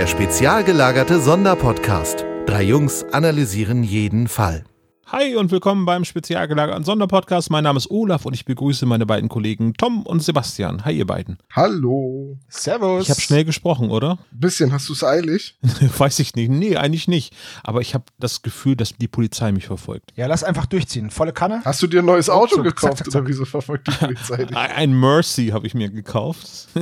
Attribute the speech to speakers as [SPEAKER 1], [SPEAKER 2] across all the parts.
[SPEAKER 1] Der spezial gelagerte Sonderpodcast. Drei Jungs analysieren jeden Fall.
[SPEAKER 2] Hi und willkommen beim spezial gelagerten Sonderpodcast. Mein Name ist Olaf und ich begrüße meine beiden Kollegen Tom und Sebastian. Hi, ihr beiden.
[SPEAKER 3] Hallo.
[SPEAKER 4] Servus.
[SPEAKER 2] Ich habe schnell gesprochen, oder?
[SPEAKER 3] Bisschen, hast du es eilig?
[SPEAKER 2] Weiß ich nicht. Nee, eigentlich nicht. Aber ich habe das Gefühl, dass die Polizei mich verfolgt.
[SPEAKER 4] Ja, lass einfach durchziehen. Volle Kanne.
[SPEAKER 3] Hast du dir ein neues Auto
[SPEAKER 4] so,
[SPEAKER 3] gekauft
[SPEAKER 4] zack, zack, zack.
[SPEAKER 3] oder wieso verfolgt die Polizei dich?
[SPEAKER 2] Ein Mercy habe ich mir gekauft.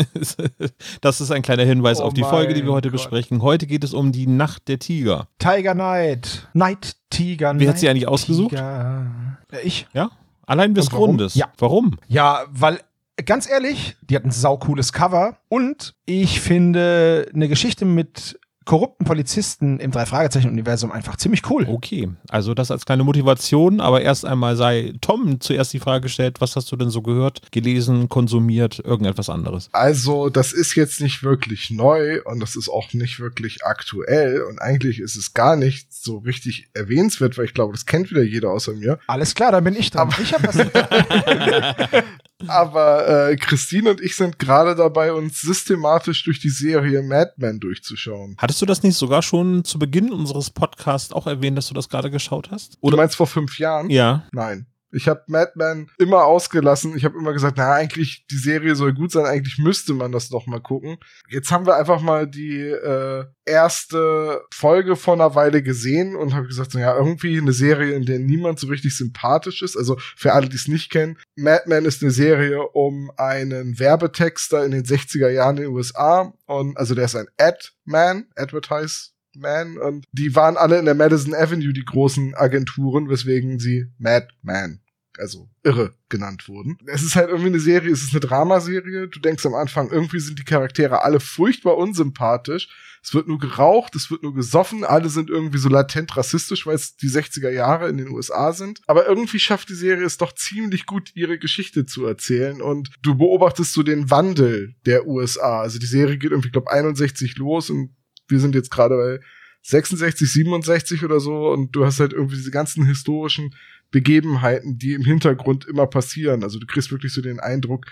[SPEAKER 2] Das ist ein kleiner Hinweis
[SPEAKER 4] Oh
[SPEAKER 2] auf die Folge, die wir heute
[SPEAKER 4] Gott.
[SPEAKER 2] besprechen. Heute geht es um die Nacht der Tiger.
[SPEAKER 4] Tiger Night. Night Tiger.
[SPEAKER 2] Wer hat sie eigentlich ausgesucht?
[SPEAKER 4] Tiger. Äh, Ich.
[SPEAKER 2] Ja? Allein des
[SPEAKER 4] warum?
[SPEAKER 2] Grundes.
[SPEAKER 4] Ja.
[SPEAKER 2] Warum?
[SPEAKER 4] Ja, weil, ganz ehrlich, die hat ein saucooles Cover und ich finde eine Geschichte mit korrupten Polizisten im Drei-Fragezeichen-Universum einfach ziemlich cool.
[SPEAKER 2] Okay, also das als kleine Motivation, aber erst einmal sei Tom zuerst die Frage gestellt, was hast du denn so gehört, gelesen, konsumiert, irgendetwas anderes?
[SPEAKER 3] Also, das ist jetzt nicht wirklich neu und das ist auch nicht wirklich aktuell und eigentlich ist es gar nicht so richtig erwähnenswert, weil ich glaube, das kennt wieder jeder außer mir.
[SPEAKER 4] Alles klar, dann bin ich dran. ich hab das
[SPEAKER 3] Aber äh, Christine und ich sind gerade dabei, uns systematisch durch die Serie Mad Men durchzuschauen.
[SPEAKER 2] Hattest du das nicht sogar schon zu Beginn unseres Podcasts auch erwähnt, dass du das gerade geschaut hast?
[SPEAKER 3] Du meinst vor fünf Jahren?
[SPEAKER 2] Ja.
[SPEAKER 3] Nein. Ich habe Mad Men immer ausgelassen. Ich habe immer gesagt, na eigentlich die Serie soll gut sein, eigentlich müsste man das noch mal gucken. Jetzt haben wir einfach mal die äh, erste Folge vor einer Weile gesehen und habe gesagt, so, ja irgendwie eine Serie, in der niemand so richtig sympathisch ist. Also für alle, die es nicht kennen, Mad Men ist eine Serie um einen Werbetexter in den 60er Jahren in den USA und also der ist ein Ad-Man, Advertise Man und die waren alle in der Madison Avenue, die großen Agenturen, weswegen sie Madman, also irre genannt wurden. Es ist halt irgendwie eine Serie, es ist eine Dramaserie. Du denkst am Anfang, irgendwie sind die Charaktere alle furchtbar unsympathisch. Es wird nur geraucht, es wird nur gesoffen, alle sind irgendwie so latent rassistisch, weil es die 60er Jahre in den USA sind. Aber irgendwie schafft die Serie es doch ziemlich gut, ihre Geschichte zu erzählen und du beobachtest so den Wandel der USA. Also die Serie geht irgendwie, glaube 61 los und wir sind jetzt gerade bei 66, 67 oder so und du hast halt irgendwie diese ganzen historischen Begebenheiten, die im Hintergrund immer passieren. Also du kriegst wirklich so den Eindruck,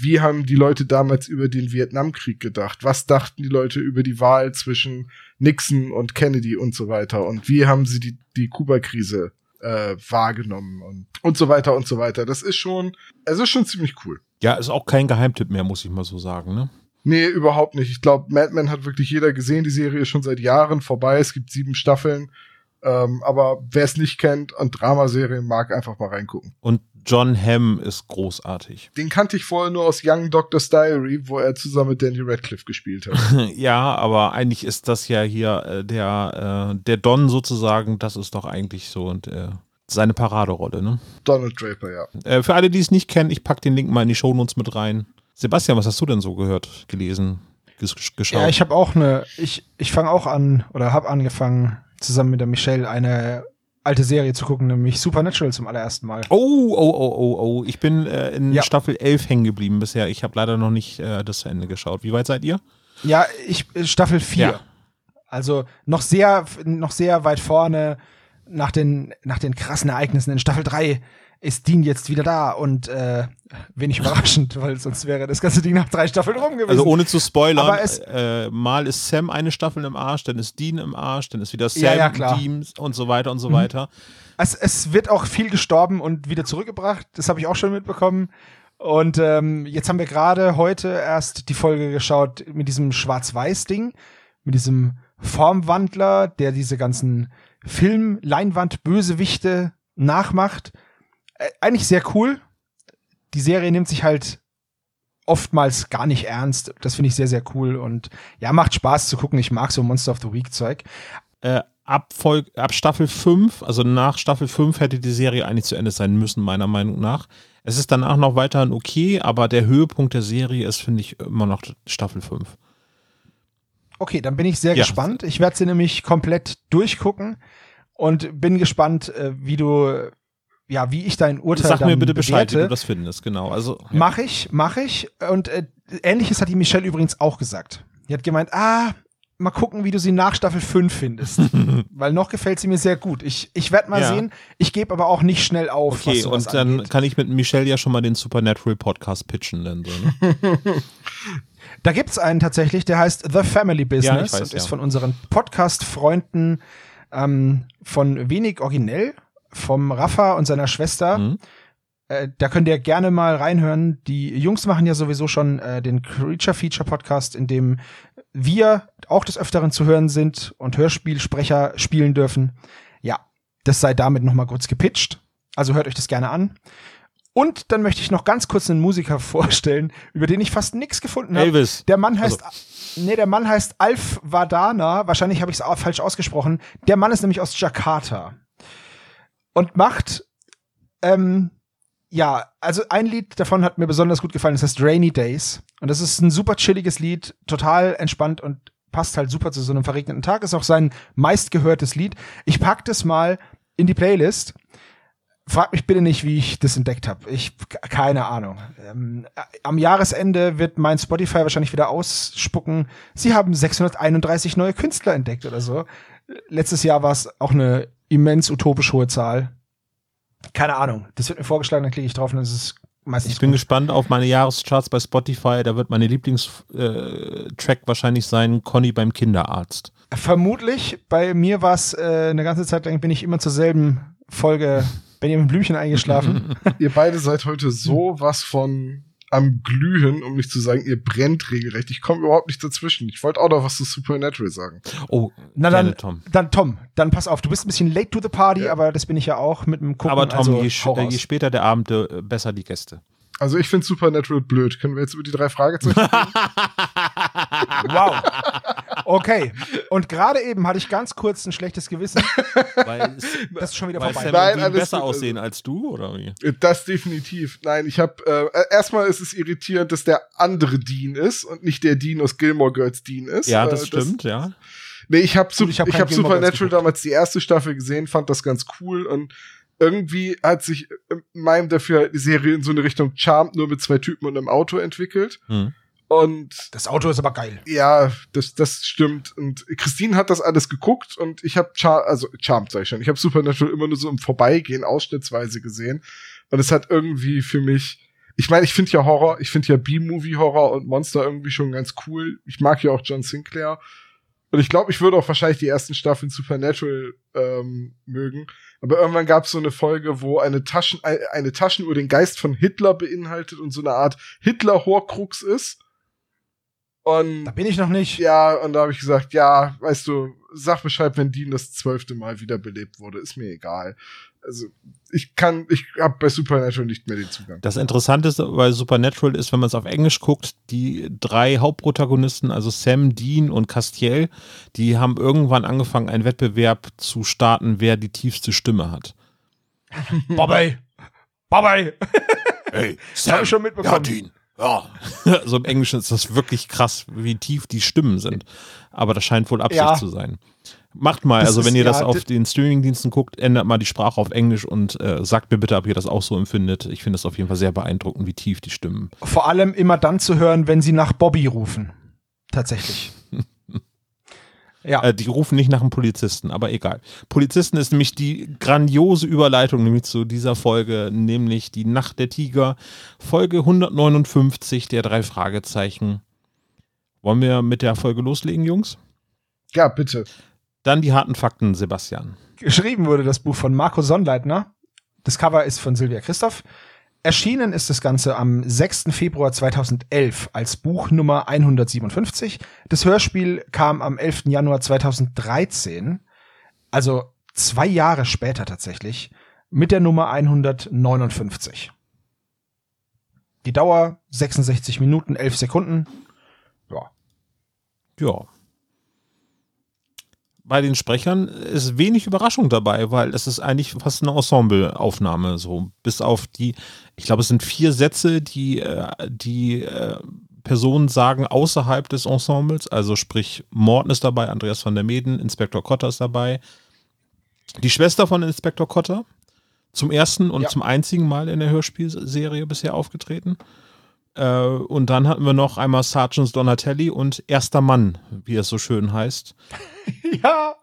[SPEAKER 3] wie haben die Leute damals über den Vietnamkrieg gedacht? Was dachten die Leute über die Wahl zwischen Nixon und Kennedy und so weiter? Und wie haben sie die, die Kuba-Krise äh, wahrgenommen und, und so weiter und so weiter? Das ist schon, es ist schon ziemlich cool.
[SPEAKER 2] Ja, ist auch kein Geheimtipp mehr, muss ich mal so sagen, ne?
[SPEAKER 3] Nee, überhaupt nicht. Ich glaube, Mad Men hat wirklich jeder gesehen. Die Serie ist schon seit Jahren vorbei. Es gibt sieben Staffeln. Ähm, aber wer es nicht kennt und Dramaserien mag, einfach mal reingucken.
[SPEAKER 2] Und John Hamm ist großartig.
[SPEAKER 3] Den kannte ich vorher nur aus Young Doctor's Diary, wo er zusammen mit Danny Radcliffe gespielt hat.
[SPEAKER 2] ja, aber eigentlich ist das ja hier äh, der, äh, der Don sozusagen, das ist doch eigentlich so und äh, seine Paraderolle, ne?
[SPEAKER 3] Donald Draper, ja.
[SPEAKER 2] Äh, für alle, die es nicht kennen, ich pack den Link mal in die Shownotes mit rein. Sebastian, was hast du denn so gehört, gelesen, ges geschaut?
[SPEAKER 4] Ja, ich habe auch eine, ich, ich fange auch an oder habe angefangen, zusammen mit der Michelle eine alte Serie zu gucken, nämlich Supernatural zum allerersten Mal.
[SPEAKER 2] Oh, oh, oh, oh, oh. Ich bin äh, in
[SPEAKER 4] Ja.
[SPEAKER 2] Staffel 11 hängen geblieben bisher. Ich habe leider noch nicht äh, das zu Ende geschaut. Wie weit seid ihr?
[SPEAKER 4] Ja, ich Staffel 4.
[SPEAKER 2] Ja.
[SPEAKER 4] Also noch sehr, noch sehr weit vorne nach den, nach den krassen Ereignissen in Staffel 3 ist Dean jetzt wieder da und äh, wenig überraschend, weil sonst wäre das ganze Ding nach drei Staffeln rum gewesen.
[SPEAKER 2] Also ohne zu spoilern, äh, mal ist Sam eine Staffel im Arsch, dann ist Dean im Arsch, dann ist wieder Sam,
[SPEAKER 4] Ja, ja.
[SPEAKER 2] Dean und so weiter und so
[SPEAKER 4] Mhm.
[SPEAKER 2] weiter.
[SPEAKER 4] es, es wird auch viel gestorben und wieder zurückgebracht. Das habe ich auch schon mitbekommen. Und ähm, jetzt haben wir gerade heute erst die Folge geschaut mit diesem Schwarz-Weiß-Ding, mit diesem Formwandler, der diese ganzen Film-Leinwand-Bösewichte nachmacht. Äh, eigentlich sehr cool. Die Serie nimmt sich halt oftmals gar nicht ernst. Das finde ich sehr, sehr cool und ja, macht Spaß zu gucken. Ich mag so Monster of the Week Zeug.
[SPEAKER 2] Äh, ab, Folge, ab Staffel 5, also nach Staffel 5 hätte die Serie eigentlich zu Ende sein müssen, meiner Meinung nach. Es ist danach noch weiterhin okay, aber der Höhepunkt der Serie ist, finde ich, immer noch Staffel 5.
[SPEAKER 4] Okay, dann bin ich sehr
[SPEAKER 2] Ja.
[SPEAKER 4] gespannt. Ich werde sie nämlich komplett durchgucken und bin gespannt, äh, wie du, ja, wie ich dein Urteil
[SPEAKER 2] Sag mir bitte Bescheid, wie
[SPEAKER 4] bewerte.
[SPEAKER 2] du das findest, genau. Also, ja.
[SPEAKER 4] Mach ich, mach ich. Und äh, ähnliches hat die Michelle übrigens auch gesagt. Die hat gemeint, ah, mal gucken, wie du sie nach Staffel 5 findest. Weil noch gefällt sie mir sehr gut. Ich, ich werde mal
[SPEAKER 2] Ja.
[SPEAKER 4] sehen. Ich gebe aber auch nicht schnell auf,
[SPEAKER 2] Okay, und dann
[SPEAKER 4] angeht.
[SPEAKER 2] kann ich mit Michelle ja schon mal den Supernatural Podcast pitchen, dann so, ne?
[SPEAKER 4] Da gibt's einen tatsächlich, der heißt The Family Business
[SPEAKER 2] weiß,
[SPEAKER 4] und ist
[SPEAKER 2] ja.
[SPEAKER 4] von unseren Podcast-Freunden ähm, von Wenig Originell, vom Rafa und seiner Schwester.
[SPEAKER 2] Mhm.
[SPEAKER 4] Äh, da könnt ihr gerne mal reinhören. Die Jungs machen ja sowieso schon äh, den Creature Feature Podcast, in dem wir auch des Öfteren zu hören sind und Hörspielsprecher spielen dürfen. Ja, das sei damit noch mal kurz gepitcht. Also hört euch das gerne an. Und dann möchte ich noch ganz kurz einen Musiker vorstellen, über den ich fast nichts gefunden habe.
[SPEAKER 2] Elvis.
[SPEAKER 4] Der Mann heißt, nee, der Mann heißt Alf Vadana. Wahrscheinlich habe ich es falsch ausgesprochen. Der Mann ist nämlich aus Jakarta und macht, ähm, ja, also ein Lied davon hat mir besonders gut gefallen. Das heißt Rainy Days und das ist ein super chilliges Lied, total entspannt und passt halt super zu so einem verregneten Tag. Ist auch sein meistgehörtes Lied. Ich pack das mal in die Playlist. Frag mich bitte nicht, wie ich das entdeckt habe. Ich keine Ahnung. Ähm, am Jahresende wird mein Spotify wahrscheinlich wieder ausspucken. Sie haben 631 neue Künstler entdeckt oder so. Letztes Jahr war es auch eine immens utopisch hohe Zahl. Keine Ahnung. Das wird mir vorgeschlagen, dann klicke ich drauf und das ist meistens
[SPEAKER 2] Ich bin
[SPEAKER 4] gut.
[SPEAKER 2] gespannt auf meine Jahrescharts bei Spotify. Da wird meine Lieblingstrack wahrscheinlich sein Conny beim Kinderarzt.
[SPEAKER 4] Vermutlich. Bei mir war es äh, eine ganze Zeit lang bin ich immer zur selben Folge Benjamin Blümchen eingeschlafen.
[SPEAKER 3] Ihr beide seid heute so was von am Glühen, um nicht zu sagen, ihr brennt regelrecht. Ich komme überhaupt nicht dazwischen. Ich wollte auch noch was zu Supernatural sagen.
[SPEAKER 2] Oh,
[SPEAKER 4] Na dann,
[SPEAKER 2] Tom.
[SPEAKER 4] dann Tom, dann pass auf, du bist ein bisschen late to the party,
[SPEAKER 3] Ja.
[SPEAKER 4] aber das bin ich ja auch mit dem Gucken.
[SPEAKER 2] Aber Tom,
[SPEAKER 4] also,
[SPEAKER 2] je, äh, je später der Abend, äh, besser die Gäste.
[SPEAKER 3] Also ich finde Supernatural blöd. Können wir jetzt über die drei Fragezeichen reden?
[SPEAKER 4] Wow. Okay. Und gerade eben hatte ich ganz kurz ein schlechtes Gewissen.
[SPEAKER 2] Weil,
[SPEAKER 4] Das ist schon wieder
[SPEAKER 2] weil
[SPEAKER 4] vorbei.
[SPEAKER 2] Sam
[SPEAKER 3] Nein,
[SPEAKER 2] besser
[SPEAKER 3] gut.
[SPEAKER 2] aussehen als du, oder wie?
[SPEAKER 3] Das definitiv. Nein, ich habe äh, erstmal ist es irritierend, dass der andere Dean ist und nicht der Dean aus Gilmore Girls Dean ist.
[SPEAKER 2] Ja, das
[SPEAKER 3] Äh,
[SPEAKER 2] stimmt, ja.
[SPEAKER 3] Nee, ich habe
[SPEAKER 4] ich hab
[SPEAKER 3] ich hab Supernatural damals die erste Staffel gesehen, fand das ganz cool und irgendwie hat sich in meinem dafür die Serie in so eine Richtung Charmed nur mit zwei Typen und einem Auto entwickelt.
[SPEAKER 2] Hm.
[SPEAKER 3] Und
[SPEAKER 4] Das Auto ist aber geil.
[SPEAKER 3] ja, das, das stimmt. Und Christine hat das alles geguckt und ich habe Char also Charmed sag ich schon. Ich habe Supernatural immer nur so im Vorbeigehen ausschnittsweise gesehen. Und es hat irgendwie für mich, ich meine, ich finde ja Horror, ich finde ja B-Movie-Horror und Monster irgendwie schon ganz cool. Ich mag ja auch John Sinclair. Und ich glaube, ich würde auch wahrscheinlich die ersten Staffeln Supernatural ähm, mögen. Aber irgendwann gab es so eine Folge, wo eine, Taschen, ein- eine Taschenuhr den Geist von Hitler beinhaltet und so eine Art Hitler-Horcrux ist. Und
[SPEAKER 4] Da bin ich noch nicht.
[SPEAKER 3] ja, und da habe ich gesagt, ja, weißt du, sag Bescheid, wenn Dean das zwölfte Mal wiederbelebt wurde, ist mir egal. Also ich kann, ich habe bei Supernatural nicht mehr den Zugang.
[SPEAKER 2] Das Interessante bei Supernatural ist, wenn man es auf Englisch guckt, die drei Hauptprotagonisten, also Sam, Dean und Castiel, die haben irgendwann angefangen, einen Wettbewerb zu starten, wer die tiefste Stimme hat.
[SPEAKER 4] Bobby. Bobby.
[SPEAKER 2] Hey,
[SPEAKER 4] Das habe ich schon mitbekommen.
[SPEAKER 2] Dean. Ja. Also im Englischen ist das wirklich krass, wie tief die Stimmen sind. Aber das scheint wohl Absicht
[SPEAKER 4] Ja.
[SPEAKER 2] zu sein. Macht mal,
[SPEAKER 4] Das
[SPEAKER 2] also wenn ihr das
[SPEAKER 4] ja,
[SPEAKER 2] auf
[SPEAKER 4] d-
[SPEAKER 2] den Streamingdiensten guckt, ändert mal die Sprache auf Englisch und äh, sagt mir bitte, ob ihr das auch so empfindet. Ich finde es auf jeden Fall sehr beeindruckend, wie tief die Stimmen.
[SPEAKER 4] Vor allem immer dann zu hören, wenn sie nach Bobby rufen. Tatsächlich. Ja.
[SPEAKER 2] Äh, die rufen nicht nach einem Polizisten, aber egal. Polizisten ist nämlich die grandiose Überleitung nämlich zu dieser Folge, nämlich die Nacht der Tiger, Folge 159 der drei Fragezeichen. Wollen wir mit der Folge loslegen, Jungs?
[SPEAKER 3] Ja, bitte.
[SPEAKER 2] Dann die harten Fakten, Sebastian.
[SPEAKER 4] Geschrieben wurde das Buch von Marco Sonnleitner. Das Cover ist von Silvia Christoph. Erschienen ist das Ganze am 6. Februar 2011 als Buch Nummer 157. Das Hörspiel kam am 11. Januar 2013, also zwei Jahre später tatsächlich, mit der Nummer 159. Die Dauer 66 Minuten, 11 Sekunden. Ja.
[SPEAKER 2] Ja. Bei den Sprechern ist wenig Überraschung dabei, weil es ist eigentlich fast eine Ensembleaufnahme, so bis auf die, ich glaube, es sind vier Sätze, die äh, die äh, Personen sagen außerhalb des Ensembles, also sprich Morten ist dabei, Andreas van der Meden, Inspektor Kotter ist dabei, die Schwester von Inspektor Kotter, zum ersten und
[SPEAKER 4] Ja.
[SPEAKER 2] zum einzigen Mal in der Hörspielserie bisher aufgetreten. Äh, und dann hatten wir noch einmal Sergeant Donatelli und Erster Mann, wie es so schön heißt.
[SPEAKER 4] Ja.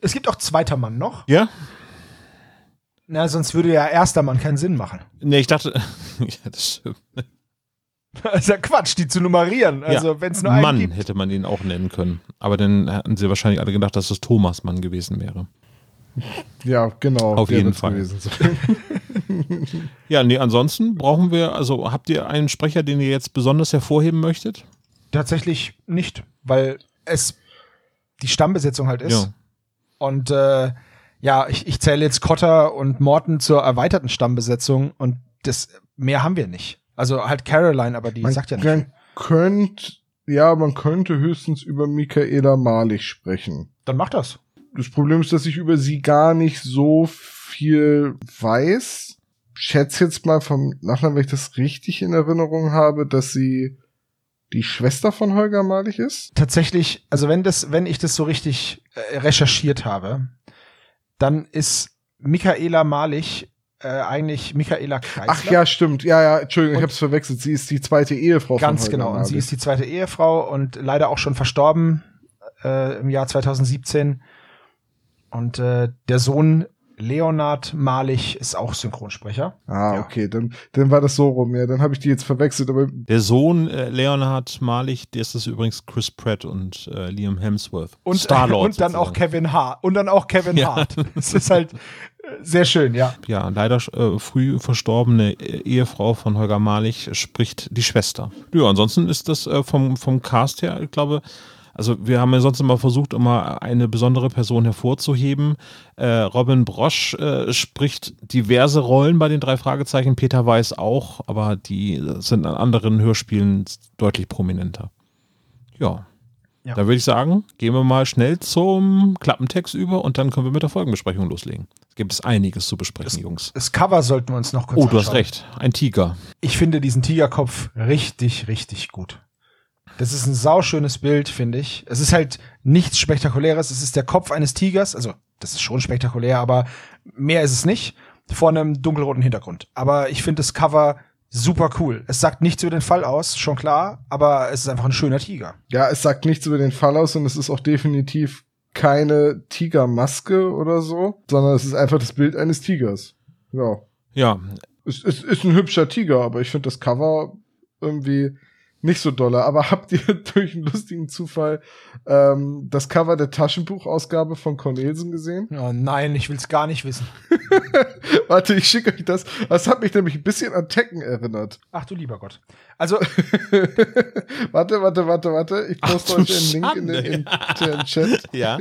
[SPEAKER 4] Es gibt auch zweiter Mann noch.
[SPEAKER 2] Ja?
[SPEAKER 4] Na, sonst würde ja erster Mann keinen Sinn machen.
[SPEAKER 2] Nee, ich dachte, ja, das stimmt.
[SPEAKER 4] Das ist ja Quatsch, die zu nummerieren. Also
[SPEAKER 2] Ja,
[SPEAKER 4] wenn es nur einen
[SPEAKER 2] Mann
[SPEAKER 4] gibt.
[SPEAKER 2] hätte man ihn auch nennen können. Aber dann hätten sie wahrscheinlich alle gedacht, dass es Thomas Mann gewesen wäre.
[SPEAKER 3] Ja, genau.
[SPEAKER 2] Auf jeden Fall. Ja, nee, ansonsten brauchen wir, also habt ihr einen Sprecher, den ihr jetzt besonders hervorheben möchtet?
[SPEAKER 4] Tatsächlich nicht, weil es die Stammbesetzung halt ist.
[SPEAKER 2] Ja.
[SPEAKER 4] Und äh, ja, ich, ich zähle jetzt Cotter und Morton zur erweiterten Stammbesetzung und das mehr haben wir nicht. Also halt Caroline, aber die
[SPEAKER 3] Man,
[SPEAKER 4] sagt ja nicht.
[SPEAKER 3] man könnte, ja, man könnte höchstens über Michaela Malich sprechen.
[SPEAKER 4] Dann mach das.
[SPEAKER 3] Das Problem ist, dass ich über sie gar nicht so viel weiß. Schätze jetzt mal vom Nachnamen, wenn ich das richtig in Erinnerung habe, dass sie die Schwester von Holger Malich ist.
[SPEAKER 4] Tatsächlich, also wenn das, wenn ich das so richtig äh, recherchiert habe, dann ist Michaela Malich äh, eigentlich Michaela Kreisler.
[SPEAKER 3] Ach ja, stimmt. Ja, ja, Entschuldigung, ich
[SPEAKER 4] Und-
[SPEAKER 3] habe es verwechselt. Sie ist die zweite Ehefrau
[SPEAKER 4] Ganz
[SPEAKER 3] von Holger
[SPEAKER 4] genau. Und
[SPEAKER 3] Malich.
[SPEAKER 4] sie ist die zweite Ehefrau und leider auch schon verstorben äh, im Jahr 2017. Und äh, der Sohn Leonard Malich ist auch Synchronsprecher.
[SPEAKER 3] Ah,
[SPEAKER 4] Ja.
[SPEAKER 3] okay, dann, dann war das so rum, ja. Dann habe ich die jetzt verwechselt, aber
[SPEAKER 2] Der Sohn äh, Leonhard Malich, der ist das übrigens Chris Pratt und äh, Liam Hemsworth.
[SPEAKER 4] Und,
[SPEAKER 2] Star-Lord
[SPEAKER 4] und dann auch. Kevin Hart. Und dann auch Kevin
[SPEAKER 2] Ja.
[SPEAKER 4] Hart. Das ist halt äh, sehr schön, ja.
[SPEAKER 2] Ja, leider äh, früh verstorbene äh, Ehefrau von Holger Malich spricht die Schwester. Ja, ansonsten ist das äh, vom, vom Cast her, ich glaube, also wir haben ja sonst immer versucht, immer eine besondere Person hervorzuheben. Äh, Robin Brosch äh, spricht diverse Rollen bei den drei Fragezeichen, Peter Weiß auch, aber die sind an anderen Hörspielen deutlich prominenter. Ja.
[SPEAKER 4] Ja.
[SPEAKER 2] Da würde ich sagen, gehen wir mal schnell zum Klappentext über und dann können wir mit der Folgenbesprechung loslegen. Es gibt es einiges zu besprechen, Jungs.
[SPEAKER 4] Das Cover sollten wir uns noch kurz
[SPEAKER 2] Oh, du hast
[SPEAKER 4] anschauen.
[SPEAKER 2] recht. Ein Tiger.
[SPEAKER 4] Ich finde diesen Tigerkopf richtig, richtig gut. Das ist ein sauschönes Bild, finde ich. Es ist halt nichts Spektakuläres. Es ist der Kopf eines Tigers. Also, das ist schon spektakulär, aber mehr ist es nicht. Vor einem dunkelroten Hintergrund. Aber ich finde das Cover super cool. Es sagt nichts über den Fall aus, schon klar, aber es ist einfach ein schöner Tiger.
[SPEAKER 3] ja, es sagt nichts über den Fall aus und es ist auch definitiv keine Tigermaske oder so, sondern es ist einfach das Bild eines Tigers. Ja.
[SPEAKER 2] Ja,
[SPEAKER 3] Es, es ist ein hübscher Tiger, aber ich finde das Cover irgendwie nicht so dolle. Aber habt ihr durch einen lustigen Zufall ähm, das Cover der Taschenbuchausgabe von Cornelsen gesehen?
[SPEAKER 4] Oh nein, ich will's gar nicht wissen.
[SPEAKER 3] Warte, ich schicke euch das. Das hat mich nämlich ein bisschen an Tekken erinnert.
[SPEAKER 4] Ach du lieber Gott. Also,
[SPEAKER 3] warte, warte, warte, warte. Ich poste
[SPEAKER 2] Ach
[SPEAKER 3] euch einen Link in den
[SPEAKER 2] Schande.
[SPEAKER 3] internen Chat.
[SPEAKER 2] ja.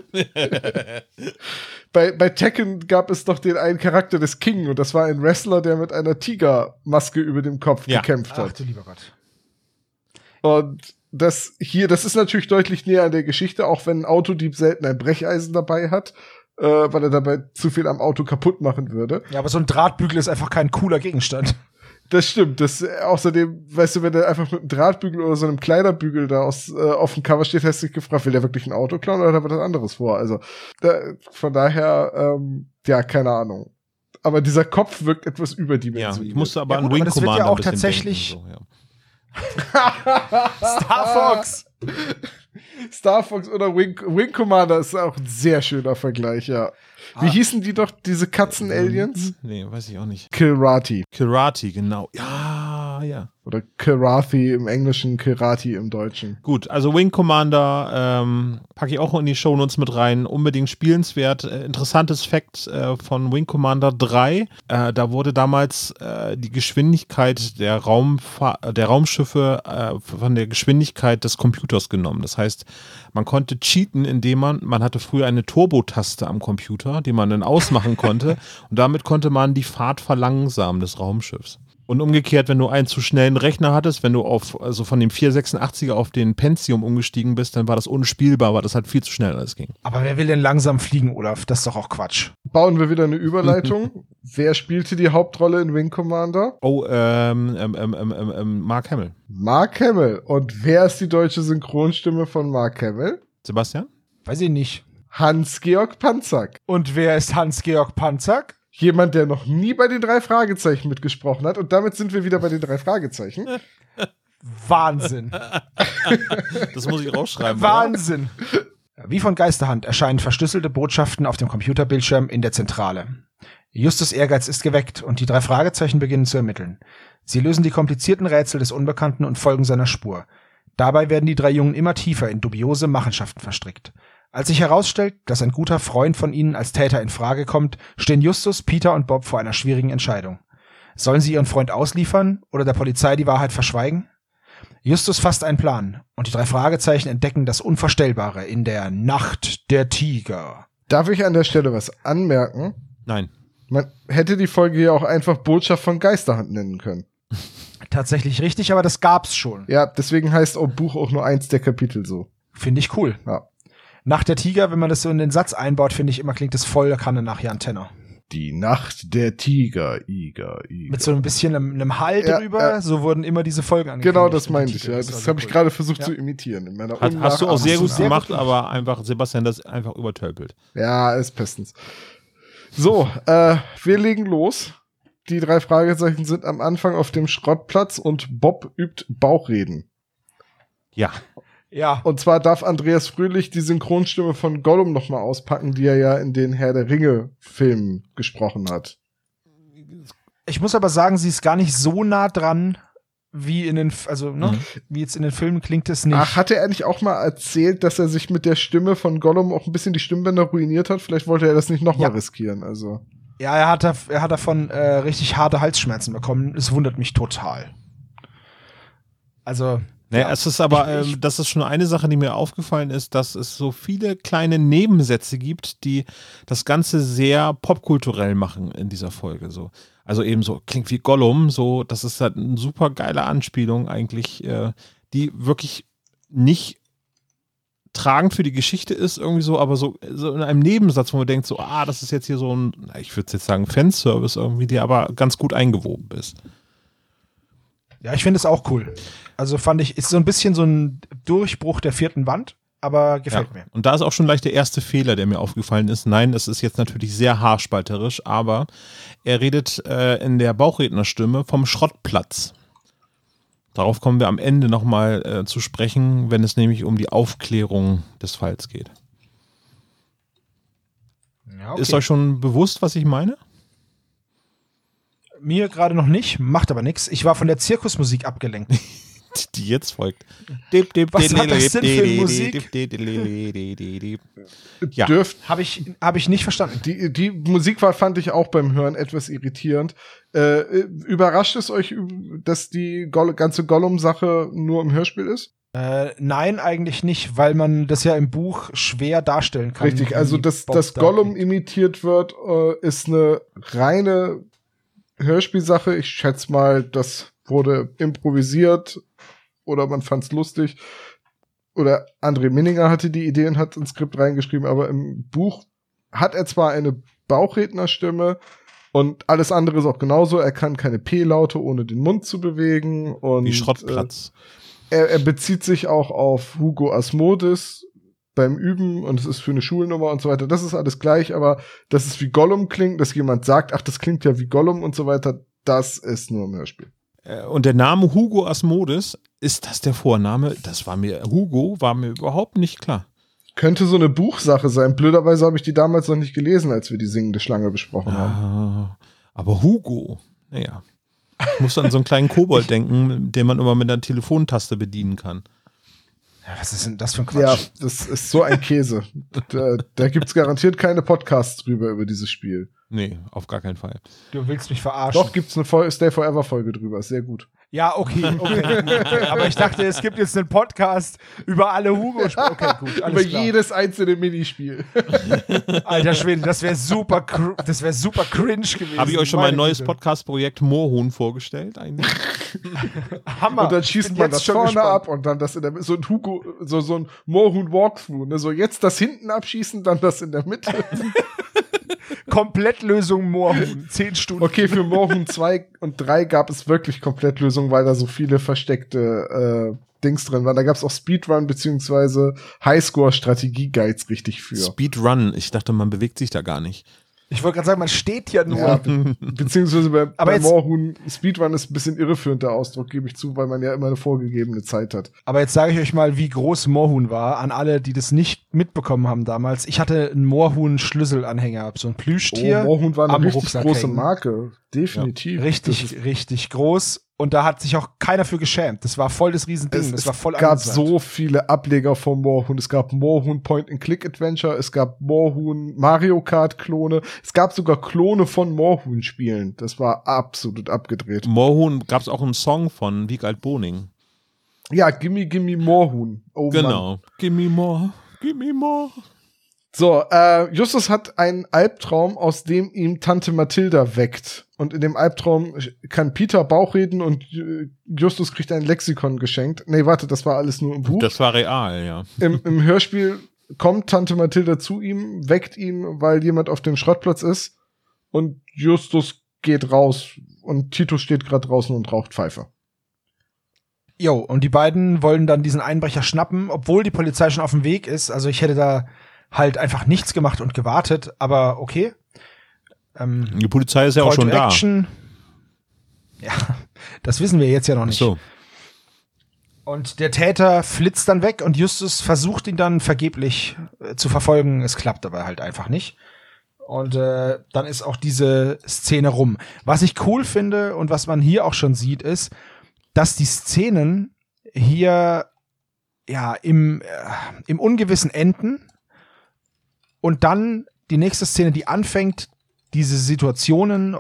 [SPEAKER 3] Bei, bei Tekken gab es doch den einen Charakter des King und das war ein Wrestler, der mit einer Tigermaske über dem Kopf
[SPEAKER 2] Ja.
[SPEAKER 3] gekämpft
[SPEAKER 4] ach
[SPEAKER 3] hat.
[SPEAKER 4] du lieber Gott.
[SPEAKER 3] Und das hier, das ist natürlich deutlich näher an der Geschichte, auch wenn ein Autodieb selten ein Brecheisen dabei hat, äh, weil er dabei zu viel am Auto kaputt machen würde.
[SPEAKER 4] Ja, aber so ein Drahtbügel ist einfach kein cooler Gegenstand.
[SPEAKER 3] Das stimmt. Das äh, außerdem, weißt du, wenn der einfach mit einem Drahtbügel oder so einem Kleiderbügel da aus, äh, auf dem Cover steht, hast du dich gefragt, will der wirklich ein Auto klauen oder hat er was anderes vor? Also da, von daher, ähm, ja, keine Ahnung. Aber dieser Kopf wirkt etwas
[SPEAKER 2] ja,
[SPEAKER 3] überdimensioniert.
[SPEAKER 2] ich musste aber
[SPEAKER 4] Ja,
[SPEAKER 2] an Wing
[SPEAKER 4] aber das wird ja
[SPEAKER 2] Commander
[SPEAKER 4] auch
[SPEAKER 2] ein bisschen
[SPEAKER 4] tatsächlich-
[SPEAKER 2] denken, so, ja.
[SPEAKER 4] Star Fox!
[SPEAKER 3] Star Fox oder Wing, Wing Commander ist auch ein sehr schöner Vergleich, ja. Wie
[SPEAKER 4] Ah.
[SPEAKER 3] hießen die doch, diese Katzen-Aliens?
[SPEAKER 2] Nee, weiß ich auch nicht.
[SPEAKER 3] Kirati.
[SPEAKER 2] Kirati, genau. Ja, ja.
[SPEAKER 3] Oder Kirathi im Englischen, Kirati im Deutschen.
[SPEAKER 2] Gut, also Wing Commander ähm, packe ich auch in die Shownotes mit rein. Unbedingt spielenswert. Äh, interessantes Fact äh, von Wing Commander 3. Äh, da wurde damals äh, die Geschwindigkeit der, Raumfa der Raumschiffe äh, von der Geschwindigkeit des Computers genommen. Das heißt, man konnte cheaten, indem man, man hatte früher eine Turbo-Taste am Computer, die man dann ausmachen konnte. Und damit konnte man die Fahrt verlangsamen des Raumschiffs. Und umgekehrt, wenn du einen zu schnellen Rechner hattest, wenn du auf, also von dem 486er auf den Pentium umgestiegen bist, dann war das unspielbar, weil das halt viel zu schnell alles ging.
[SPEAKER 4] Aber wer will denn langsam fliegen, Olaf? Das ist doch auch Quatsch.
[SPEAKER 3] Bauen wir wieder eine Überleitung. Wer spielte die Hauptrolle in Wing Commander?
[SPEAKER 2] Oh, ähm, ähm, ähm, ähm, ähm, ähm, Mark Hamill.
[SPEAKER 3] Mark Hamill. Und wer ist die deutsche Synchronstimme von Mark Hamill?
[SPEAKER 2] Sebastian?
[SPEAKER 4] Weiß ich nicht.
[SPEAKER 3] Hans-Georg Panzak.
[SPEAKER 4] Und wer ist Hans-Georg Panzak?
[SPEAKER 3] Jemand, der noch nie bei den drei Fragezeichen mitgesprochen hat. Und damit sind wir wieder bei den drei Fragezeichen.
[SPEAKER 4] Wahnsinn.
[SPEAKER 2] Das muss ich rausschreiben. oder?
[SPEAKER 4] Wahnsinn. Wie von Geisterhand erscheinen verschlüsselte Botschaften auf dem Computerbildschirm in der Zentrale. Justus Ehrgeiz ist geweckt und die drei Fragezeichen beginnen zu ermitteln. Sie lösen die komplizierten Rätsel des Unbekannten und folgen seiner Spur. Dabei werden die drei Jungen immer tiefer in dubiose Machenschaften verstrickt. Als sich herausstellt, dass ein guter Freund von ihnen als Täter in Frage kommt, stehen Justus, Peter und Bob vor einer schwierigen Entscheidung. Sollen sie ihren Freund ausliefern oder der Polizei die Wahrheit verschweigen? Justus fasst einen Plan und die drei Fragezeichen entdecken das Unvorstellbare in der Nacht der Tiger.
[SPEAKER 3] Darf ich an der Stelle was anmerken?
[SPEAKER 2] Nein.
[SPEAKER 3] Man hätte die Folge ja auch einfach Botschaft von Geisterhand nennen können.
[SPEAKER 4] Tatsächlich richtig, aber das gab's schon.
[SPEAKER 3] Ja, deswegen heißt auch Buch auch nur eins der Kapitel so.
[SPEAKER 4] Finde ich cool.
[SPEAKER 3] Ja.
[SPEAKER 4] Nacht der Tiger, wenn man das so in den Satz einbaut, finde ich immer klingt das voll Kanne nach Jan Tenner.
[SPEAKER 3] Die Nacht der Tiger, Iger, Iger.
[SPEAKER 4] Mit so ein bisschen einem, einem Hall
[SPEAKER 3] Ja,
[SPEAKER 4] drüber,
[SPEAKER 3] ja.
[SPEAKER 4] so wurden immer diese Folgen angekündigt.
[SPEAKER 3] Genau, das meinte ich. Ja.
[SPEAKER 4] Das
[SPEAKER 3] Das,
[SPEAKER 4] war
[SPEAKER 3] habe ich
[SPEAKER 4] cool.
[SPEAKER 3] gerade versucht
[SPEAKER 4] Ja.
[SPEAKER 3] zu imitieren. In meiner
[SPEAKER 2] Hat, hast du auch sehr gut gemacht, aber einfach Sebastian das einfach übertölpelt.
[SPEAKER 3] Ja, ist bestens. So, äh, wir legen los. Die drei Fragezeichen sind am Anfang auf dem Schrottplatz und Bob übt Bauchreden.
[SPEAKER 2] Ja.
[SPEAKER 4] Ja,
[SPEAKER 3] Und zwar darf Andreas Fröhlich die Synchronstimme von Gollum nochmal auspacken, die er ja in den Herr der Ringe Filmen gesprochen hat.
[SPEAKER 4] ich muss aber sagen, sie ist gar nicht so nah dran, wie in den, also, ne,
[SPEAKER 2] Mhm.
[SPEAKER 4] wie jetzt in den Filmen klingt es nicht.
[SPEAKER 3] Ach, hatte er nicht auch mal erzählt, dass er sich mit der Stimme von Gollum auch ein bisschen die Stimmbänder ruiniert hat? Vielleicht wollte er das nicht nochmal
[SPEAKER 4] Ja.
[SPEAKER 3] riskieren, also.
[SPEAKER 4] Ja, er hat, er hat davon äh, richtig harte Halsschmerzen bekommen. Es wundert mich total. Also,
[SPEAKER 2] Nee,
[SPEAKER 4] Ja.
[SPEAKER 2] es ist aber, ähm, das ist schon eine Sache, die mir aufgefallen ist, dass es so viele kleine Nebensätze gibt, die das Ganze sehr popkulturell machen in dieser Folge. So. Also eben so, klingt wie Gollum, so, das ist halt eine super geile Anspielung eigentlich, äh, die wirklich nicht tragend für die Geschichte ist, irgendwie so, aber so, so in einem Nebensatz, wo man denkt, so, ah, das ist jetzt hier so ein, ich würde jetzt sagen, Fanservice irgendwie, der aber ganz gut eingewoben ist.
[SPEAKER 4] Ja, ich finde es auch cool. Also fand ich, ist so ein bisschen so ein Durchbruch der vierten Wand, aber gefällt mir.
[SPEAKER 2] Und da ist auch schon gleich der erste Fehler, der mir aufgefallen ist. Nein, es ist jetzt natürlich sehr haarspalterisch, aber er redet äh, in der Bauchrednerstimme vom Schrottplatz. Darauf kommen wir am Ende nochmal äh, zu sprechen, wenn es nämlich um die Aufklärung des Falls geht.
[SPEAKER 4] Ja,
[SPEAKER 2] Ist euch schon bewusst, was ich meine?
[SPEAKER 4] Mir gerade noch nicht, macht aber nichts. Ich war von der Zirkusmusik abgelenkt.
[SPEAKER 2] Die jetzt folgt. Dip, dip,
[SPEAKER 4] Was hat das denn für Musik?
[SPEAKER 2] Ja.
[SPEAKER 3] Dürft,
[SPEAKER 4] Habe ich, hab ich nicht verstanden.
[SPEAKER 3] die, die Musik war, fand ich auch beim Hören etwas irritierend. Äh, überrascht es euch, dass die ganze Gollum-Sache nur im Hörspiel ist?
[SPEAKER 4] Äh, nein, eigentlich nicht, weil man das ja im Buch schwer darstellen kann.
[SPEAKER 3] Richtig, also dass,
[SPEAKER 4] Bob
[SPEAKER 3] dass
[SPEAKER 4] da
[SPEAKER 3] Gollum imitiert wird, äh, ist eine reine Hörspielsache. Ich schätze mal, das wurde improvisiert oder man fand's lustig. Oder André Minninger hatte die Idee und hat ins Skript reingeschrieben, aber im Buch hat er zwar eine Bauchrednerstimme und alles andere ist auch genauso. Er kann keine P-Laute ohne den Mund zu bewegen und
[SPEAKER 2] Wie
[SPEAKER 3] Äh,
[SPEAKER 2] Schrottplatz.
[SPEAKER 3] er, er bezieht sich auch auf Hugo Asmodis beim Üben und es ist für eine Schulnummer und so weiter. Das ist alles gleich, aber dass es wie Gollum klingt, dass jemand sagt, ach, das klingt ja wie Gollum und so weiter, das ist nur im Hörspiel.
[SPEAKER 2] Äh, Und der Name Hugo Asmodis, ist das der Vorname? Das war mir, Hugo war mir überhaupt nicht klar.
[SPEAKER 3] Könnte so eine Buchsache sein. Blöderweise habe ich die damals noch nicht gelesen, als wir die singende Schlange besprochen haben.
[SPEAKER 2] Ah, aber Hugo, naja. Ich muss an so einen kleinen Kobold denken, den man immer mit einer Telefontaste bedienen kann.
[SPEAKER 4] Ja, was ist denn das für ein
[SPEAKER 3] Ja,
[SPEAKER 4] Quatsch?
[SPEAKER 3] das ist so ein Käse. da da gibt's garantiert keine Podcasts drüber über dieses Spiel.
[SPEAKER 2] Nee, auf gar keinen Fall.
[SPEAKER 4] Du willst mich verarschen.
[SPEAKER 3] Doch, gibt's eine Fol Stay Forever Folge drüber, ist sehr gut.
[SPEAKER 4] Ja, okay, okay. Aber ich dachte, es gibt jetzt einen Podcast über alle hugo -Sp Okay, gut, alles
[SPEAKER 3] über
[SPEAKER 4] klar.
[SPEAKER 3] jedes einzelne Minispiel.
[SPEAKER 4] Alter Schwede, das wäre super, cr- das wäre super cringe gewesen.
[SPEAKER 2] Habe ich euch schon mein neues. Podcast-Projekt Moorhuhn vorgestellt eigentlich?
[SPEAKER 4] Hammer.
[SPEAKER 3] Und dann schießt man
[SPEAKER 4] jetzt
[SPEAKER 3] das
[SPEAKER 4] schon
[SPEAKER 3] vorne
[SPEAKER 4] gespannt.
[SPEAKER 3] ab und dann das in der so ein Hugo, so, so ein Moorhuhn Walkthrough, ne? So jetzt das hinten abschießen, dann das in der Mitte.
[SPEAKER 4] Komplettlösung Moorhuhn. Zehn Stunden.
[SPEAKER 3] Okay, für Moorhuhn 2 und 3 gab es wirklich Komplettlösungen, weil da so viele versteckte äh, Dings drin waren. Da gab es auch Speedrun beziehungsweise Highscore-Strategie-Guides richtig für.
[SPEAKER 2] Speedrun. Ich dachte, man bewegt sich da gar nicht.
[SPEAKER 4] Ich wollte gerade sagen, man steht ja nur.
[SPEAKER 3] Ja, be beziehungsweise bei,
[SPEAKER 4] Aber
[SPEAKER 3] bei Moorhuhn Speedrun ist ein bisschen irreführend der Ausdruck, gebe ich zu, weil man ja immer eine vorgegebene Zeit hat.
[SPEAKER 4] Aber jetzt sage ich euch mal, wie groß Moorhuhn war, an alle, die das nicht mitbekommen haben damals. Ich hatte einen Moorhuhn-Schlüsselanhänger, so ein Plüschtier.
[SPEAKER 3] Oh, Moorhuhn war eine richtig
[SPEAKER 4] Rucksack
[SPEAKER 3] große
[SPEAKER 4] hängen.
[SPEAKER 3] Marke. Definitiv.
[SPEAKER 4] Richtig,
[SPEAKER 3] Das ist-
[SPEAKER 4] richtig groß. Und da hat sich auch keiner für geschämt. Das war voll das Riesending.
[SPEAKER 3] Es,
[SPEAKER 4] das
[SPEAKER 3] es
[SPEAKER 4] war voll
[SPEAKER 3] gab
[SPEAKER 4] angesagt.
[SPEAKER 3] so viele Ableger von Moorhuhn. Es gab Moorhuhn Point-and-Click-Adventure, es gab Moorhuhn Mario Kart-Klone, es gab sogar Klone von Moorhuhn-Spielen. Das war absolut abgedreht.
[SPEAKER 2] Moorhuhn gab es auch einen Song von Wiegald Boning.
[SPEAKER 3] Ja, Gimme Gimme Moorhuhn. Oh Mann.
[SPEAKER 2] Genau. Gimme more, gimme more.
[SPEAKER 3] So, äh, Justus hat einen Albtraum, aus dem ihm Tante Mathilda weckt. Und in dem Albtraum kann Peter Bauch reden und äh, Justus kriegt ein Lexikon geschenkt. Nee, warte, das war alles nur im Buch.
[SPEAKER 2] Das war real, ja.
[SPEAKER 3] Im, Im Hörspiel kommt Tante Mathilda zu ihm, weckt ihn, weil jemand auf dem Schrottplatz ist. Und Justus geht raus. Und Titus steht gerade draußen und raucht Pfeife.
[SPEAKER 4] Jo, und die beiden wollen dann diesen Einbrecher schnappen, obwohl die Polizei schon auf dem Weg ist. Also ich hätte da halt einfach nichts gemacht und gewartet, aber okay. Ähm,
[SPEAKER 2] Die Polizei ist ja auch schon
[SPEAKER 4] to
[SPEAKER 2] da.
[SPEAKER 4] Action. Ja, das wissen wir jetzt ja noch
[SPEAKER 2] Ach
[SPEAKER 4] nicht.
[SPEAKER 2] So.
[SPEAKER 4] Und der Täter flitzt dann weg und Justus versucht ihn dann vergeblich äh, zu verfolgen. Es klappt aber halt einfach nicht. Und äh, dann ist auch diese Szene rum. Was ich cool finde und was man hier auch schon sieht, ist, dass die Szenen hier ja im, äh, im Ungewissen enden und dann die nächste Szene, die anfängt, diese Situationen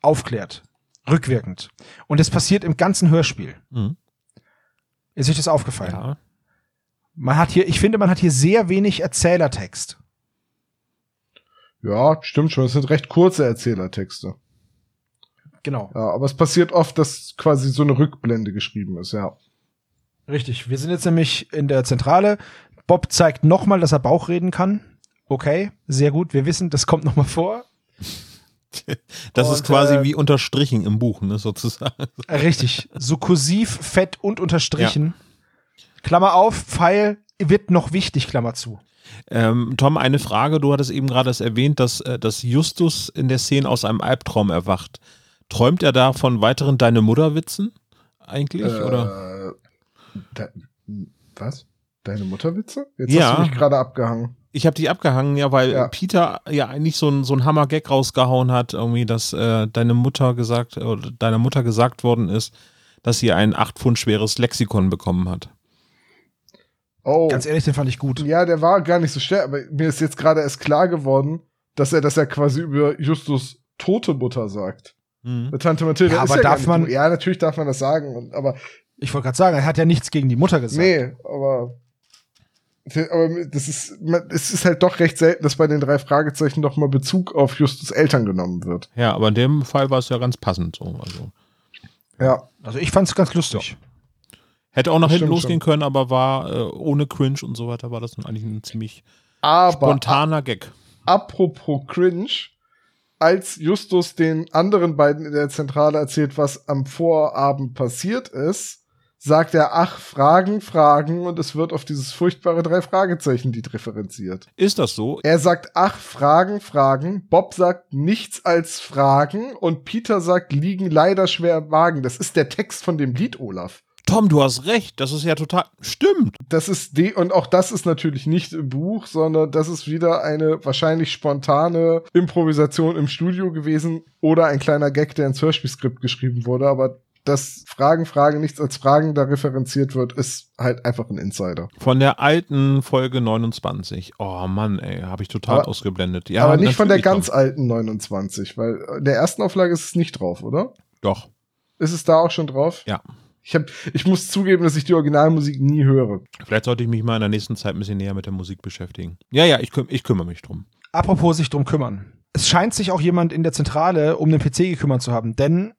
[SPEAKER 4] aufklärt. Rückwirkend. Und das passiert im ganzen Hörspiel.
[SPEAKER 2] Mhm.
[SPEAKER 4] Ist euch das aufgefallen?
[SPEAKER 2] Ja.
[SPEAKER 4] Man hat hier, ich finde, man hat hier sehr wenig Erzählertext.
[SPEAKER 3] Ja, stimmt schon. Es sind recht kurze Erzählertexte.
[SPEAKER 4] Genau.
[SPEAKER 3] Ja, aber es passiert oft, dass quasi so eine Rückblende geschrieben ist, ja.
[SPEAKER 4] Richtig. Wir sind jetzt nämlich in der Zentrale. Bob zeigt nochmal, dass er Bauch reden kann. Okay, sehr gut. Wir wissen, das kommt nochmal vor.
[SPEAKER 2] Das
[SPEAKER 4] Und,
[SPEAKER 2] ist quasi
[SPEAKER 4] äh,
[SPEAKER 2] wie unterstrichen im Buch, ne, sozusagen.
[SPEAKER 4] Richtig. So kursiv, fett und unterstrichen. Klammer auf, Pfeil wird noch wichtig, Klammer zu.
[SPEAKER 2] Ähm, Tom, eine Frage. Du hattest eben gerade es erwähnt, dass, äh, dass Justus in der Szene aus einem Albtraum erwacht. Träumt er da von weiteren Deine Mutter-Witzen eigentlich? oder?
[SPEAKER 3] Äh, da, was? Deine Mutterwitze? Jetzt
[SPEAKER 2] Ja.
[SPEAKER 3] hast du mich gerade abgehangen.
[SPEAKER 2] Ich habe die abgehangen, ja, weil
[SPEAKER 3] Ja.
[SPEAKER 2] Peter ja eigentlich so ein, so ein Hammer-Gag rausgehauen hat, irgendwie, dass äh, deine Mutter gesagt, oder deiner Mutter gesagt worden ist, dass sie ein acht Pfund schweres Lexikon bekommen hat.
[SPEAKER 3] Oh.
[SPEAKER 4] Ganz ehrlich, den fand ich gut.
[SPEAKER 3] Ja, der war gar nicht so schwer, aber mir ist jetzt gerade erst klar geworden, dass er das ja quasi über Justus tote Mutter sagt.
[SPEAKER 2] Mhm.
[SPEAKER 3] Tante Mathilde
[SPEAKER 4] Ja,
[SPEAKER 3] ist
[SPEAKER 4] aber
[SPEAKER 3] ja gar
[SPEAKER 4] darf
[SPEAKER 3] nicht
[SPEAKER 4] man-.
[SPEAKER 3] Ja, natürlich darf man das sagen, aber
[SPEAKER 4] Ich wollte gerade sagen, er hat ja nichts gegen die Mutter gesagt.
[SPEAKER 3] nee, aber aber das ist man- es ist halt doch recht selten, dass bei den drei Fragezeichen doch mal Bezug auf Justus Eltern genommen wird.
[SPEAKER 2] Ja, aber in dem Fall war es ja ganz passend so. Also.
[SPEAKER 3] Ja,
[SPEAKER 4] Also ich fand es ganz lustig.
[SPEAKER 2] Hätte auch nach
[SPEAKER 3] Das
[SPEAKER 2] hinten losgehen können, aber war äh, ohne Cringe und so weiter, war das dann eigentlich ein ziemlich
[SPEAKER 3] aber
[SPEAKER 2] spontaner Gag.
[SPEAKER 3] apropos cringe, als Justus den anderen beiden in der Zentrale erzählt, was am Vorabend passiert ist, sagt er, ach, Fragen, Fragen, und es wird auf dieses furchtbare drei Fragezeichen Lied referenziert.
[SPEAKER 2] Ist das so?
[SPEAKER 3] Er sagt, ach, Fragen, Fragen, Bob sagt nichts als Fragen und Peter sagt, liegen leider schwer im Magen. Das ist der Text von dem Lied, Olaf.
[SPEAKER 2] Tom, du hast recht. Das ist ja total. Stimmt.
[SPEAKER 3] Das ist die, und auch das ist natürlich nicht im Buch, sondern das ist wieder eine wahrscheinlich spontane Improvisation im Studio gewesen oder ein kleiner Gag, der ins Hörspielskript geschrieben wurde, aber dass Fragen, Fragen, nichts als Fragen da referenziert wird, ist halt einfach ein Insider.
[SPEAKER 2] Von der alten Folge 29. Oh Mann, ey, habe ich total
[SPEAKER 3] Aber-
[SPEAKER 2] ausgeblendet. Ja,
[SPEAKER 3] aber nicht von der ganz
[SPEAKER 2] Tom.
[SPEAKER 3] alten 29, weil in der ersten Auflage ist es nicht drauf, oder?
[SPEAKER 2] Doch.
[SPEAKER 3] Ist es da auch schon drauf?
[SPEAKER 2] Ja.
[SPEAKER 3] Ich, hab, ich muss zugeben, dass ich die Originalmusik nie höre.
[SPEAKER 2] Vielleicht sollte ich mich mal in der nächsten Zeit ein bisschen näher mit der Musik beschäftigen. Ja, ja, ich, küm ich kümmere mich drum.
[SPEAKER 4] Apropos sich drum kümmern. Es scheint sich auch jemand in der Zentrale um den PC gekümmert zu haben, denn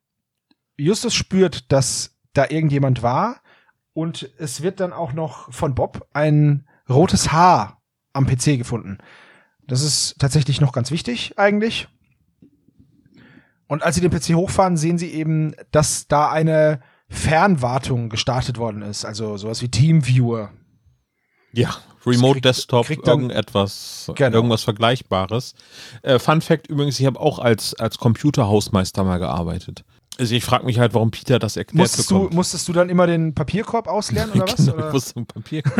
[SPEAKER 4] Justus spürt, dass da irgendjemand war und es wird dann auch noch von Bob ein rotes Haar am PC gefunden. Das ist tatsächlich noch ganz wichtig eigentlich. Und als sie den PC hochfahren, sehen sie eben, dass da eine Fernwartung gestartet worden ist, also sowas wie Teamviewer.
[SPEAKER 2] Ja, Remote
[SPEAKER 4] kriegt-
[SPEAKER 2] Desktop,
[SPEAKER 4] kriegt dann-
[SPEAKER 2] irgendetwas,
[SPEAKER 4] Genau.
[SPEAKER 2] irgendwas Vergleichbares. Äh, Fun Fact übrigens, ich habe auch als, als Computerhausmeister mal gearbeitet. Also ich frage mich halt, warum Peter das erklärt
[SPEAKER 4] Musstest du,
[SPEAKER 2] bekommt.
[SPEAKER 4] musstest du dann immer den Papierkorb ausleeren oder was?
[SPEAKER 2] Genau,
[SPEAKER 4] Oder?
[SPEAKER 2] ich wusste ein Papier.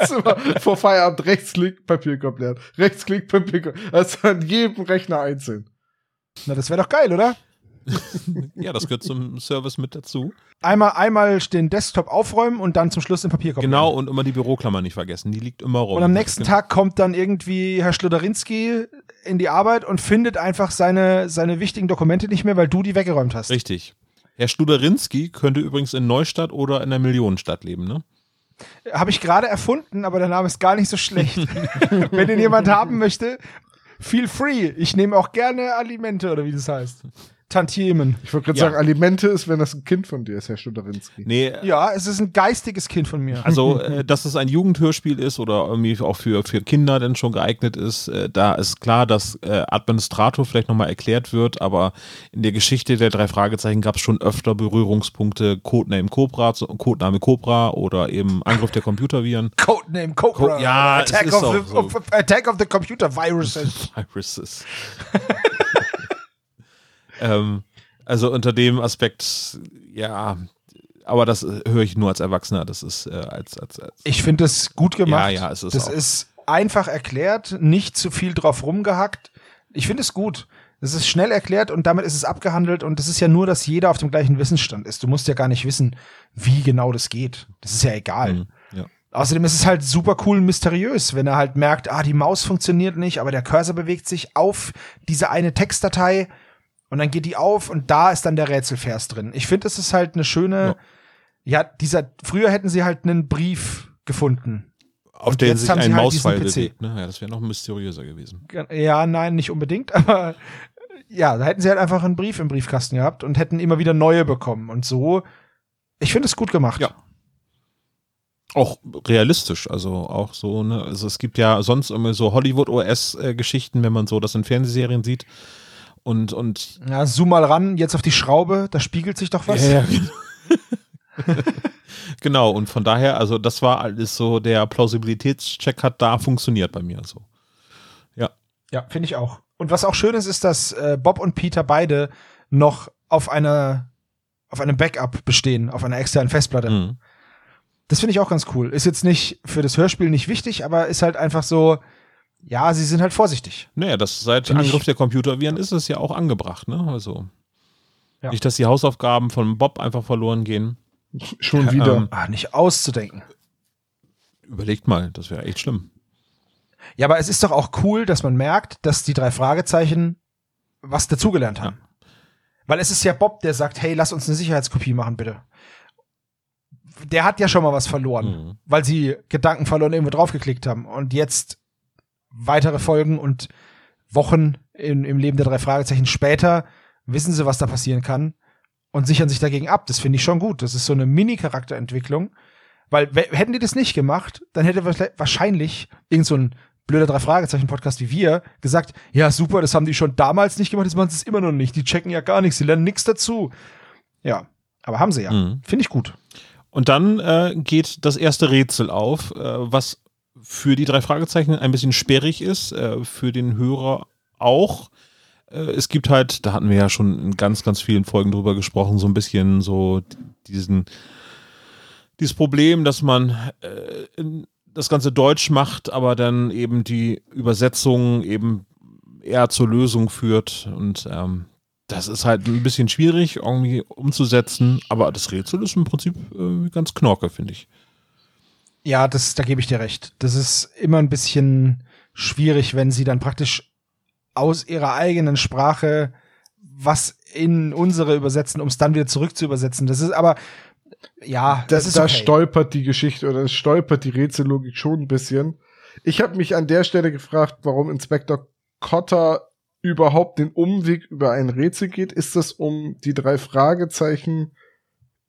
[SPEAKER 3] Das ist immer vor Feierabend Rechtsklick, Papierkorb lernen. Rechtsklick, Papierkorb. Also an jedem Rechner einzeln.
[SPEAKER 4] Na, das wäre doch geil, oder?
[SPEAKER 2] ja, das gehört zum Service mit dazu.
[SPEAKER 4] Einmal, einmal den Desktop aufräumen und dann zum Schluss den Papierkorb.
[SPEAKER 2] Genau, und immer die Büroklammer nicht vergessen. Die liegt immer rum.
[SPEAKER 4] Und am nächsten Tag kommt dann irgendwie Herr Schluderinski in die Arbeit und findet einfach seine, seine wichtigen Dokumente nicht mehr, weil du die weggeräumt hast.
[SPEAKER 2] Richtig. Herr Studerinski könnte übrigens in Neustadt oder in der Millionenstadt leben, ne?
[SPEAKER 4] Habe ich gerade erfunden, aber der Name ist gar nicht so schlecht. Wenn ihn jemand haben möchte, feel free. Ich nehme auch gerne Alimente oder wie das heißt. Tantiemen.
[SPEAKER 3] Ich wollte gerade
[SPEAKER 2] Ja.
[SPEAKER 3] sagen, Alimente ist, wenn das ein Kind von dir ist, Herr Studerinski.
[SPEAKER 2] Nee,
[SPEAKER 4] Ja, es ist ein geistiges Kind von mir.
[SPEAKER 2] Also, äh, dass es ein Jugendhörspiel ist oder irgendwie auch für, für Kinder denn schon geeignet ist, äh, da ist klar, dass äh, Administrator vielleicht nochmal erklärt wird, aber in der Geschichte der drei Fragezeichen gab es schon öfter Berührungspunkte, Codename Cobra, Codename Cobra oder eben Angriff der Computerviren.
[SPEAKER 4] Codename Cobra.
[SPEAKER 2] Co- ja, es
[SPEAKER 4] Attack,
[SPEAKER 2] ist
[SPEAKER 4] of
[SPEAKER 2] auch
[SPEAKER 4] the,
[SPEAKER 2] so.
[SPEAKER 4] of, Attack of the Computer Viruses.
[SPEAKER 2] Viruses. Ähm, also unter dem Aspekt, ja, aber das höre ich nur als Erwachsener, das ist äh, als, als, als
[SPEAKER 4] Ich finde es gut gemacht.
[SPEAKER 2] Ja, ja, es ist
[SPEAKER 4] Das
[SPEAKER 2] auch.
[SPEAKER 4] ist einfach erklärt, nicht zu viel drauf rumgehackt. Ich finde es gut. Es ist schnell erklärt und damit ist es abgehandelt und es ist ja nur, dass jeder auf dem gleichen Wissensstand ist. Du musst ja gar nicht wissen, wie genau das geht. Das ist ja egal.
[SPEAKER 2] Mhm, ja.
[SPEAKER 4] Außerdem ist es halt super cool und mysteriös, wenn er halt merkt, ah, die Maus funktioniert nicht, aber der Cursor bewegt sich auf diese eine Textdatei und dann geht die auf und da ist dann der Rätselvers drin. Ich finde, es ist halt eine schöne, ja. dieser, früher hätten sie halt einen Brief gefunden.
[SPEAKER 2] auf
[SPEAKER 4] Und
[SPEAKER 2] den
[SPEAKER 4] jetzt
[SPEAKER 2] sich
[SPEAKER 4] haben
[SPEAKER 2] ein
[SPEAKER 4] sie halt
[SPEAKER 2] bewegt. Ne? Ja, das wäre noch mysteriöser gewesen.
[SPEAKER 4] Ja, nein, nicht unbedingt, aber ja, da hätten sie halt einfach einen Brief im Briefkasten gehabt und hätten immer wieder neue bekommen. Und so, ich finde es gut gemacht.
[SPEAKER 2] Ja. Auch realistisch, also auch so, ne? Also es gibt ja sonst immer so Hollywood-OS-Geschichten, wenn man so das in Fernsehserien sieht. Und, und
[SPEAKER 4] Ja, zoom mal ran, jetzt auf die Schraube, da spiegelt sich doch was.
[SPEAKER 2] Ja, ja, genau. genau, und von daher, also das war alles so, der Plausibilitätscheck hat da funktioniert bei mir so. Ja.
[SPEAKER 4] Ja, finde ich auch. Und was auch schön ist, ist, dass äh, Bob und Peter beide noch auf einer auf einem Backup bestehen, auf einer externen Festplatte.
[SPEAKER 2] Mhm.
[SPEAKER 4] Das finde ich auch ganz cool. Ist jetzt nicht für das Hörspiel nicht wichtig, aber ist halt einfach so, ja, sie sind halt vorsichtig.
[SPEAKER 2] Naja, das seit
[SPEAKER 4] ich-
[SPEAKER 2] Angriff der Computerviren ist es ja auch angebracht, ne? Also
[SPEAKER 4] Ja.
[SPEAKER 2] nicht, dass die Hausaufgaben von Bob einfach verloren gehen.
[SPEAKER 3] Schon wieder.
[SPEAKER 2] Ähm,
[SPEAKER 4] Ah, nicht auszudenken.
[SPEAKER 2] Überlegt mal, das wäre echt schlimm.
[SPEAKER 4] Ja, aber es ist doch auch cool, dass man merkt, dass die drei Fragezeichen was dazugelernt haben. Weil es ist ja Bob, der sagt, hey, lass uns eine Sicherheitskopie machen, bitte. Der hat ja schon mal was verloren,
[SPEAKER 2] Mhm.
[SPEAKER 4] weil sie Gedanken verloren irgendwo draufgeklickt haben. Und jetzt weitere Folgen und Wochen in, im Leben der drei Fragezeichen später wissen sie, was da passieren kann und sichern sich dagegen ab. Das finde ich schon gut. Das ist so eine Mini-Charakterentwicklung. Weil we- hätten die das nicht gemacht, dann hätte wa- wahrscheinlich irgend so ein blöder drei Fragezeichen Podcast wie wir gesagt, ja super, das haben die schon damals nicht gemacht, das machen sie es immer noch nicht. Die checken ja gar nichts, sie lernen nichts dazu. Ja, aber haben sie ja.
[SPEAKER 2] Mhm.
[SPEAKER 4] Finde ich gut.
[SPEAKER 2] Und dann äh, geht das erste Rätsel auf, äh, was für die drei Fragezeichen ein bisschen sperrig ist, äh, für den Hörer auch. Äh, es gibt halt, da hatten wir ja schon in ganz, ganz vielen Folgen drüber gesprochen, so ein bisschen so diesen, dieses Problem, dass man äh, in, das Ganze Deutsch macht, aber dann eben die Übersetzung eben eher zur Lösung führt und ähm, das ist halt ein bisschen schwierig irgendwie umzusetzen, aber das Rätsel ist im Prinzip äh, ganz knorke, finde ich.
[SPEAKER 4] Ja, das, da gebe ich dir recht. Das ist immer ein bisschen schwierig, wenn sie dann praktisch aus ihrer eigenen Sprache was in unsere übersetzen, um es dann wieder zurück zu übersetzen. Das ist aber, ja,
[SPEAKER 3] Da,
[SPEAKER 4] das ist
[SPEAKER 3] da
[SPEAKER 4] okay.
[SPEAKER 3] stolpert die Geschichte oder es stolpert die Rätsellogik schon ein bisschen. Ich habe mich an der Stelle gefragt, warum Inspektor Cotter überhaupt den Umweg über ein Rätsel geht. Ist das, um die drei Fragezeichen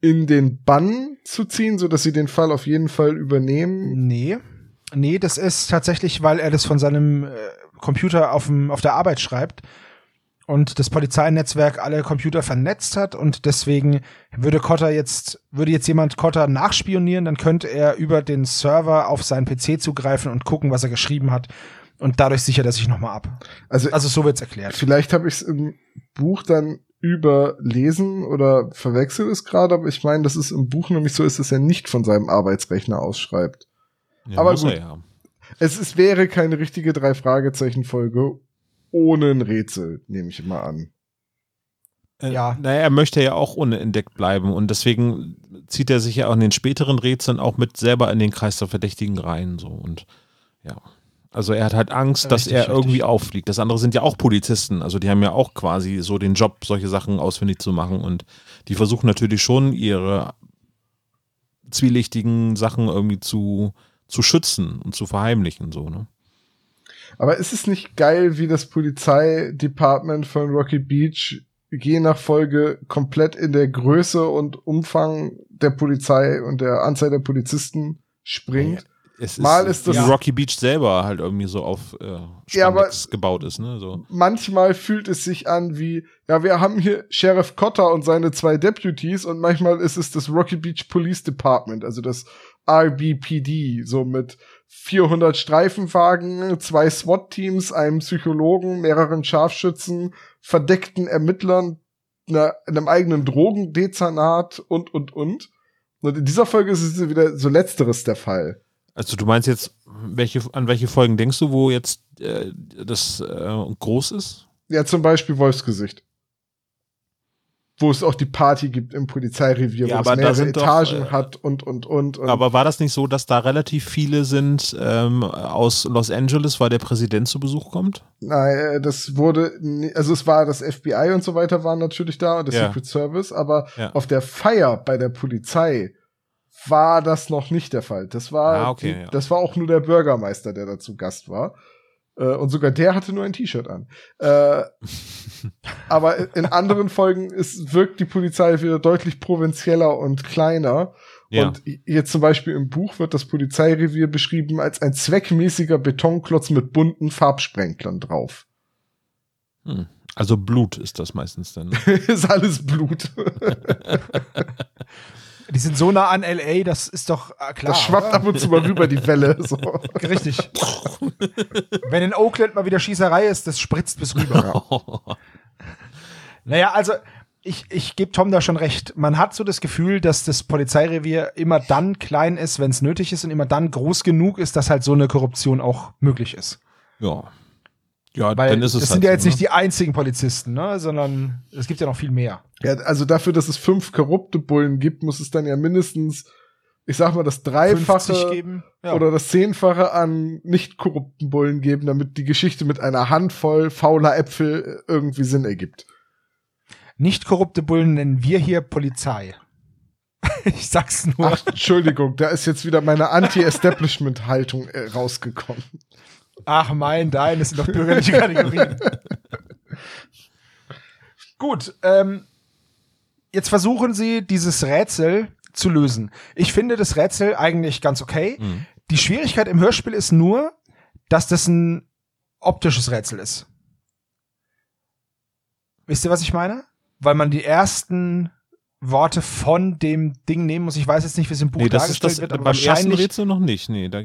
[SPEAKER 3] in den Bann zu ziehen, so dass sie den Fall auf jeden Fall übernehmen?
[SPEAKER 4] Nee. Nee, das ist tatsächlich, weil er das von seinem äh, Computer auf, dem, auf der Arbeit schreibt. und das Polizeinetzwerk alle Computer vernetzt hat und deswegen würde Cotter jetzt, würde jetzt jemand Cotter nachspionieren, dann könnte er über den Server auf seinen PC zugreifen und gucken, was er geschrieben hat und dadurch sichert er sich nochmal ab.
[SPEAKER 3] Also,
[SPEAKER 4] Also so wird's erklärt.
[SPEAKER 3] vielleicht habe ich es im Buch dann überlesen oder verwechselt es gerade, aber ich meine, dass es im Buch nämlich so ist, dass er nicht von seinem Arbeitsrechner ausschreibt.
[SPEAKER 2] Ja,
[SPEAKER 3] Aber gut.
[SPEAKER 2] ja.
[SPEAKER 3] Es, es wäre keine richtige Drei-Fragezeichen-Folge ohne ein Rätsel, nehme ich immer an.
[SPEAKER 2] Äh,
[SPEAKER 4] Ja.
[SPEAKER 2] Naja, er möchte ja auch unentdeckt bleiben und deswegen zieht er sich ja auch in den späteren Rätseln auch mit selber in den Kreis der Verdächtigen rein. So und ja. Also er hat halt Angst, dass
[SPEAKER 4] Richtig,
[SPEAKER 2] er
[SPEAKER 4] richtig.
[SPEAKER 2] irgendwie auffliegt. Das andere sind ja auch Polizisten. Also die haben ja auch quasi so den Job, solche Sachen ausfindig zu machen. Und die versuchen natürlich schon, ihre zwielichtigen Sachen irgendwie zu, zu schützen und zu verheimlichen. So, ne?
[SPEAKER 3] Aber ist es nicht geil, wie das Polizeidepartment von Rocky Beach je nach Folge komplett in der Größe und Umfang der Polizei und der Anzahl der Polizisten springt?
[SPEAKER 2] Es
[SPEAKER 3] Mal ist das-
[SPEAKER 2] wie Rocky Beach selber halt irgendwie so auf äh,
[SPEAKER 3] Ja,
[SPEAKER 2] Spandex gebaut ist. Ne? So.
[SPEAKER 3] Manchmal fühlt es sich an wie, ja, wir haben hier Sheriff Cotter und seine zwei Deputies und manchmal ist es das Rocky Beach Police Department, also das RBPD, so mit 400 Streifenwagen, zwei SWAT-Teams, einem Psychologen, mehreren Scharfschützen, verdeckten Ermittlern, einer, einem eigenen Drogendezernat und, und, und. Und in dieser Folge ist es wieder so letzteres der Fall.
[SPEAKER 2] Also du meinst jetzt, welche, an welche Folgen denkst du, wo jetzt äh, das äh, groß ist?
[SPEAKER 3] Ja, zum Beispiel Wolfsgesicht. Wo es auch die Party gibt im Polizeirevier,
[SPEAKER 2] Ja,
[SPEAKER 3] wo es mehrere
[SPEAKER 2] sind doch,
[SPEAKER 3] Etagen
[SPEAKER 2] äh,
[SPEAKER 3] hat und, und, und. und
[SPEAKER 2] Aber war das nicht so, dass da relativ viele sind ähm, aus Los Angeles, weil der Präsident zu Besuch kommt?
[SPEAKER 3] Nein, äh, das wurde, also es war das FBI und so weiter waren natürlich da und das
[SPEAKER 2] Ja.
[SPEAKER 3] Secret Service, aber
[SPEAKER 2] Ja.
[SPEAKER 3] auf der Feier bei der Polizei war das noch nicht der Fall. Das war,
[SPEAKER 2] Ah, okay,
[SPEAKER 3] die,
[SPEAKER 2] ja.
[SPEAKER 3] das war auch nur der Bürgermeister, der dazu Gast war. Äh, Und sogar der hatte nur ein T-Shirt an. Äh, aber in anderen Folgen ist, wirkt die Polizei wieder deutlich provinzieller und kleiner.
[SPEAKER 2] Ja.
[SPEAKER 3] Und jetzt zum Beispiel im Buch wird das Polizeirevier beschrieben als ein zweckmäßiger Betonklotz mit bunten Farbsprenklern drauf.
[SPEAKER 2] Hm. Also Blut ist das meistens dann. ne?
[SPEAKER 3] ist alles Blut.
[SPEAKER 4] Die sind so nah an LA, das ist doch äh, klar.
[SPEAKER 3] das schwappt
[SPEAKER 4] oder?
[SPEAKER 3] ab und zu mal rüber, die Welle. So.
[SPEAKER 4] Richtig. Wenn in Oakland mal wieder Schießerei ist, das spritzt bis rüber. Naja, also ich, ich gebe Tom da schon recht. Man hat so das Gefühl, dass das Polizeirevier immer dann klein ist, wenn es nötig ist und immer dann groß genug ist, dass halt so eine Korruption auch möglich ist.
[SPEAKER 2] ja. Ja,
[SPEAKER 4] Weil
[SPEAKER 2] dann ist es
[SPEAKER 4] das
[SPEAKER 2] halt
[SPEAKER 4] sind ja
[SPEAKER 2] so,
[SPEAKER 4] jetzt
[SPEAKER 2] ne?
[SPEAKER 4] nicht die einzigen Polizisten, ne? sondern es gibt ja noch viel mehr.
[SPEAKER 3] Ja, also dafür, dass es fünf korrupte Bullen gibt, muss es dann ja mindestens, ich sag mal, das
[SPEAKER 4] 50
[SPEAKER 3] Dreifache
[SPEAKER 4] geben. Ja.
[SPEAKER 3] oder das Zehnfache an nicht korrupten Bullen geben, damit die Geschichte mit einer Handvoll fauler Äpfel irgendwie Sinn ergibt.
[SPEAKER 4] Nicht korrupte Bullen nennen wir hier Polizei. ich sag's nur.
[SPEAKER 3] Ach, Entschuldigung, da ist jetzt wieder meine Anti-Establishment-Haltung äh, rausgekommen.
[SPEAKER 4] Ach mein, dein, das sind doch bürgerliche Kategorien. Gut, ähm, jetzt versuchen sie dieses Rätsel zu lösen. Ich finde das Rätsel eigentlich ganz okay.
[SPEAKER 2] Mhm.
[SPEAKER 4] Die Schwierigkeit im Hörspiel ist nur, dass das ein optisches Rätsel ist. Wisst ihr, was ich meine? Weil man die ersten Worte von dem Ding nehmen muss. Ich weiß jetzt nicht, wie es im Buch
[SPEAKER 2] Nee, das ist
[SPEAKER 4] dargestellt
[SPEAKER 2] das
[SPEAKER 4] wird, aber
[SPEAKER 2] beim ersten Rätsel noch nicht. Nee, da,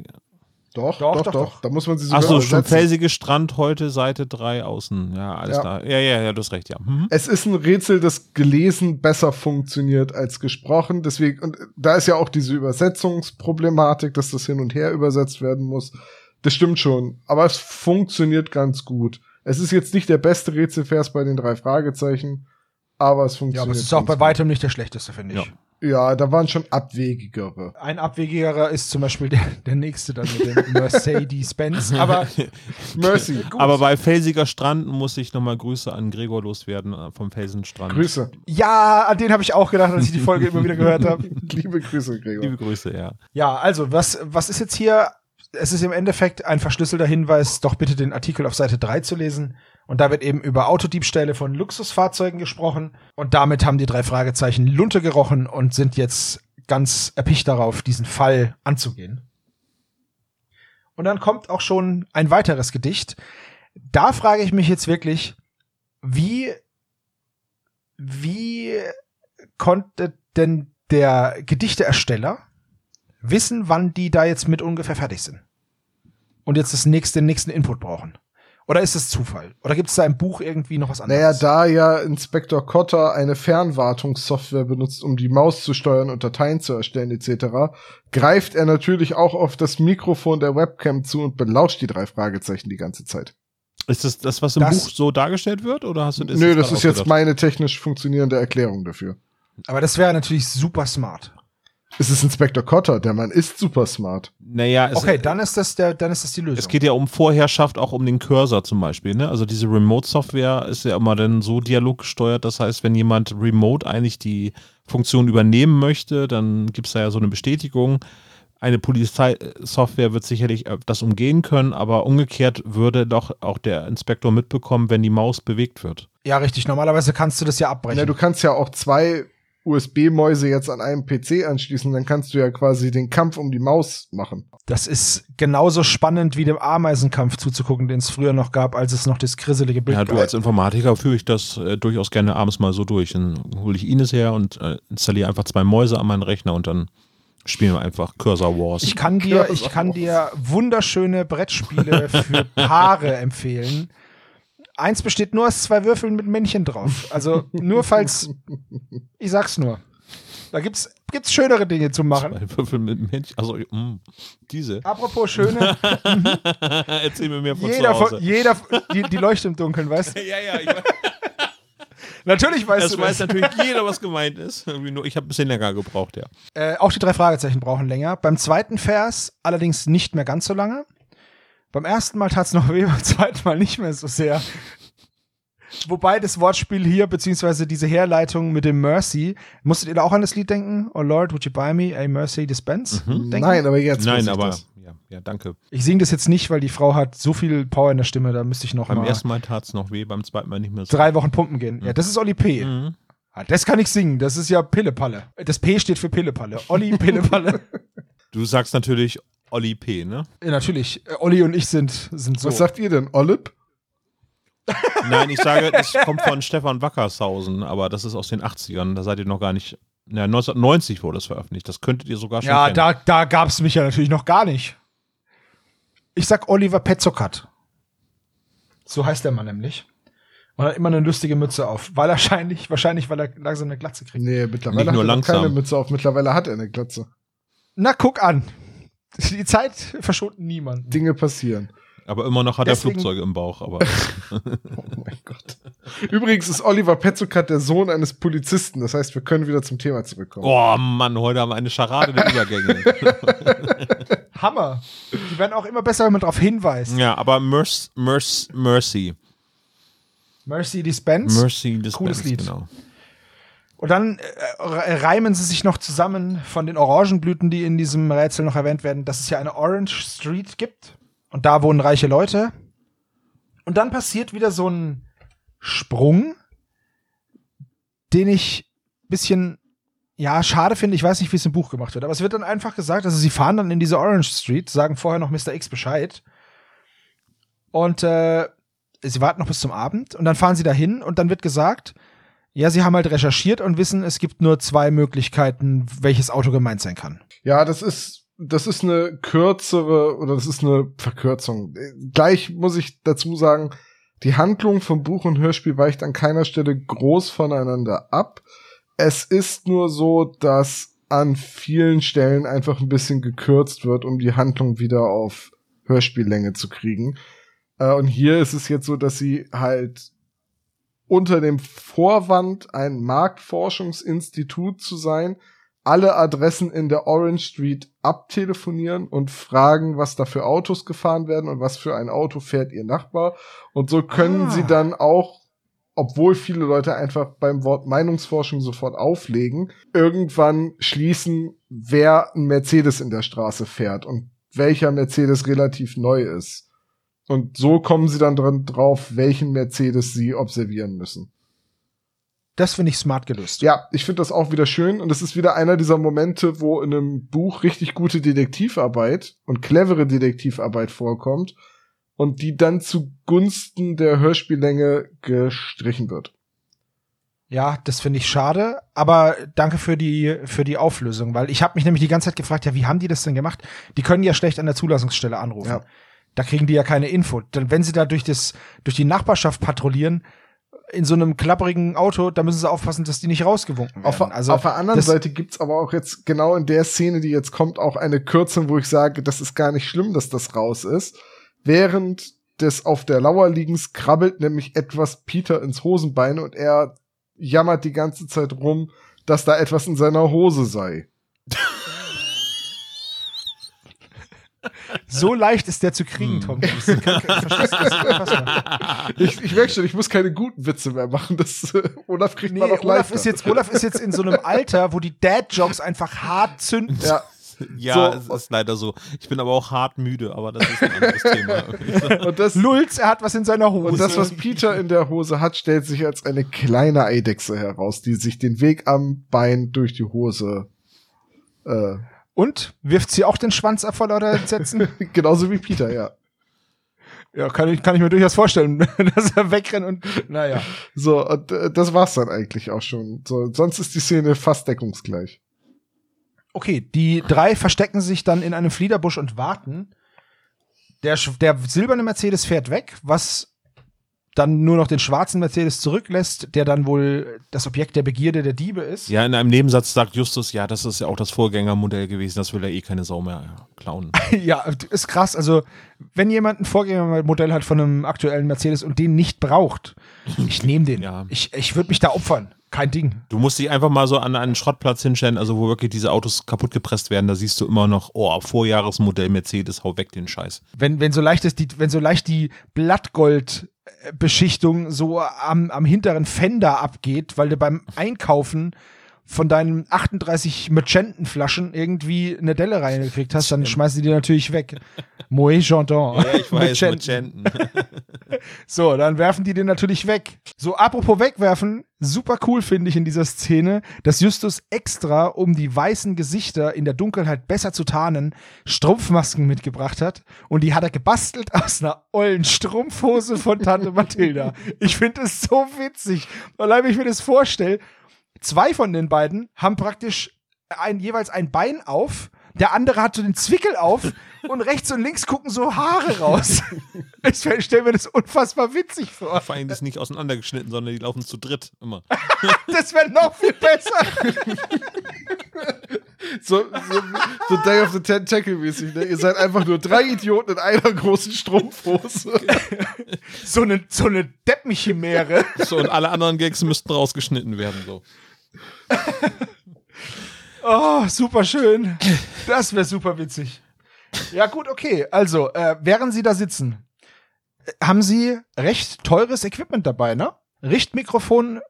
[SPEAKER 3] Doch,
[SPEAKER 4] Doch,
[SPEAKER 3] doch,
[SPEAKER 4] doch.
[SPEAKER 3] Da muss man sie sogar
[SPEAKER 2] Achso, schon
[SPEAKER 3] übersetzen.
[SPEAKER 2] felsige Strand heute, Seite 3 außen. Ja, alles
[SPEAKER 3] Ja.
[SPEAKER 2] klar. Ja, ja, ja, du hast recht, ja. Mhm.
[SPEAKER 3] Es ist ein Rätsel, das gelesen besser funktioniert als gesprochen. Deswegen, und da ist ja auch diese Übersetzungsproblematik, dass das hin und her übersetzt werden muss. Das stimmt schon. Aber es funktioniert ganz gut. Es ist jetzt nicht der beste Rätselvers bei den drei Fragezeichen, aber es funktioniert.
[SPEAKER 4] Ja, aber es ist auch bei
[SPEAKER 3] gut.
[SPEAKER 4] weitem nicht der schlechteste, finde ich.
[SPEAKER 2] Ja.
[SPEAKER 3] Ja, da waren schon abwegigere.
[SPEAKER 4] Ein abwegigerer ist zum Beispiel der, der nächste dann mit dem Mercedes-Benz. Aber
[SPEAKER 3] Mercy.
[SPEAKER 4] gut.
[SPEAKER 2] Aber bei felsiger Strand muss ich nochmal Grüße an Gregor loswerden äh, vom Felsenstrand.
[SPEAKER 3] Grüße.
[SPEAKER 4] ja, an den habe ich auch gedacht, als ich die Folge immer wieder gehört habe.
[SPEAKER 3] Liebe Grüße, Gregor.
[SPEAKER 2] Liebe Grüße, ja.
[SPEAKER 4] Ja, also, was, was ist jetzt hier? Es ist im Endeffekt ein verschlüsselter Hinweis, doch bitte den Artikel auf Seite 3 zu lesen. Und da wird eben über Autodiebstähle von Luxusfahrzeugen gesprochen. Und damit haben die drei Fragezeichen Lunte gerochen und sind jetzt ganz erpicht darauf, diesen Fall anzugehen. Und dann kommt auch schon ein weiteres Gedicht. Da frage ich mich jetzt wirklich, wie, wie konnte denn der Gedichteersteller wissen, wann die da jetzt mit ungefähr fertig sind? Und jetzt das nächste, den nächsten Input brauchen? Oder ist es Zufall? Oder gibt es da im Buch irgendwie noch was anderes?
[SPEAKER 3] Naja, da ja Inspektor Cotter eine Fernwartungssoftware benutzt, um die Maus zu steuern und Dateien zu erstellen etc., greift er natürlich auch auf das Mikrofon der Webcam zu und belauscht die drei Fragezeichen die ganze Zeit.
[SPEAKER 2] Ist das das, was im
[SPEAKER 4] Das-
[SPEAKER 2] Buch so dargestellt wird? Oder hast du das
[SPEAKER 3] Nö, das ist jetzt meine technisch funktionierende Erklärung dafür.
[SPEAKER 4] Aber das wäre natürlich super smart.
[SPEAKER 3] Es ist Inspektor Cotter, der Mann ist super smart.
[SPEAKER 2] Naja, es,
[SPEAKER 4] Okay, dann ist das der, dann ist das die Lösung.
[SPEAKER 2] es geht ja um Vorherrschaft, auch um den Cursor zum Beispiel. Ne? Also diese Remote-Software ist ja immer dann so dialoggesteuert. Das heißt, wenn jemand remote eigentlich die Funktion übernehmen möchte, dann gibt es da ja so eine Bestätigung. Eine Polizeisoftware wird sicherlich äh, das umgehen können, aber umgekehrt würde doch auch der Inspektor mitbekommen, wenn die Maus bewegt wird.
[SPEAKER 4] ja, richtig. Normalerweise kannst du das ja abbrechen.
[SPEAKER 3] Ja, du kannst ja auch zwei USB-Mäuse jetzt an einem PC anschließen, dann kannst du ja quasi den Kampf um die Maus machen.
[SPEAKER 4] Das ist genauso spannend wie dem Ameisenkampf zuzugucken, den es früher noch gab, als es noch das krisselige Bild
[SPEAKER 2] Ja, du
[SPEAKER 4] gab.
[SPEAKER 2] als Informatiker führe ich das äh, durchaus gerne abends mal so durch. Dann hole ich Ines her und äh, installiere einfach zwei Mäuse an meinen Rechner und dann spielen wir einfach Cursor Wars.
[SPEAKER 4] Ich kann dir, ich kann dir wunderschöne Brettspiele für Paare empfehlen. Eins besteht nur aus zwei Würfeln mit Männchen drauf. Also nur falls, ich sag's nur. Da gibt's, gibt's schönere Dinge zu machen.
[SPEAKER 2] Zwei Würfel mit Männchen. Also, mh, diese.
[SPEAKER 4] Apropos schöne,
[SPEAKER 2] Erzähl mir mehr von
[SPEAKER 4] jeder,
[SPEAKER 2] zu Hause.
[SPEAKER 4] von, jeder, die, die leuchtet im Dunkeln, weißt du?
[SPEAKER 2] ja, ja, ich,
[SPEAKER 4] Natürlich weißt
[SPEAKER 2] das
[SPEAKER 4] du
[SPEAKER 2] weiß
[SPEAKER 4] das.
[SPEAKER 2] natürlich jeder, was gemeint ist. Irgendwie nur, ich habe ein bisschen länger gebraucht, ja.
[SPEAKER 4] Äh, auch die drei Fragezeichen brauchen länger. Beim zweiten Vers allerdings nicht mehr ganz so lange. Beim ersten Mal tat's noch weh, beim zweiten Mal nicht mehr so sehr. Wobei das Wortspiel hier, beziehungsweise diese Herleitung mit dem Mercy, musstet ihr da auch an das Lied denken? Oh Lord, would you buy me a Mercy dispense? Denken?
[SPEAKER 3] Nein, aber jetzt.
[SPEAKER 2] Nein,
[SPEAKER 3] ich
[SPEAKER 2] aber
[SPEAKER 3] das.
[SPEAKER 2] ja, ja, danke.
[SPEAKER 4] Ich singe das jetzt nicht, weil die Frau hat so viel Power in der Stimme, da müsste ich noch
[SPEAKER 2] Beim
[SPEAKER 4] mal
[SPEAKER 2] ersten Mal tat es noch weh, beim zweiten Mal nicht mehr so.
[SPEAKER 4] drei Wochen pumpen gehen. Ja, das ist Olli P.
[SPEAKER 2] Mhm.
[SPEAKER 4] Ah, das kann ich singen, das ist ja Pillepalle. Das P steht für Pillepalle. Olli Pillepalle.
[SPEAKER 2] Du sagst natürlich Olli P., ne?
[SPEAKER 4] ja, natürlich, äh, Olli und ich sind, sind so.
[SPEAKER 3] Was sagt ihr denn? Olip?
[SPEAKER 2] Nein, ich sage, das kommt von Stefan Wackershausen, aber das ist aus den 80ern. Da seid ihr noch gar nicht. Ja, 1990 wurde es veröffentlicht. Das könntet ihr sogar schon
[SPEAKER 4] Ja,
[SPEAKER 2] kennen.
[SPEAKER 4] da, da gab's mich ja natürlich noch gar nicht. Ich sag Oliver Petzokat. So heißt der Mann nämlich. Und hat immer eine lustige Mütze auf. Weil er wahrscheinlich, wahrscheinlich, weil er langsam eine Glatze kriegt.
[SPEAKER 3] Nee, mittlerweile
[SPEAKER 2] Nicht nur
[SPEAKER 3] hat er
[SPEAKER 2] langsam.
[SPEAKER 3] keine Mütze auf. Mittlerweile hat er eine Glatze.
[SPEAKER 4] Na, guck an. Die Zeit verschont niemanden.
[SPEAKER 3] Dinge passieren.
[SPEAKER 2] Aber immer noch hat
[SPEAKER 4] Deswegen-
[SPEAKER 2] er Flugzeuge im Bauch. Aber
[SPEAKER 3] Oh mein Gott. Übrigens ist Oliver Petzokat der Sohn eines Polizisten. Das heißt, wir können wieder zum Thema zurückkommen.
[SPEAKER 2] oh Mann, heute haben wir eine Scharade der Übergänge.
[SPEAKER 4] Hammer. Die werden auch immer besser, wenn man darauf hinweist.
[SPEAKER 2] ja, aber Mercy, Mercy, Mercy,
[SPEAKER 4] Mercy Dispense.
[SPEAKER 2] Mercy, das
[SPEAKER 4] Cooles Lied.
[SPEAKER 2] Genau.
[SPEAKER 4] Und dann äh, re- reimen sie sich noch zusammen von den Orangenblüten, die in diesem Rätsel noch erwähnt werden, dass es ja eine Orange Street gibt. Und da wohnen reiche Leute. Und dann passiert wieder so ein Sprung, den ich bisschen, ja, schade finde. Ich weiß nicht, wie es im Buch gemacht wird. Aber es wird dann einfach gesagt, also sie fahren dann in diese Orange Street, sagen vorher noch Mr. X Bescheid. Und äh, sie warten noch bis zum Abend. Und dann fahren sie dahin und dann wird gesagt, ja, sie haben halt recherchiert und wissen, es gibt nur zwei Möglichkeiten, welches Auto gemeint sein kann.
[SPEAKER 3] Ja, das ist, das ist eine kürzere oder das ist eine Verkürzung. Gleich muss ich dazu sagen, die Handlung vom Buch und Hörspiel weicht an keiner Stelle groß voneinander ab. Es ist nur so, dass an vielen Stellen einfach ein bisschen gekürzt wird, um die Handlung wieder auf Hörspiellänge zu kriegen. Äh, und hier ist es jetzt so, dass sie halt unter dem Vorwand, ein Marktforschungsinstitut zu sein, alle Adressen in der Orange Street abtelefonieren und fragen, was da für Autos gefahren werden und was für ein Auto fährt ihr Nachbar. Und so können
[SPEAKER 4] Ah.
[SPEAKER 3] sie dann auch, obwohl viele Leute einfach beim Wort Meinungsforschung sofort auflegen, irgendwann schließen, wer ein Mercedes in der Straße fährt und welcher Mercedes relativ neu ist. Und so kommen sie dann dran drauf, welchen Mercedes sie observieren müssen.
[SPEAKER 4] Das finde ich smart gelöst.
[SPEAKER 3] Ja, ich finde das auch wieder schön und es ist wieder einer dieser Momente, wo in einem Buch richtig gute Detektivarbeit und clevere Detektivarbeit vorkommt und die dann zugunsten der Hörspiellänge gestrichen wird.
[SPEAKER 4] Ja, das finde ich schade, aber danke für die für die Auflösung, weil ich habe mich nämlich die ganze Zeit gefragt, ja, wie haben die das denn gemacht? Die können ja schlecht an der Zulassungsstelle anrufen.
[SPEAKER 3] Ja.
[SPEAKER 4] Da kriegen die ja keine Info. Dann wenn sie da durch das durch die Nachbarschaft patrouillieren in so einem klapperigen Auto, da müssen sie aufpassen, dass die nicht rausgewunken werden.
[SPEAKER 3] Auf,
[SPEAKER 4] also
[SPEAKER 3] auf der anderen Seite gibt's aber auch jetzt genau in der Szene, die jetzt kommt, auch eine Kürzung, wo ich sage, das ist gar nicht schlimm, dass das raus ist. Während des auf der Lauer liegens krabbelt nämlich etwas Peter ins Hosenbein und er jammert die ganze Zeit rum, dass da etwas in seiner Hose sei.
[SPEAKER 4] So leicht ist der zu
[SPEAKER 3] Hm.
[SPEAKER 4] kriegen, Tom. Cruise. Ich ich
[SPEAKER 3] merke schon, ich muss keine guten Witze mehr machen. Das, äh, Olaf kriegt
[SPEAKER 4] Nee,
[SPEAKER 3] man noch
[SPEAKER 4] Olaf
[SPEAKER 3] leichter.
[SPEAKER 4] ist jetzt Olaf ist jetzt in so einem Alter, wo die Dad-Jokes einfach hart zünden.
[SPEAKER 3] ja,
[SPEAKER 2] Ja,
[SPEAKER 3] So.
[SPEAKER 2] es ist leider so. Ich bin aber auch hart müde, aber das ist ein anderes Thema.
[SPEAKER 3] und das,
[SPEAKER 4] Lulz, er hat was in seiner Hose.
[SPEAKER 3] Und das, was Peter in der Hose hat, stellt sich als eine kleine Eidechse heraus, die sich den Weg am Bein durch die Hose, äh,
[SPEAKER 4] Und wirft sie auch den Schwanz ab vor lauter Sätzen?
[SPEAKER 3] genauso wie Peter, ja.
[SPEAKER 4] ja, kann ich, kann ich mir durchaus vorstellen, dass er wegrennt und naja.
[SPEAKER 3] So, und äh, das war's dann eigentlich auch schon. So, sonst ist die Szene fast deckungsgleich.
[SPEAKER 4] Okay, die drei verstecken sich dann in einem Fliederbusch und warten. Der, der silberne Mercedes fährt weg, was dann nur noch den schwarzen Mercedes zurücklässt, der dann wohl das Objekt der Begierde der Diebe ist.
[SPEAKER 2] Ja, in einem Nebensatz sagt Justus, ja, das ist ja auch das Vorgängermodell gewesen, das will ja eh keine Sau mehr klauen.
[SPEAKER 4] Ja, ist krass. Also, wenn jemand ein Vorgängermodell hat von einem aktuellen Mercedes und den nicht braucht, ich nehme den.
[SPEAKER 2] Ja.
[SPEAKER 4] Ich, ich würde mich da opfern. Kein Ding.
[SPEAKER 2] Du musst dich einfach mal so an einen Schrottplatz hinstellen, also wo wirklich diese Autos kaputt gepresst werden, da siehst du immer noch, oh, Vorjahresmodell Mercedes, hau weg den Scheiß.
[SPEAKER 4] Wenn, wenn so leicht ist, die, wenn so leicht die Blattgoldbeschichtung so am, am hinteren Fender abgeht, weil du beim Einkaufen von deinen 38 Merchantenflaschen irgendwie eine Delle reingekriegt hast, dann schmeißen die dir natürlich weg. Moe Jardin. Merchanten. So, dann werfen die den natürlich weg. So, apropos wegwerfen, super cool finde ich in dieser Szene, dass Justus extra, um die weißen Gesichter in der Dunkelheit besser zu tarnen, Strumpfmasken mitgebracht hat. Und die hat er gebastelt aus einer ollen Strumpfhose von Tante Mathilda. Ich finde es so witzig. Allein wenn ich mir das vorstelle, zwei von den beiden haben praktisch ein, jeweils ein Bein auf, der andere hat so den Zwickel auf und rechts und links gucken so Haare raus. Ich stelle mir das unfassbar witzig vor.
[SPEAKER 2] Vor allem das ist nicht auseinandergeschnitten, sondern die laufen zu dritt immer.
[SPEAKER 4] Das wäre noch viel besser.
[SPEAKER 3] So, so, so Day of the Tentacle mäßig, ne? Ihr seid einfach nur drei Idioten in einer großen Strumpfhose.
[SPEAKER 4] So eine, so eine Deppenchimäre.
[SPEAKER 2] So, und alle anderen Gags müssten rausgeschnitten werden. So.
[SPEAKER 4] Oh, super schön. Das wäre super witzig. Ja, gut, okay. Also, äh, während Sie da sitzen, haben Sie recht teures Equipment dabei, ne? Richtmikrofon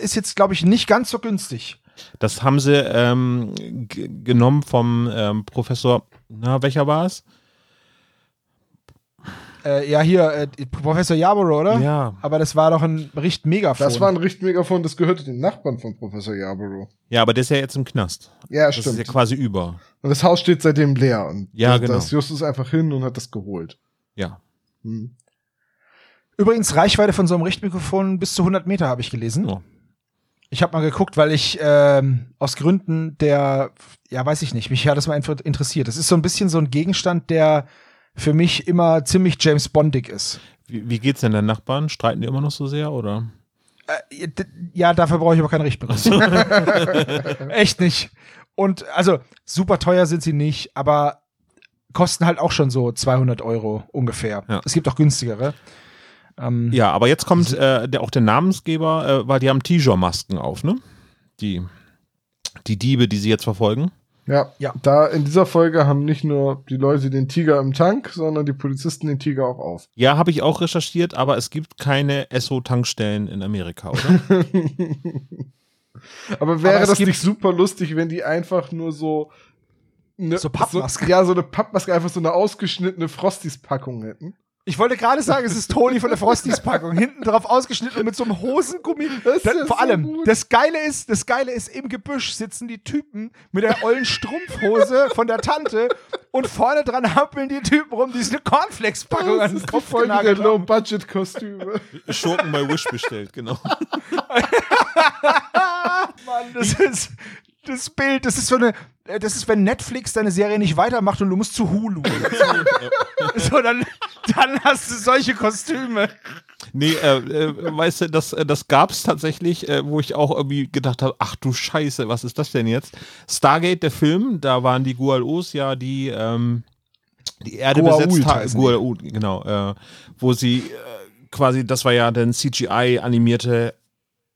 [SPEAKER 4] ist jetzt, glaube ich, nicht ganz so günstig.
[SPEAKER 2] Das haben sie ähm, genommen vom ähm, Professor, na, welcher war es?
[SPEAKER 4] Äh, ja, hier, äh, Professor Yarborough, oder?
[SPEAKER 2] Ja.
[SPEAKER 4] Aber das war doch ein Richtmegafon.
[SPEAKER 3] Das war ein Richtmegafon, das gehörte den Nachbarn von Professor Yarborough.
[SPEAKER 2] Ja, aber der ist ja jetzt im Knast.
[SPEAKER 3] Ja,
[SPEAKER 2] Das ist ja
[SPEAKER 3] stimmt.
[SPEAKER 2] quasi über.
[SPEAKER 3] Und das Haus steht seitdem leer. Und
[SPEAKER 2] Ja, genau.
[SPEAKER 3] da ist Justus einfach hin und hat das geholt.
[SPEAKER 2] Ja.
[SPEAKER 3] Hm.
[SPEAKER 4] Übrigens, Reichweite von so einem Richtmikrofon bis zu 100 Meter habe ich gelesen.
[SPEAKER 2] Oh.
[SPEAKER 4] Ich habe mal geguckt, weil ich ähm, aus Gründen der, ja, weiß ich nicht, mich hat das mal einfach interessiert. Das ist so ein bisschen so ein Gegenstand, der für mich immer ziemlich James Bondig ist.
[SPEAKER 2] Wie, wie geht's denn deinen Nachbarn? Streiten die immer noch so sehr, oder?
[SPEAKER 4] Äh, ja, dafür brauche ich aber kein Richtmikrofon. Echt nicht. Und also super teuer sind sie nicht, aber kosten halt auch schon so 200 Euro ungefähr.
[SPEAKER 2] Ja.
[SPEAKER 4] Es gibt auch günstigere. Ähm,
[SPEAKER 2] Ja, aber jetzt kommt äh, der, auch der Namensgeber, äh, weil die haben T-Shirt-Masken auf, ne? Die, die Diebe, die sie jetzt verfolgen.
[SPEAKER 3] Ja,
[SPEAKER 4] Ja.
[SPEAKER 3] da in dieser Folge haben nicht nur die Leute den Tiger im Tank, sondern die Polizisten den Tiger auch auf.
[SPEAKER 2] Ja, habe ich auch recherchiert, aber es gibt keine Esso-Tankstellen in Amerika, oder?
[SPEAKER 3] Aber wäre
[SPEAKER 4] Aber es
[SPEAKER 3] das nicht super lustig, wenn die einfach nur so ne,
[SPEAKER 4] So Pappmasken.
[SPEAKER 3] So, ja, so eine Pappmaske, einfach so eine ausgeschnittene Frosties-Packung hätten.
[SPEAKER 4] Ich wollte gerade sagen, es ist Toni von der Frosties-Packung. Hinten drauf ausgeschnitten und mit so einem Hosengummi.
[SPEAKER 3] Das ist
[SPEAKER 4] Da-
[SPEAKER 3] ja
[SPEAKER 4] vor
[SPEAKER 3] so
[SPEAKER 4] allem,
[SPEAKER 3] gut.
[SPEAKER 4] das Geile ist, das Geile ist, im Gebüsch sitzen die Typen mit der ollen Strumpfhose von der Tante und vorne dran hampeln die Typen rum, die sich eine Cornflakes-Packung
[SPEAKER 3] Das
[SPEAKER 4] an den
[SPEAKER 3] ist die
[SPEAKER 4] Kopf genagelt.
[SPEAKER 3] Low-Budget-Kostüme.
[SPEAKER 2] Schurken bei Wish bestellt, genau.
[SPEAKER 4] Mann, das ist das Bild, das ist so eine, äh, das ist, wenn Netflix deine Serie nicht weitermacht und du musst zu Hulu. so, dann, dann hast du solche Kostüme.
[SPEAKER 2] Nee, äh, äh, weißt du, das, äh, das gab es tatsächlich, äh, wo ich auch irgendwie gedacht habe, ach du Scheiße, was ist das denn jetzt? Stargate, der Film, da waren die Gualos ja die, ähm, die Erde
[SPEAKER 4] Goa'uld
[SPEAKER 2] besetzt haben. Goa'uld, genau. Äh, wo sie quasi, das war ja dann CGI-animierte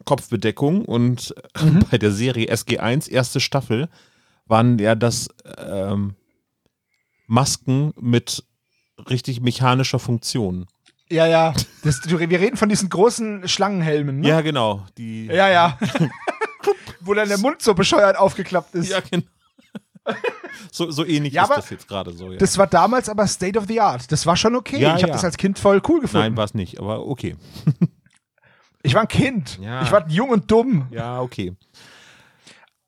[SPEAKER 2] Kopfbedeckung und äh,
[SPEAKER 4] Mhm.
[SPEAKER 2] bei der Serie SG1, erste Staffel, waren ja das ähm, Masken mit richtig mechanischer Funktion.
[SPEAKER 4] Ja, ja. Das, du, wir reden von diesen großen Schlangenhelmen, ne?
[SPEAKER 2] Ja, genau. Die,
[SPEAKER 4] Ja, ja. Wo dann der Mund so bescheuert aufgeklappt ist.
[SPEAKER 2] Ja, genau. so, so ähnlich
[SPEAKER 4] Ja,
[SPEAKER 2] ist das jetzt gerade so. Ja.
[SPEAKER 4] Das war damals aber State of the Art. Das war schon okay.
[SPEAKER 2] Ja,
[SPEAKER 4] ich habe das als Kind voll cool gefunden.
[SPEAKER 2] Nein, war es nicht, aber okay.
[SPEAKER 4] Ich war ein Kind.
[SPEAKER 2] Ja.
[SPEAKER 4] Ich war jung und dumm.
[SPEAKER 2] Ja, okay.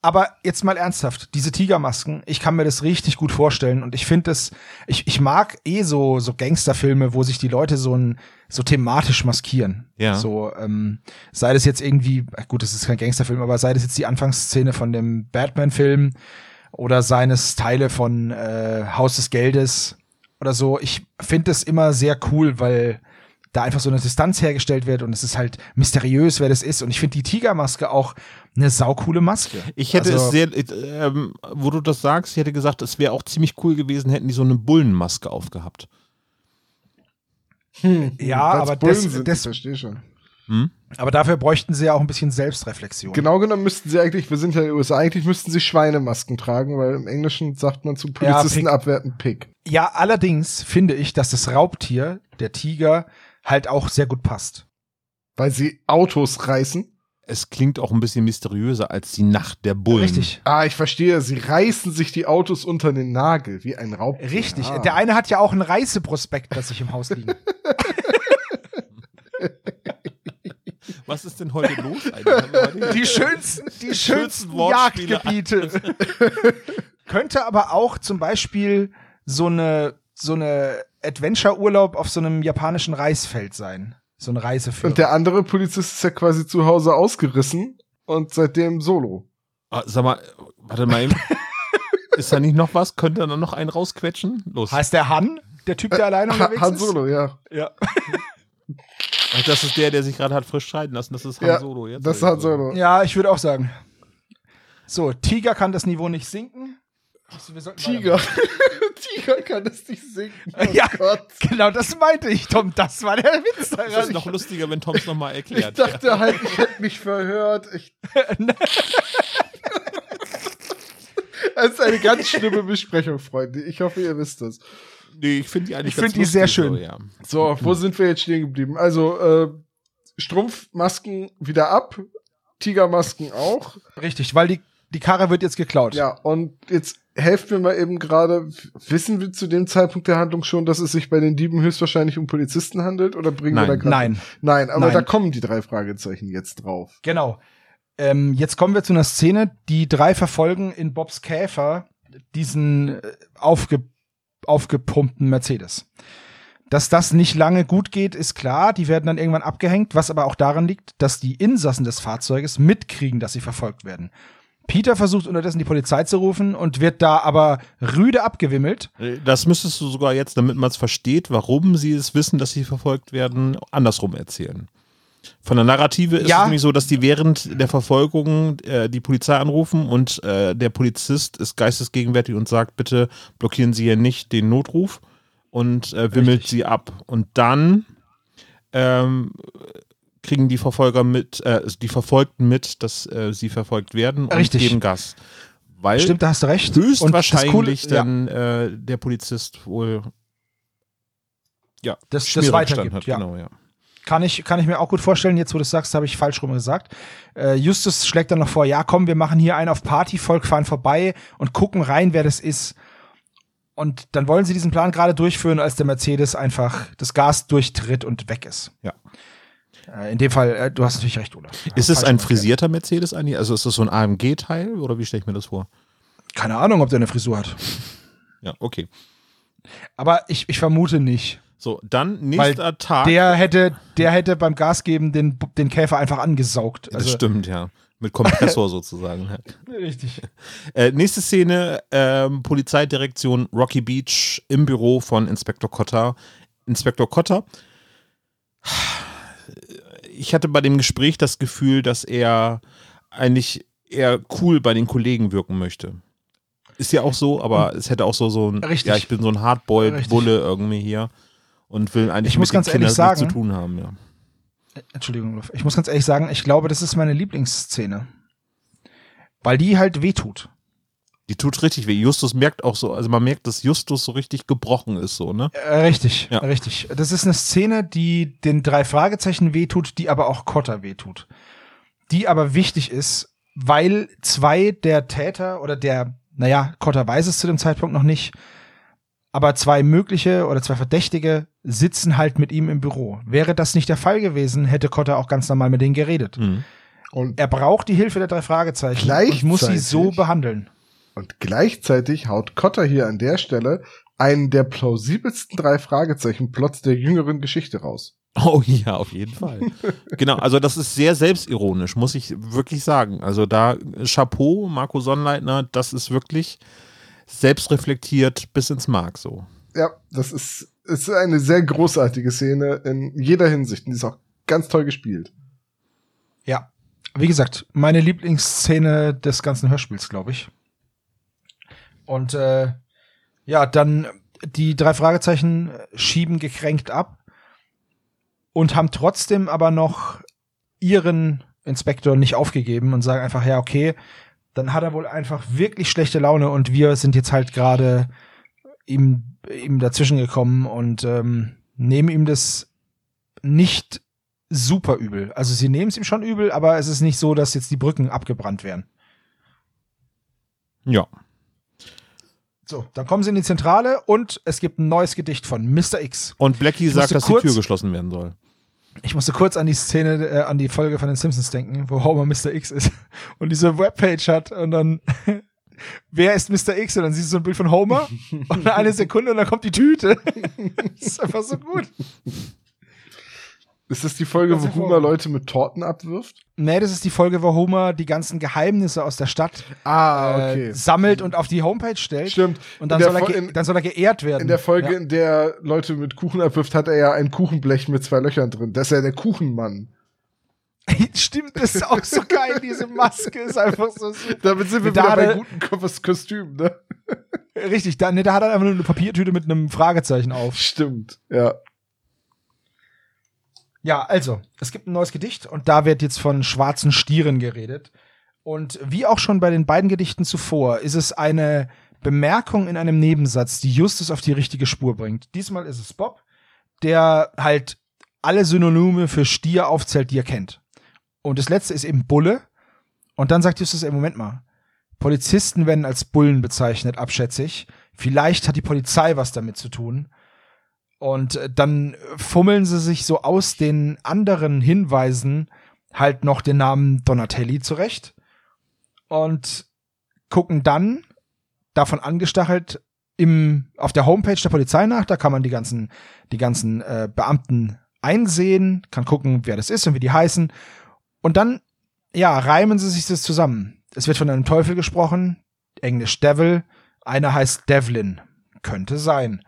[SPEAKER 4] Aber jetzt mal ernsthaft, diese Tigermasken, ich kann mir das richtig gut vorstellen und ich finde es, ich, ich mag eh so, so Gangsterfilme, wo sich die Leute so ein, so thematisch maskieren.
[SPEAKER 2] Ja.
[SPEAKER 4] So, ähm, sei das jetzt irgendwie, gut, das ist kein Gangsterfilm, aber sei das jetzt die Anfangsszene von dem Batman-Film oder seines Teile von äh, Haus des Geldes oder so. Ich finde es immer sehr cool, weil da einfach so eine Distanz hergestellt wird und es ist halt mysteriös, wer das ist. Und ich finde die Tigermaske auch eine saukoole Maske.
[SPEAKER 2] Ich hätte
[SPEAKER 4] Also-
[SPEAKER 2] es sehr, äh, ähm, wo du das sagst, ich hätte gesagt, es wäre auch ziemlich cool gewesen, hätten die so eine Bullenmaske aufgehabt.
[SPEAKER 4] Ja,
[SPEAKER 3] Weil's
[SPEAKER 4] aber
[SPEAKER 3] Bullen
[SPEAKER 4] das-
[SPEAKER 3] sind,
[SPEAKER 4] das-
[SPEAKER 3] ich verstehe schon.
[SPEAKER 4] Aber dafür bräuchten sie ja auch ein bisschen Selbstreflexion.
[SPEAKER 3] Genau genommen müssten sie eigentlich, wir sind ja in den USA, eigentlich müssten sie Schweinemasken tragen, weil im Englischen sagt man zu Polizisten
[SPEAKER 4] Pick.
[SPEAKER 3] abwertend Pick.
[SPEAKER 4] Ja, allerdings finde ich, dass das Raubtier, der Tiger, halt auch sehr gut passt.
[SPEAKER 3] Weil sie Autos reißen.
[SPEAKER 2] Es klingt auch ein bisschen mysteriöser als die Nacht der Bullen.
[SPEAKER 4] Richtig.
[SPEAKER 3] Ah, ich verstehe, sie reißen sich die Autos unter den Nagel, wie ein Raubtier.
[SPEAKER 4] Richtig.
[SPEAKER 3] Ah.
[SPEAKER 4] Der eine hat ja auch ein Reiseprospekt, das sich im Haus liegt.
[SPEAKER 2] Was ist denn heute los? eigentlich?
[SPEAKER 4] Die schönsten, die schönsten. Jagdgebiete. Könnte aber auch zum Beispiel so eine, so eine Adventure-Urlaub auf so einem japanischen Reisfeld sein. So ein Reiseführer.
[SPEAKER 3] Und der andere Polizist ist ja quasi zu Hause ausgerissen und seitdem solo.
[SPEAKER 2] Ah, sag mal, warte mal eben. ist da nicht noch was? Könnte da noch einen rausquetschen? Los.
[SPEAKER 4] heißt der Han? Der Typ, der alleine
[SPEAKER 3] Ha
[SPEAKER 4] unterwegs
[SPEAKER 3] Han
[SPEAKER 4] ist?
[SPEAKER 3] Solo, ja.
[SPEAKER 4] Ja.
[SPEAKER 2] Ach, Das ist der, der sich gerade hat frisch scheiden lassen. Das ist Han
[SPEAKER 3] Ja,
[SPEAKER 2] Solo jetzt.
[SPEAKER 3] Das ist Han Solo.
[SPEAKER 4] Ja, ich würde auch sagen. So, Tiger kann das Niveau nicht sinken. Also, wir sollten
[SPEAKER 3] Tiger. Tiger kann es nicht singen. Oh
[SPEAKER 4] Ja.
[SPEAKER 3] Gott.
[SPEAKER 4] Genau, das meinte ich, Tom. Das war der Witz
[SPEAKER 2] Das ist
[SPEAKER 4] daran.
[SPEAKER 2] noch lustiger, wenn Tom es nochmal
[SPEAKER 3] Ich
[SPEAKER 2] erklärt.
[SPEAKER 3] dachte halt, ich hätte mich verhört. Ich Es ist eine ganz schlimme Besprechung, Freunde. Ich hoffe, ihr wisst das.
[SPEAKER 2] Nee, ich finde die eigentlich
[SPEAKER 4] Ich
[SPEAKER 2] ganz
[SPEAKER 4] find die sehr schön.
[SPEAKER 2] So, ja.
[SPEAKER 3] So, wo sind wir jetzt stehen geblieben? Also, äh, Strumpfmasken wieder ab, Tigermasken auch.
[SPEAKER 4] Richtig, weil die, die Karre wird jetzt geklaut.
[SPEAKER 3] Ja, und jetzt helft mir mal eben gerade, wissen wir zu dem Zeitpunkt der Handlung schon, dass es sich bei den Dieben höchstwahrscheinlich um Polizisten handelt? Oder bringen
[SPEAKER 2] Nein.
[SPEAKER 3] wir da gerade.
[SPEAKER 4] Nein,
[SPEAKER 3] Nein, aber
[SPEAKER 4] Nein.
[SPEAKER 3] da kommen die drei Fragezeichen jetzt drauf.
[SPEAKER 4] genau. Ähm, jetzt kommen wir zu einer Szene, die drei verfolgen in Bobs Käfer diesen äh, aufge, aufgepumpten Mercedes. Dass das nicht lange gut geht, ist klar. Die werden dann irgendwann abgehängt, was aber auch daran liegt, dass die Insassen des Fahrzeuges mitkriegen, dass sie verfolgt werden. Peter versucht unterdessen die Polizei zu rufen und wird da aber rüde abgewimmelt.
[SPEAKER 2] Äh, Das müsstest du sogar jetzt, damit man es versteht, warum sie es wissen, dass sie verfolgt werden, andersrum erzählen. Von der Narrative ist
[SPEAKER 4] Ja.
[SPEAKER 2] es nämlich so, dass die während der Verfolgung äh, die Polizei anrufen und äh, der Polizist ist geistesgegenwärtig und sagt, bitte blockieren Sie hier nicht den Notruf und äh, wimmelt
[SPEAKER 4] Richtig.
[SPEAKER 2] sie ab. Und dann ähm, kriegen die Verfolger mit, äh, die Verfolgten mit, dass äh, sie verfolgt werden und
[SPEAKER 4] Richtig.
[SPEAKER 2] geben Gas. Weil
[SPEAKER 4] Stimmt, da hast du recht. Und das
[SPEAKER 2] höchstwahrscheinlich
[SPEAKER 4] ja,
[SPEAKER 2] dann äh, der Polizist wohl ja,
[SPEAKER 4] Das- das weitergibt,
[SPEAKER 2] hat.
[SPEAKER 4] ja.
[SPEAKER 2] Genau, ja.
[SPEAKER 4] Kann ich, kann ich mir auch gut vorstellen. Jetzt, wo du es sagst, habe ich falsch rum gesagt. Äh, Justus schlägt dann noch vor, ja, komm, wir machen hier einen auf Party, Volk fahren vorbei und gucken rein, wer das ist. Und dann wollen sie diesen Plan gerade durchführen, als der Mercedes einfach das Gas durchtritt und weg ist.
[SPEAKER 2] Ja.
[SPEAKER 4] Äh, in dem Fall, äh, du hast natürlich recht, Olaf.
[SPEAKER 2] Ist es ein frisierter Mercedes eigentlich? Also ist das so ein AMG-Teil oder wie stelle ich mir das vor?
[SPEAKER 4] Keine Ahnung, ob der eine Frisur hat.
[SPEAKER 2] Ja, okay.
[SPEAKER 4] Aber ich, ich vermute nicht.
[SPEAKER 2] So, dann nächster
[SPEAKER 4] Weil
[SPEAKER 2] Tag.
[SPEAKER 4] Der hätte, der hätte beim Gas geben den, den Käfer einfach angesaugt.
[SPEAKER 2] das
[SPEAKER 4] Also,
[SPEAKER 2] stimmt, ja. Mit Kompressor sozusagen.
[SPEAKER 4] Richtig.
[SPEAKER 2] Äh, nächste Szene, ähm, Polizeidirektion Rocky Beach im Büro von Inspektor Cotter. Inspektor Cotter. Ich hatte bei dem Gespräch das Gefühl, dass er eigentlich eher cool bei den Kollegen wirken möchte. Ist ja auch so, aber es hätte auch so, so ein,
[SPEAKER 4] Richtig.
[SPEAKER 2] ja, ich bin so ein Hardboiled
[SPEAKER 4] Richtig.
[SPEAKER 2] Bulle irgendwie hier und will eigentlich
[SPEAKER 4] Ich muss
[SPEAKER 2] mit
[SPEAKER 4] ganz
[SPEAKER 2] den Kindern
[SPEAKER 4] ehrlich
[SPEAKER 2] nichts zu
[SPEAKER 4] sagen-
[SPEAKER 2] tun haben, ja.
[SPEAKER 4] Entschuldigung, ich muss ganz ehrlich sagen, ich glaube, das ist meine Lieblingsszene. Weil die halt wehtut.
[SPEAKER 2] Die tut richtig weh. Justus merkt auch so, also man merkt, dass Justus so richtig gebrochen ist, so, ne?
[SPEAKER 4] Äh, richtig,
[SPEAKER 2] Ja.
[SPEAKER 4] richtig. Das ist eine Szene, die den drei Fragezeichen wehtut, die aber auch Cotter wehtut. Die aber wichtig ist, weil zwei der Täter oder der, naja, Cotter weiß es zu dem Zeitpunkt noch nicht, aber zwei mögliche oder zwei Verdächtige sitzen halt mit ihm im Büro. Wäre das nicht der Fall gewesen, hätte Cotter auch ganz normal mit denen geredet.
[SPEAKER 2] Mhm.
[SPEAKER 3] Und,
[SPEAKER 4] Er braucht die Hilfe der drei Fragezeichen und muss sie so behandeln.
[SPEAKER 3] Und gleichzeitig haut Cotter hier an der Stelle einen der plausibelsten drei Fragezeichen-Plots der jüngeren Geschichte raus.
[SPEAKER 2] Oh ja, auf jeden Fall. genau, also das ist sehr selbstironisch, muss ich wirklich sagen. Also da Chapeau, Marco Sonnleitner, das ist wirklich selbstreflektiert bis ins Mark so.
[SPEAKER 3] Ja, das ist, ist eine sehr großartige Szene in jeder Hinsicht. Und die ist auch ganz toll gespielt.
[SPEAKER 4] Ja. Wie gesagt, meine Lieblingsszene des ganzen Hörspiels, glaube ich. Und äh, ja, dann die drei Fragezeichen schieben gekränkt ab und haben trotzdem aber noch ihren Inspektor nicht aufgegeben und sagen einfach, ja, okay, dann hat er wohl einfach wirklich schlechte Laune und wir sind jetzt halt gerade ihm, ihm dazwischen gekommen und ähm, nehmen ihm das nicht super übel. Also sie nehmen es ihm schon übel, aber es ist nicht so, dass jetzt die Brücken abgebrannt werden.
[SPEAKER 2] Ja.
[SPEAKER 4] So, dann kommen sie in die Zentrale und es gibt ein neues Gedicht von Mr. X.
[SPEAKER 2] Und Blackie sagt, dass die
[SPEAKER 4] kurz-
[SPEAKER 2] Tür geschlossen werden soll.
[SPEAKER 4] Ich musste kurz an die Szene, äh, an die Folge von den Simpsons denken, wo Homer Mr. X ist und diese Webpage hat und dann wer ist Mr. X? Und dann siehst du so ein Bild von Homer und eine Sekunde und dann kommt die Tüte. das ist einfach so gut.
[SPEAKER 3] Ist das die Folge, wo. Homer Leute mit Torten abwirft?
[SPEAKER 4] Nee, das ist die Folge, wo Homer die ganzen Geheimnisse aus der Stadt
[SPEAKER 3] Ah,
[SPEAKER 4] äh, sammelt und auf die Homepage stellt.
[SPEAKER 3] Stimmt.
[SPEAKER 4] Und dann soll, er
[SPEAKER 3] in,
[SPEAKER 4] dann soll er geehrt werden.
[SPEAKER 3] in der Folge,
[SPEAKER 4] Ja.
[SPEAKER 3] in der Leute mit Kuchen abwirft, hat er ja ein Kuchenblech mit zwei Löchern drin. Das ist ja der Kuchenmann.
[SPEAKER 4] Stimmt, das ist auch so geil. Diese Maske ist einfach so super.
[SPEAKER 3] Damit sind wir
[SPEAKER 4] Da
[SPEAKER 3] wieder
[SPEAKER 4] hat
[SPEAKER 3] bei
[SPEAKER 4] er-
[SPEAKER 3] guten Kos- Kostümen, ne?
[SPEAKER 4] Richtig, da, nee, da hat er einfach nur eine Papiertüte mit einem Fragezeichen auf.
[SPEAKER 3] Stimmt, ja.
[SPEAKER 4] Ja, also, es gibt ein neues Gedicht und da wird jetzt von schwarzen Stieren geredet. Und wie auch schon bei den beiden Gedichten zuvor, ist es eine Bemerkung in einem Nebensatz, die Justus auf die richtige Spur bringt. Diesmal ist es Bob, der halt alle Synonyme für Stier aufzählt, die er kennt. Und das letzte ist eben Bulle. Und dann sagt Justus, ey, Moment mal. Polizisten werden als Bullen bezeichnet, abschätzig. Vielleicht hat die Polizei was damit zu tun. Und äh, dann fummeln sie sich so aus den anderen Hinweisen halt noch den Namen Donatelli zurecht und gucken dann davon angestachelt im auf der Homepage der Polizei nach. Da kann man die ganzen die ganzen äh, Beamten einsehen, kann gucken, wer das ist und wie die heißen. Und dann ja reimen sie sich das zusammen. Es wird von einem Teufel gesprochen, Englisch Devil. Einer heißt Devlin, könnte sein.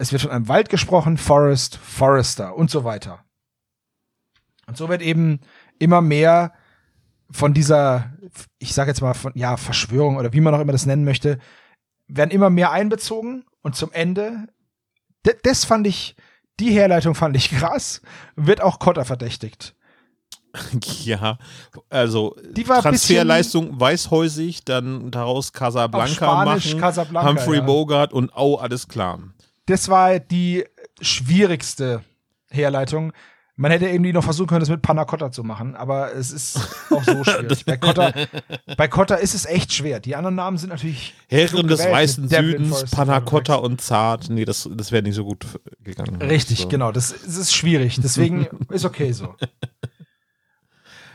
[SPEAKER 4] Es wird von einem Wald gesprochen, Forest, Forester und so weiter. Und so wird eben immer mehr von dieser, ich sage jetzt mal von, ja, Verschwörung oder wie man auch immer das nennen möchte, werden immer mehr einbezogen und zum Ende, das fand ich, die Herleitung fand ich krass, wird auch Cotter verdächtigt.
[SPEAKER 2] Ja, also
[SPEAKER 4] Die war
[SPEAKER 2] Transferleistung weißhäusig, dann daraus Casablanca
[SPEAKER 4] Spanisch
[SPEAKER 2] machen,
[SPEAKER 4] Casablanca.
[SPEAKER 2] Humphrey
[SPEAKER 4] ja.
[SPEAKER 2] Bogart und oh, alles klar.
[SPEAKER 4] Das war die schwierigste Herleitung. Man hätte irgendwie noch versuchen können, das mit Panna Cotta zu machen, aber es ist auch so schwierig. bei, Cotta, bei Cotta ist es echt schwer. Die anderen Namen sind natürlich
[SPEAKER 2] Herren des
[SPEAKER 4] gewählt,
[SPEAKER 2] weißen Südens, Panna
[SPEAKER 4] und
[SPEAKER 2] Cotta und Zart. Nee, das, das wäre nicht so gut gegangen.
[SPEAKER 4] Richtig,
[SPEAKER 2] so.
[SPEAKER 4] genau. Das, das ist schwierig. Deswegen ist okay so.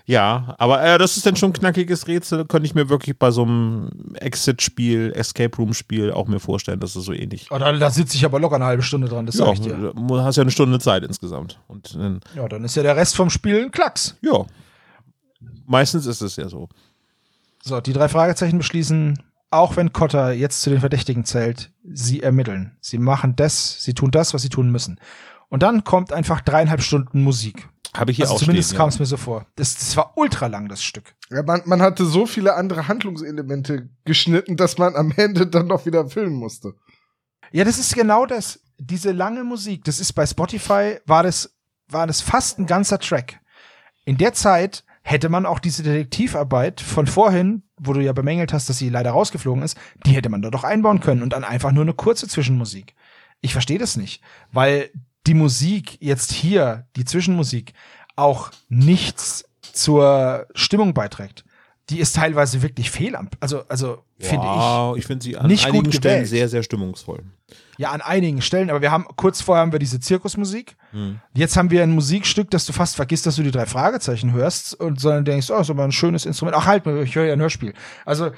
[SPEAKER 2] Ja, aber äh, das ist dann schon ein knackiges Rätsel. Könnte ich mir wirklich bei so einem Exit-Spiel, Escape Room-Spiel auch mir vorstellen, dass es so ähnlich.
[SPEAKER 4] Oh, da, da sitze ich aber locker eine halbe Stunde dran, das sag
[SPEAKER 2] Ja,
[SPEAKER 4] ich dir.
[SPEAKER 2] du hast ja eine Stunde Zeit insgesamt. Und dann,
[SPEAKER 4] Ja, dann ist ja der Rest vom Spiel ein Klacks.
[SPEAKER 2] ja, meistens ist es ja so.
[SPEAKER 4] So, die drei Fragezeichen beschließen, auch wenn Cotter jetzt zu den Verdächtigen zählt, sie ermitteln. Sie machen das, sie tun das, was sie tun müssen. Und dann kommt einfach dreieinhalb Stunden Musik.
[SPEAKER 2] Habe ich hier
[SPEAKER 4] Also
[SPEAKER 2] auch
[SPEAKER 4] zumindest
[SPEAKER 2] stehen.
[SPEAKER 4] kam es mir so vor. Das, das war ultra lang, das Stück.
[SPEAKER 3] Ja, man, man hatte so viele andere Handlungselemente geschnitten, dass man am Ende dann noch wieder filmen musste.
[SPEAKER 4] Ja, das ist genau das. Diese lange Musik, das ist bei Spotify, war das, war das fast ein ganzer Track. In der Zeit hätte man auch diese Detektivarbeit von vorhin, wo du ja bemängelt hast, dass sie leider rausgeflogen ist, die hätte man da doch einbauen können und dann einfach nur eine kurze Zwischenmusik. Ich verstehe das nicht, weil die Musik jetzt hier, die Zwischenmusik, auch nichts zur Stimmung beiträgt. Die ist teilweise wirklich fehl am, also, also, finde ich.
[SPEAKER 2] Wow, ich finde sie an
[SPEAKER 4] Nicht gut
[SPEAKER 2] einigen Stellen sehr, sehr stimmungsvoll.
[SPEAKER 4] Ja, an einigen Stellen, aber wir haben kurz vorher haben wir diese Zirkusmusik.
[SPEAKER 2] Hm.
[SPEAKER 4] Jetzt haben wir ein Musikstück, dass du fast vergisst, dass du die drei Fragezeichen hörst und sondern denkst, oh, ist aber ein schönes Instrument. Ach halt, ich höre ja ein Hörspiel. Also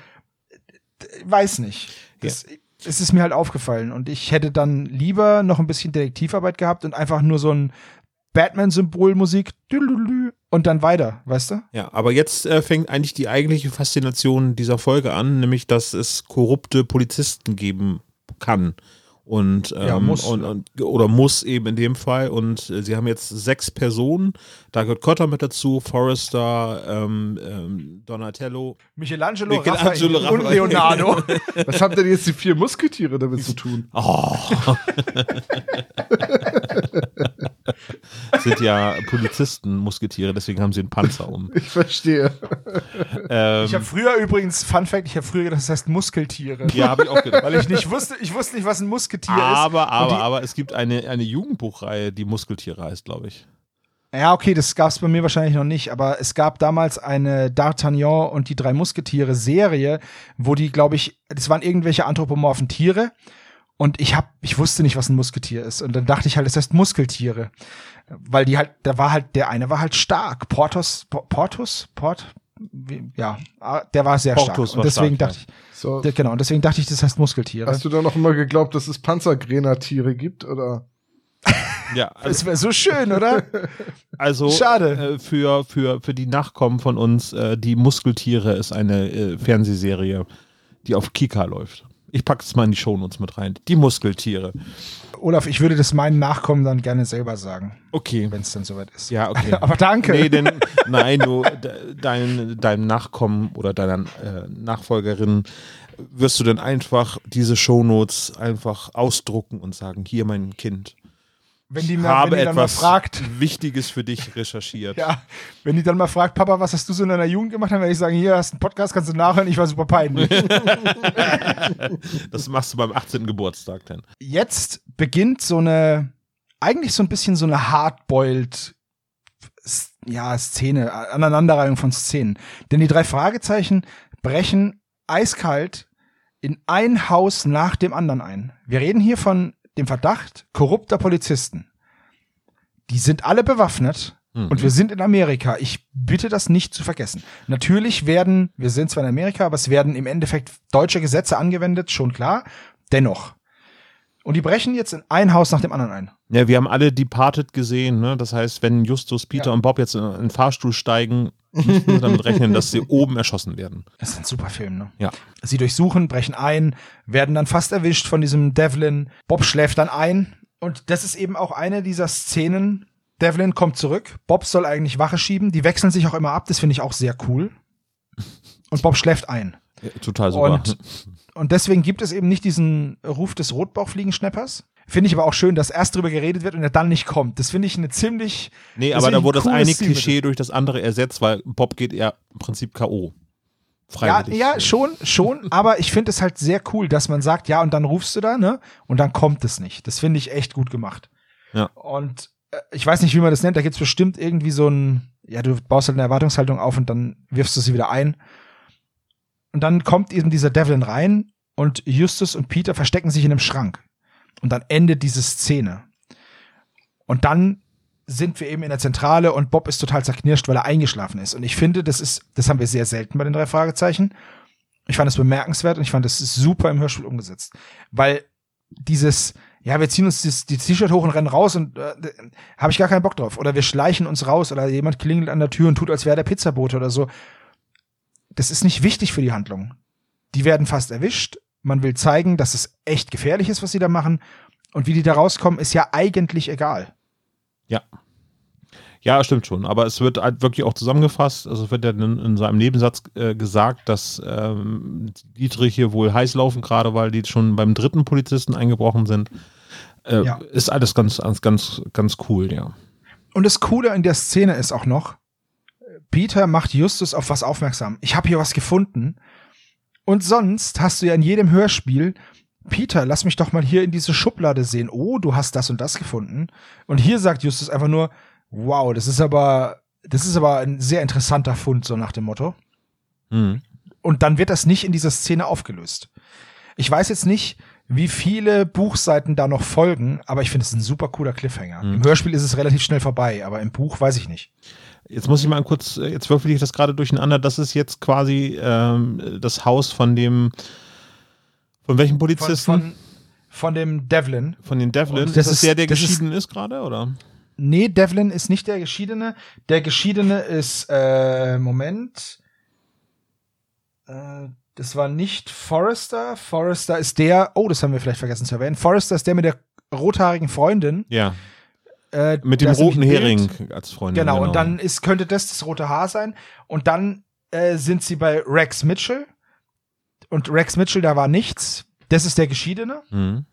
[SPEAKER 4] weiß nicht. Das, Es ist mir halt aufgefallen und ich hätte dann lieber noch ein bisschen Detektivarbeit gehabt und einfach nur so ein Batman-Symbol-Musik und dann weiter, weißt du?
[SPEAKER 2] Ja, aber jetzt äh, fängt eigentlich die eigentliche Faszination dieser Folge an, nämlich dass es korrupte Polizisten geben kann. Und, ähm,
[SPEAKER 4] Ja, muss,
[SPEAKER 2] und, und oder muss eben in dem Fall. Und äh, sie haben jetzt sechs Personen. Da gehört Cotter mit dazu, Forrester, ähm, ähm, Donatello.
[SPEAKER 4] Michelangelo,
[SPEAKER 2] Michelangelo,
[SPEAKER 4] Raphael und. Leonardo.
[SPEAKER 3] Was haben denn jetzt die vier Musketiere damit zu tun?
[SPEAKER 2] Oh. sind ja Polizisten, Musketiere, deswegen haben sie einen Panzer um.
[SPEAKER 3] Ich verstehe.
[SPEAKER 2] Ähm,
[SPEAKER 4] Ich habe früher übrigens, Fun Fact, ich habe früher gedacht, das heißt Muskeltiere.
[SPEAKER 2] ja, habe ich auch gedacht.
[SPEAKER 4] Weil ich nicht wusste, ich wusste nicht, was ein Musketier ist.
[SPEAKER 2] Aber,
[SPEAKER 4] Und
[SPEAKER 2] aber,
[SPEAKER 4] die,
[SPEAKER 2] aber es gibt eine, eine Jugendbuchreihe, die Muskeltiere heißt, glaube ich.
[SPEAKER 4] Ja, okay, das gab es bei mir wahrscheinlich noch nicht, aber es gab damals eine D'Artagnan und die drei Musketiere Serie, wo die, glaube ich, das waren irgendwelche anthropomorphen Tiere und ich hab, ich wusste nicht, was ein Musketier ist und dann dachte ich halt, das heißt Muskeltiere, weil die halt, da war halt der eine war halt stark, Portus, Po- Portus, Port, wie, ja, ah, der war sehr
[SPEAKER 2] Portus
[SPEAKER 4] stark
[SPEAKER 2] war
[SPEAKER 4] und deswegen
[SPEAKER 2] stark,
[SPEAKER 4] dachte
[SPEAKER 3] So,
[SPEAKER 4] ich, genau, und deswegen dachte ich, das heißt Muskeltiere.
[SPEAKER 3] hast du da noch immer geglaubt, dass es Panzergrenatiere gibt? Oder?
[SPEAKER 2] Ja, also,
[SPEAKER 4] Das wäre so schön, oder?
[SPEAKER 2] also
[SPEAKER 4] Schade.
[SPEAKER 2] Äh, für, für, für die Nachkommen von uns, äh, die Muskeltiere ist eine äh, Fernsehserie, die auf Kika läuft. Ich packe es mal in die Shownotes mit rein. Die Muskeltiere.
[SPEAKER 4] Olaf, ich würde das meinen Nachkommen dann gerne selber sagen,
[SPEAKER 2] Okay.
[SPEAKER 4] wenn es dann soweit ist.
[SPEAKER 2] Ja, okay.
[SPEAKER 4] Aber danke.
[SPEAKER 2] Nee, denn, nein, du, de, dein, deinem Nachkommen oder deiner äh, Nachfolgerin wirst du dann einfach diese Shownotes einfach ausdrucken und sagen, hier mein Kind,
[SPEAKER 4] wenn die, mal,
[SPEAKER 2] habe
[SPEAKER 4] wenn die dann mal fragt,
[SPEAKER 2] Wichtiges für dich recherchiert.
[SPEAKER 4] ja, wenn die dann mal fragt, Papa, was hast du so in deiner Jugend gemacht? Dann werde ich sagen, hier hast du einen Podcast, kannst du nachhören, ich war super peinlich.
[SPEAKER 2] Das machst du beim 18. Geburtstag dann.
[SPEAKER 4] Jetzt beginnt so eine, eigentlich so ein bisschen so eine hardboiled ja, Szene, Aneinanderreihung von Szenen. Denn die drei Fragezeichen brechen eiskalt in ein Haus nach dem anderen ein. Wir reden hier von dem Verdacht korrupter Polizisten. Die sind alle bewaffnet
[SPEAKER 2] Mhm.
[SPEAKER 4] und wir sind in Amerika. Ich bitte das nicht zu vergessen. Natürlich werden, wir sind zwar in Amerika, aber es werden im Endeffekt deutsche Gesetze angewendet, schon klar. Dennoch. Und die brechen jetzt in ein Haus nach dem anderen ein.
[SPEAKER 2] Ja, wir haben alle Departed gesehen, ne? Das heißt, wenn Justus, Peter
[SPEAKER 4] Ja.
[SPEAKER 2] und Bob jetzt in einen Fahrstuhl steigen, müssen wir damit rechnen, dass sie oben erschossen werden.
[SPEAKER 4] Das ist ein super Film, ne?
[SPEAKER 2] Ja.
[SPEAKER 4] Sie durchsuchen, brechen ein, werden dann fast erwischt von diesem Devlin. Bob schläft dann ein. Und das ist eben auch eine dieser Szenen. Devlin kommt zurück. Bob soll eigentlich Wache schieben. Die wechseln sich auch immer ab. Das finde ich auch sehr cool. Und Bob schläft ein.
[SPEAKER 2] Ja, total super.
[SPEAKER 4] Und, und deswegen gibt es eben nicht diesen Ruf des Rotbauchfliegenschnappers. Finde ich aber auch schön, dass erst drüber geredet wird und er dann nicht kommt. Das finde ich eine ziemlich.
[SPEAKER 2] nee, aber da wurde das eine
[SPEAKER 4] Stilmittel.
[SPEAKER 2] Klischee durch das andere ersetzt, weil Bob geht ja im Prinzip K.O.
[SPEAKER 4] Ja,
[SPEAKER 2] Freiwillig.
[SPEAKER 4] ja, schon, schon, aber ich finde es halt sehr cool, dass man sagt, ja, und dann rufst du da, ne? Und dann kommt es nicht. Das finde ich echt gut gemacht.
[SPEAKER 2] Ja.
[SPEAKER 4] Und äh, ich weiß nicht, wie man das nennt, da gibt's bestimmt irgendwie so ein, ja, du baust halt eine Erwartungshaltung auf und dann wirfst du sie wieder ein. Und dann kommt eben dieser Devlin rein und Justus und Peter verstecken sich in einem Schrank. Und dann endet diese Szene. Und dann sind wir eben in der Zentrale und Bob ist total zerknirscht, weil er eingeschlafen ist. Und ich finde, das ist, das haben wir sehr selten bei den drei Fragezeichen. Ich fand das bemerkenswert und ich fand ist super im Hörspiel umgesetzt. Weil dieses, ja, wir ziehen uns das, die T-Shirt hoch und rennen raus und äh, habe ich gar keinen Bock drauf. Oder wir schleichen uns raus oder jemand klingelt an der Tür und tut, als wäre der Pizzabote oder so. Das ist nicht wichtig für die Handlung. Die werden fast erwischt. Man will zeigen, dass es echt gefährlich ist, was sie da machen. Und wie die da rauskommen, ist ja eigentlich egal.
[SPEAKER 2] Ja. Ja, stimmt schon. Aber es wird halt wirklich auch zusammengefasst. Also es wird ja in, in seinem Nebensatz äh, gesagt, dass ähm, Dietrich hier wohl heiß laufen, gerade weil die schon beim dritten Polizisten eingebrochen sind. Äh, ja. Ist alles ganz, ganz, ganz cool, ja.
[SPEAKER 4] Und das Coole in der Szene ist auch noch, Peter macht Justus auf was aufmerksam. Ich habe hier was gefunden. Und sonst hast du ja in jedem Hörspiel Peter, lass mich doch mal hier in diese Schublade sehen. Oh, du hast das und das gefunden. Und hier sagt Justus einfach nur, wow, das ist aber, das ist aber ein sehr interessanter Fund, so nach dem Motto. Mhm. Und dann wird das nicht in dieser Szene aufgelöst. Ich weiß jetzt nicht, wie viele Buchseiten da noch folgen, aber ich finde es ein super cooler Cliffhanger. Mhm. Im Hörspiel ist es relativ schnell vorbei, aber im Buch weiß ich nicht.
[SPEAKER 2] Jetzt muss ich mal kurz, äh, jetzt würfel ich das gerade durcheinander. Das ist jetzt quasi ähm, das Haus von dem, von welchem Polizisten?
[SPEAKER 4] Von, von, von dem Devlin.
[SPEAKER 2] Von den Devlin. Das ist das der, der geschieden ist, ist gerade, oder?
[SPEAKER 4] Nee, Devlin ist nicht der Geschiedene. Der Geschiedene ist, äh, Moment. Äh, das war nicht Forrester. Forrester ist der, oh, das haben wir vielleicht vergessen zu erwähnen. Forrester ist der mit der rothaarigen Freundin.
[SPEAKER 2] Ja. Äh, mit dem roten Hering als Freundin.
[SPEAKER 4] Genau, genau, und dann ist, könnte das das rote Haar sein. Und dann äh, sind sie bei Rex Mitchell. Und Rex Mitchell, da war nichts. Das ist der Geschiedene. Mhm.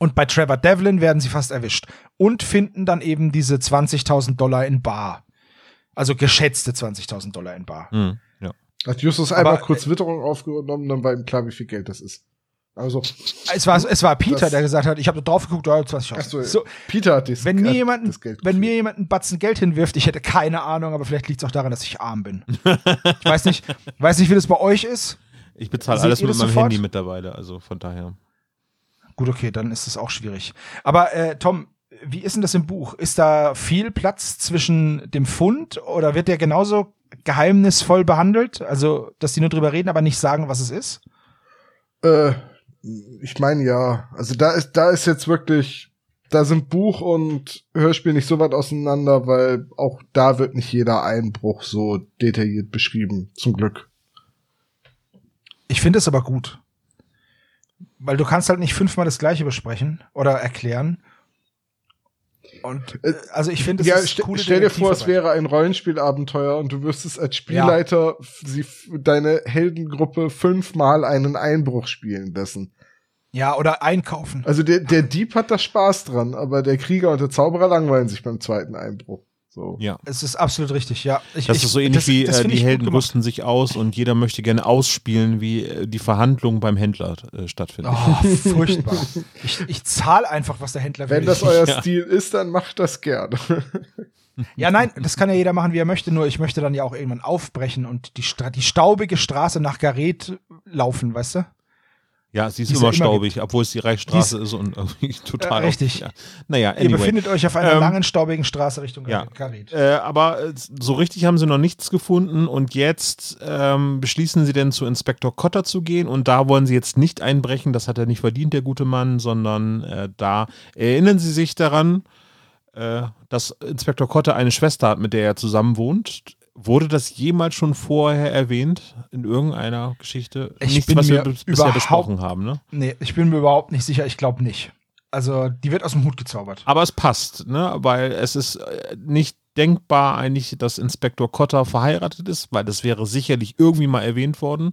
[SPEAKER 4] Und bei Trevor Devlin werden sie fast erwischt und finden dann eben diese 20.000 Dollar in Bar. Also geschätzte 20.000 Dollar in Bar. Mhm,
[SPEAKER 3] ja. Hat Justus einmal kurz äh, Witterung aufgenommen, dann war ihm klar, wie viel Geld das ist. Also
[SPEAKER 4] es war es war Peter, der gesagt hat, ich habe drauf geguckt, da 20
[SPEAKER 3] Achso, so, Peter hat das,
[SPEAKER 4] wenn mir jemand, das Geld wenn mir jemand einen Batzen Geld hinwirft, ich hätte keine Ahnung, aber vielleicht liegt es auch daran, dass ich arm bin. ich weiß nicht, weiß nicht, wie das bei euch ist.
[SPEAKER 2] Ich bezahle alles mit meinem sofort? Handy mittlerweile, also von daher.
[SPEAKER 4] Gut, okay, dann ist es auch schwierig. Aber äh, Tom, wie ist denn das im Buch? Ist da viel Platz zwischen dem Fund oder wird der genauso geheimnisvoll behandelt? Also, dass die nur drüber reden, aber nicht sagen, was es ist?
[SPEAKER 3] Äh, ich meine ja. Also da ist, da ist jetzt wirklich, da sind Buch und Hörspiel nicht so weit auseinander, weil auch da wird nicht jeder Einbruch so detailliert beschrieben. Zum Glück.
[SPEAKER 4] Ich finde es aber gut weil du kannst halt nicht fünfmal das Gleiche besprechen oder erklären. Und äh, also ich finde,
[SPEAKER 3] ja, st stell dir vor, es wäre ein Rollenspielabenteuer und du wüsstest als Spielleiter ja. sie deine Heldengruppe fünfmal einen Einbruch spielen lassen.
[SPEAKER 4] Ja, oder einkaufen.
[SPEAKER 3] Also der, der Dieb hat da Spaß dran, aber der Krieger und der Zauberer langweilen sich beim zweiten Einbruch. So.
[SPEAKER 4] Ja. Es ist absolut richtig, ja.
[SPEAKER 2] Ich, das ich, ist so ähnlich das, wie das äh, die Helden rüsten sich aus und jeder möchte gerne ausspielen, wie äh, die Verhandlungen beim Händler äh, stattfinden.
[SPEAKER 4] Oh, furchtbar. ich, ich zahle einfach, was der Händler
[SPEAKER 3] will. Wenn das euer ja. Stil ist, dann macht das gerne.
[SPEAKER 4] ja, nein, das kann ja jeder machen, wie er möchte, nur ich möchte dann ja auch irgendwann aufbrechen und die, die staubige Straße nach Gareth laufen, weißt du?
[SPEAKER 2] Ja, sie ist immer staubig, immer obwohl es die Reichsstraße ist und irgendwie total.
[SPEAKER 4] Äh, richtig.
[SPEAKER 2] Ja. Naja,
[SPEAKER 4] anyway. Ihr befindet euch auf einer ähm, langen, staubigen Straße Richtung
[SPEAKER 2] ja. Karit. Äh, aber äh, so richtig haben sie noch nichts gefunden und jetzt ähm, beschließen sie denn zu Inspektor Cotter zu gehen und da wollen sie jetzt nicht einbrechen, das hat er nicht verdient, der gute Mann, sondern äh, da erinnern sie sich daran, äh, dass Inspektor Cotter eine Schwester hat, mit der er zusammen wohnt. Wurde das jemals schon vorher erwähnt in irgendeiner Geschichte?
[SPEAKER 4] Ich Nichts, bin was mir wir bisher besprochen haben, ne? Nee, ich bin mir überhaupt nicht sicher. Ich glaube nicht. Also, die wird aus dem Hut gezaubert.
[SPEAKER 2] Aber es passt, ne? Weil es ist äh, nicht denkbar eigentlich, dass Inspektor Cotter verheiratet ist, weil das wäre sicherlich irgendwie mal erwähnt worden.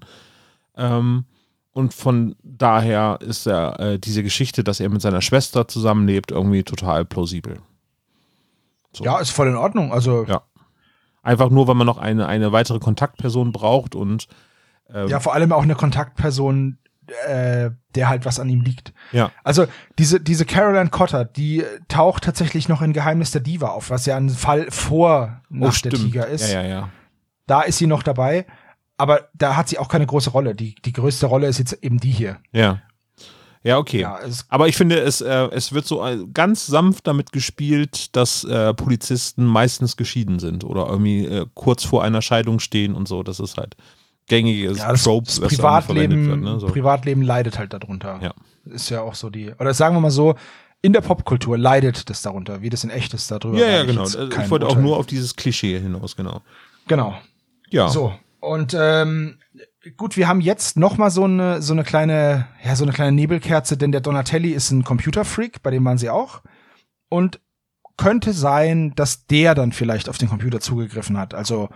[SPEAKER 2] Ähm, und von daher ist er, äh, diese Geschichte, dass er mit seiner Schwester zusammenlebt, irgendwie total plausibel.
[SPEAKER 4] So. Ja, ist voll in Ordnung. Also,
[SPEAKER 2] ja. Einfach nur, weil man noch eine, eine weitere Kontaktperson braucht und
[SPEAKER 4] ähm, ja, vor allem auch eine Kontaktperson, äh, der halt was an ihm liegt.
[SPEAKER 2] Ja.
[SPEAKER 4] Also diese, diese Caroline Cotter, die taucht tatsächlich noch in Geheimnis der Diva auf, was ja ein Fall vor oh, Nacht oh, der Tiger ist.
[SPEAKER 2] Ja, ja, ja.
[SPEAKER 4] Da ist sie noch dabei, aber da hat sie auch keine große Rolle. Die, die größte Rolle ist jetzt eben die hier.
[SPEAKER 2] Ja. Ja, okay.
[SPEAKER 4] Ja,
[SPEAKER 2] Aber ich finde, es, äh, es wird so äh, ganz sanft damit gespielt, dass äh, Polizisten meistens geschieden sind oder irgendwie äh, kurz vor einer Scheidung stehen und so. Das ist halt gängiges
[SPEAKER 4] ja, das,
[SPEAKER 2] Trope,
[SPEAKER 4] das Privatleben,
[SPEAKER 2] wird. Ne? So.
[SPEAKER 4] Privatleben leidet halt darunter.
[SPEAKER 2] Ja.
[SPEAKER 4] Ist ja auch so die, oder sagen wir mal so, in der Popkultur leidet das darunter. Wie das in echt ist, darüber.
[SPEAKER 2] Ja, ja, genau.
[SPEAKER 4] jetzt
[SPEAKER 2] Ich
[SPEAKER 4] kein
[SPEAKER 2] wollte auch
[SPEAKER 4] Urteil.
[SPEAKER 2] nur auf dieses Klischee hinaus, genau.
[SPEAKER 4] Genau.
[SPEAKER 2] Ja.
[SPEAKER 4] So. Und ähm, gut, wir haben jetzt noch mal so eine so eine kleine ja so eine kleine Nebelkerze, denn der Donatelli ist ein Computerfreak, bei dem waren sie auch und könnte sein, dass der dann vielleicht auf den Computer zugegriffen hat. Also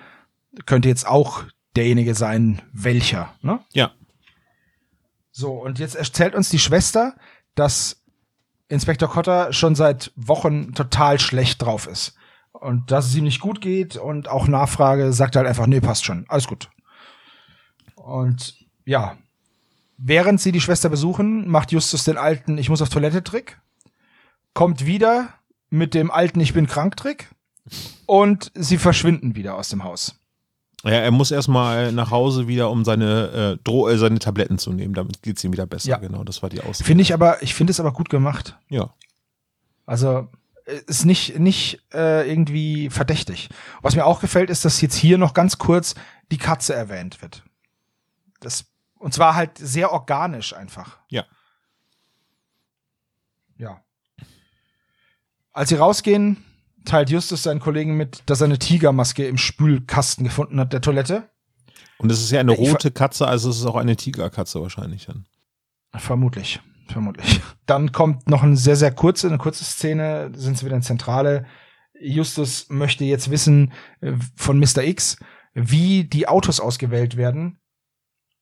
[SPEAKER 4] könnte jetzt auch derjenige sein, welcher. Ne?
[SPEAKER 2] Ja.
[SPEAKER 4] So und jetzt erzählt uns die Schwester, dass Inspektor Cotter schon seit Wochen total schlecht drauf ist. Und dass es ihm nicht gut geht und auch Nachfrage sagt er halt einfach, nee, passt schon, alles gut. Und ja, während sie die Schwester besuchen, macht Justus den alten Ich muss auf Toilette Trick, kommt wieder mit dem alten Ich bin krank Trick und sie verschwinden wieder aus dem Haus.
[SPEAKER 2] Ja, er muss erstmal nach Hause wieder, um seine, äh, Dro äh, seine Tabletten zu nehmen. Damit geht's ihm wieder besser.
[SPEAKER 4] Ja.
[SPEAKER 2] Genau, das war die Aussage.
[SPEAKER 4] Finde ich aber, ich finde es aber gut gemacht.
[SPEAKER 2] Ja.
[SPEAKER 4] Also äh, ist nicht nicht äh, irgendwie verdächtig. Was mir auch gefällt, ist, dass jetzt hier noch ganz kurz die Katze erwähnt wird. Das und zwar halt sehr organisch einfach.
[SPEAKER 2] Ja.
[SPEAKER 4] Ja. Als sie rausgehen, teilt Justus seinen Kollegen mit, dass er eine Tigermaske im Spülkasten gefunden hat der Toilette.
[SPEAKER 2] Und es ist ja eine rote Katze, also es ist auch eine Tigerkatze wahrscheinlich dann.
[SPEAKER 4] Vermutlich, vermutlich. Dann kommt noch eine sehr, sehr kurze, eine kurze Szene, sind sie wieder in Zentrale. Justus möchte jetzt wissen äh, von Mr. X, wie die Autos ausgewählt werden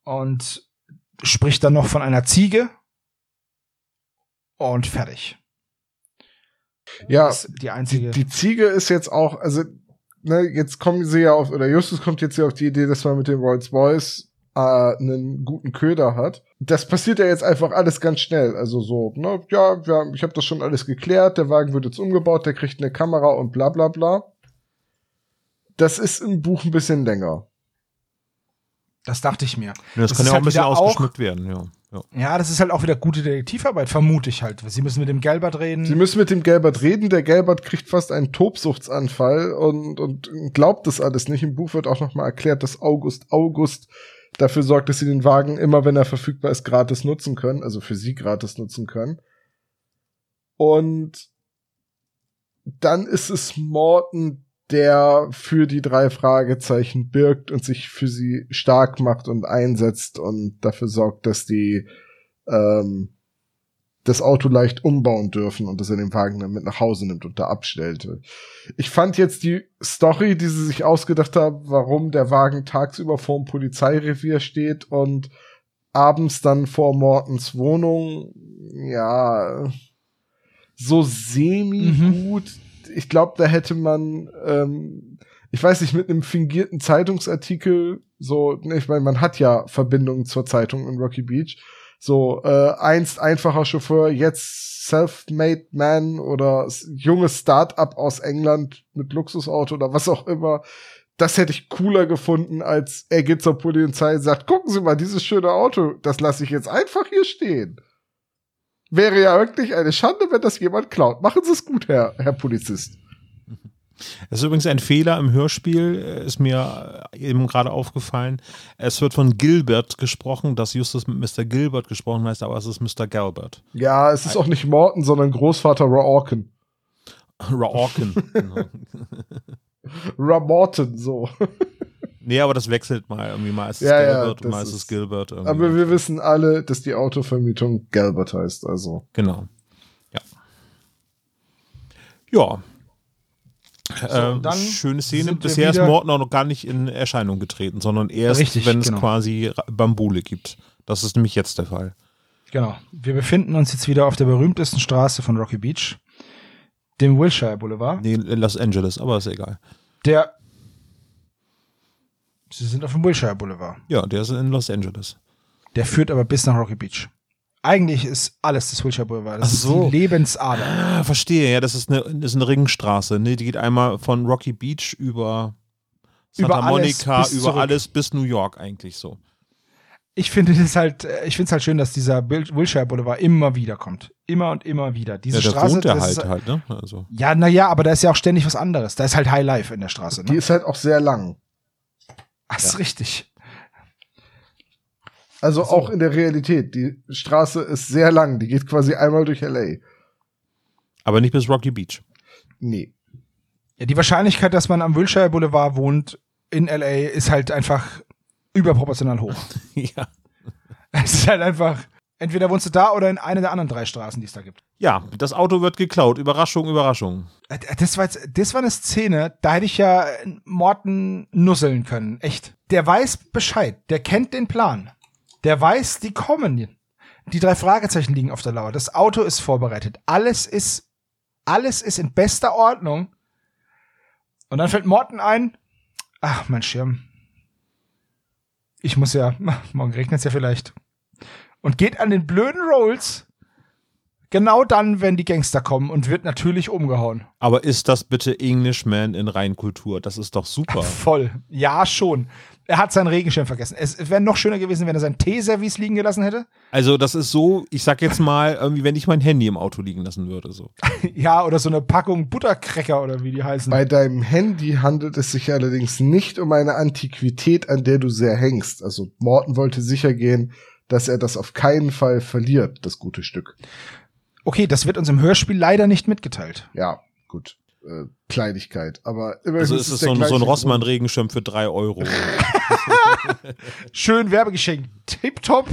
[SPEAKER 4] und spricht dann noch von einer Ziege und fertig.
[SPEAKER 3] Ja,
[SPEAKER 4] die
[SPEAKER 3] die,
[SPEAKER 4] einzige.
[SPEAKER 3] die Ziege ist jetzt auch, also, ne, jetzt kommen sie ja auf, oder Justus kommt jetzt ja auf die Idee, dass man mit den Rolls Boys äh, einen guten Köder hat. Das passiert ja jetzt einfach alles ganz schnell. Also so, ne, ja, haben, ich habe das schon alles geklärt, der Wagen wird jetzt umgebaut, der kriegt eine Kamera und bla bla bla. Das ist im Buch ein bisschen länger.
[SPEAKER 4] Das dachte ich mir.
[SPEAKER 2] Das,
[SPEAKER 4] Das
[SPEAKER 2] kann ja auch
[SPEAKER 4] halt
[SPEAKER 2] ein bisschen
[SPEAKER 4] wieder auch-
[SPEAKER 2] ausgeschmückt werden, ja. ja.
[SPEAKER 4] Ja, das ist halt auch wieder gute Detektivarbeit, vermute ich halt. Sie müssen mit dem Gelbert reden.
[SPEAKER 3] Sie müssen mit dem Gelbert reden, der Gelbert kriegt fast einen Tobsuchtsanfall und, und glaubt das alles nicht. Im Buch wird auch noch mal erklärt, dass August August dafür sorgt, dass sie den Wagen immer, wenn er verfügbar ist, gratis nutzen können, also für sie gratis nutzen können. Und dann ist es Morton, der für die drei Fragezeichen birgt und sich für sie stark macht und einsetzt und dafür sorgt, dass die ähm, das Auto leicht umbauen dürfen und dass er den Wagen dann mit nach Hause nimmt und da abstellte. Ich fand jetzt die Story, die sie sich ausgedacht haben, warum der Wagen tagsüber vorm Polizeirevier steht und abends dann vor Mortens Wohnung, ja, so semi-gut. Ich glaube, da hätte man, ähm, ich weiß nicht, mit einem fingierten Zeitungsartikel, so, ne, ich meine, man hat ja Verbindungen zur Zeitung in Rocky Beach, so äh, einst einfacher Chauffeur, jetzt self-made man oder junges Start-up aus England mit Luxusauto oder was auch immer. Das hätte ich cooler gefunden, als er geht zur Polizei und sagt, gucken Sie mal, dieses schöne Auto, das lasse ich jetzt einfach hier stehen. Wäre ja wirklich eine Schande, wenn das jemand klaut. Machen Sie es gut, Herr, Herr Polizist.
[SPEAKER 2] Es ist übrigens ein Fehler im Hörspiel, äh, ist mir äh, eben gerade aufgefallen. Es wird von Gilbert gesprochen, dass Justus mit Mr. Gilbert gesprochen heißt, aber es ist Mr. Galbert.
[SPEAKER 3] Ja, es ist auch nicht Morton, sondern Großvater Raorken.
[SPEAKER 2] Raorken. genau.
[SPEAKER 3] Ramorton, so.
[SPEAKER 2] Nee, aber das wechselt mal. Irgendwie mal ist es
[SPEAKER 3] Ja, ja,
[SPEAKER 2] Galbert und
[SPEAKER 3] das
[SPEAKER 2] mal ist es Gilbert. irgendwie.
[SPEAKER 3] Aber wir wissen alle, dass die Autovermietung Galbert heißt, also.
[SPEAKER 2] Genau. Ja. Ja. ähm,
[SPEAKER 4] dann
[SPEAKER 2] schöne Szene. Bisher ist Morton auch noch gar nicht in Erscheinung getreten, sondern erst,
[SPEAKER 4] Richtig,
[SPEAKER 2] wenn es
[SPEAKER 4] genau.
[SPEAKER 2] quasi Bambule gibt. Das ist nämlich jetzt der Fall.
[SPEAKER 4] Genau. Wir befinden uns jetzt wieder auf der berühmtesten Straße von Rocky Beach, dem Wilshire Boulevard.
[SPEAKER 2] Nee, in Los Angeles, aber ist egal.
[SPEAKER 4] Der. Sie sind auf dem Wilshire Boulevard.
[SPEAKER 2] Ja, der ist in Los Angeles.
[SPEAKER 4] Der führt aber bis nach Rocky Beach. Eigentlich ist alles das Wilshire Boulevard. Das
[SPEAKER 2] Ach so.
[SPEAKER 4] ist die Lebensader.
[SPEAKER 2] Ah, verstehe. Ja, das ist eine, das ist eine Ringstraße. Ne? Die geht einmal von Rocky Beach über Santa
[SPEAKER 4] Über alles
[SPEAKER 2] Monica,
[SPEAKER 4] bis
[SPEAKER 2] über
[SPEAKER 4] zurück.
[SPEAKER 2] alles bis New York eigentlich so.
[SPEAKER 4] ich finde es halt, äh, ich finde es halt schön, dass dieser Wilshire Boulevard immer wieder kommt. Immer und immer wieder. Diese
[SPEAKER 2] ja, da
[SPEAKER 4] Straße.
[SPEAKER 2] wohnt er
[SPEAKER 4] das
[SPEAKER 2] halt
[SPEAKER 4] ist,
[SPEAKER 2] halt, ne? Also.
[SPEAKER 4] Ja, naja, aber da ist ja auch ständig was anderes. Da ist halt High Life in der Straße.
[SPEAKER 3] Die
[SPEAKER 4] Ne?
[SPEAKER 3] ist halt auch sehr lang.
[SPEAKER 4] Das ist richtig.
[SPEAKER 3] Also auch in der Realität. Die Straße ist sehr lang. Die geht quasi einmal durch LA.
[SPEAKER 2] Aber nicht bis Rocky Beach.
[SPEAKER 3] Nee.
[SPEAKER 4] Ja, die Wahrscheinlichkeit, dass man am Wilshire Boulevard wohnt in LA, ist halt einfach überproportional hoch.
[SPEAKER 2] ja.
[SPEAKER 4] es ist halt einfach, entweder wohnst du da oder in einer der anderen drei Straßen, die es da gibt.
[SPEAKER 2] Ja, das Auto wird geklaut. Überraschung, Überraschung.
[SPEAKER 4] Äh, Das war, jetzt, das war eine Szene, da hätte ich ja Morten nusseln können. Echt. Der weiß Bescheid. Der kennt den Plan. Der weiß, die kommen. Die drei Fragezeichen liegen auf der Lauer. Das Auto ist vorbereitet. Alles ist, alles ist in bester Ordnung. Und dann fällt Morten ein, ach, mein Schirm. Ich muss ja, morgen regnet es ja vielleicht. Und geht an den blöden Rolls genau dann, wenn die Gangster kommen und wird natürlich umgehauen.
[SPEAKER 2] Aber ist das bitte Englishman in Reinkultur? Das ist doch super.
[SPEAKER 4] Voll. Ja, schon. Er hat seinen Regenschirm vergessen. Es wäre noch schöner gewesen, wenn er sein Teeservice liegen gelassen hätte.
[SPEAKER 2] Also, das ist so, ich sag jetzt mal, irgendwie, wenn ich mein Handy im Auto liegen lassen würde. So.
[SPEAKER 4] Ja, oder so eine Packung Buttercracker oder wie die heißen.
[SPEAKER 3] Bei deinem Handy handelt es sich allerdings nicht um eine Antiquität, an der du sehr hängst. Also Morton wollte sicher gehen, dass er das auf keinen Fall verliert, das gute Stück.
[SPEAKER 4] Okay, das wird uns im Hörspiel leider nicht mitgeteilt.
[SPEAKER 3] Ja, gut. Äh, Kleinigkeit. Aber immerhin
[SPEAKER 2] Also
[SPEAKER 3] ist
[SPEAKER 2] es so ein, so ein Rossmann-Regenschirm für drei Euro.
[SPEAKER 4] Schön Werbegeschenk. Tipptopp.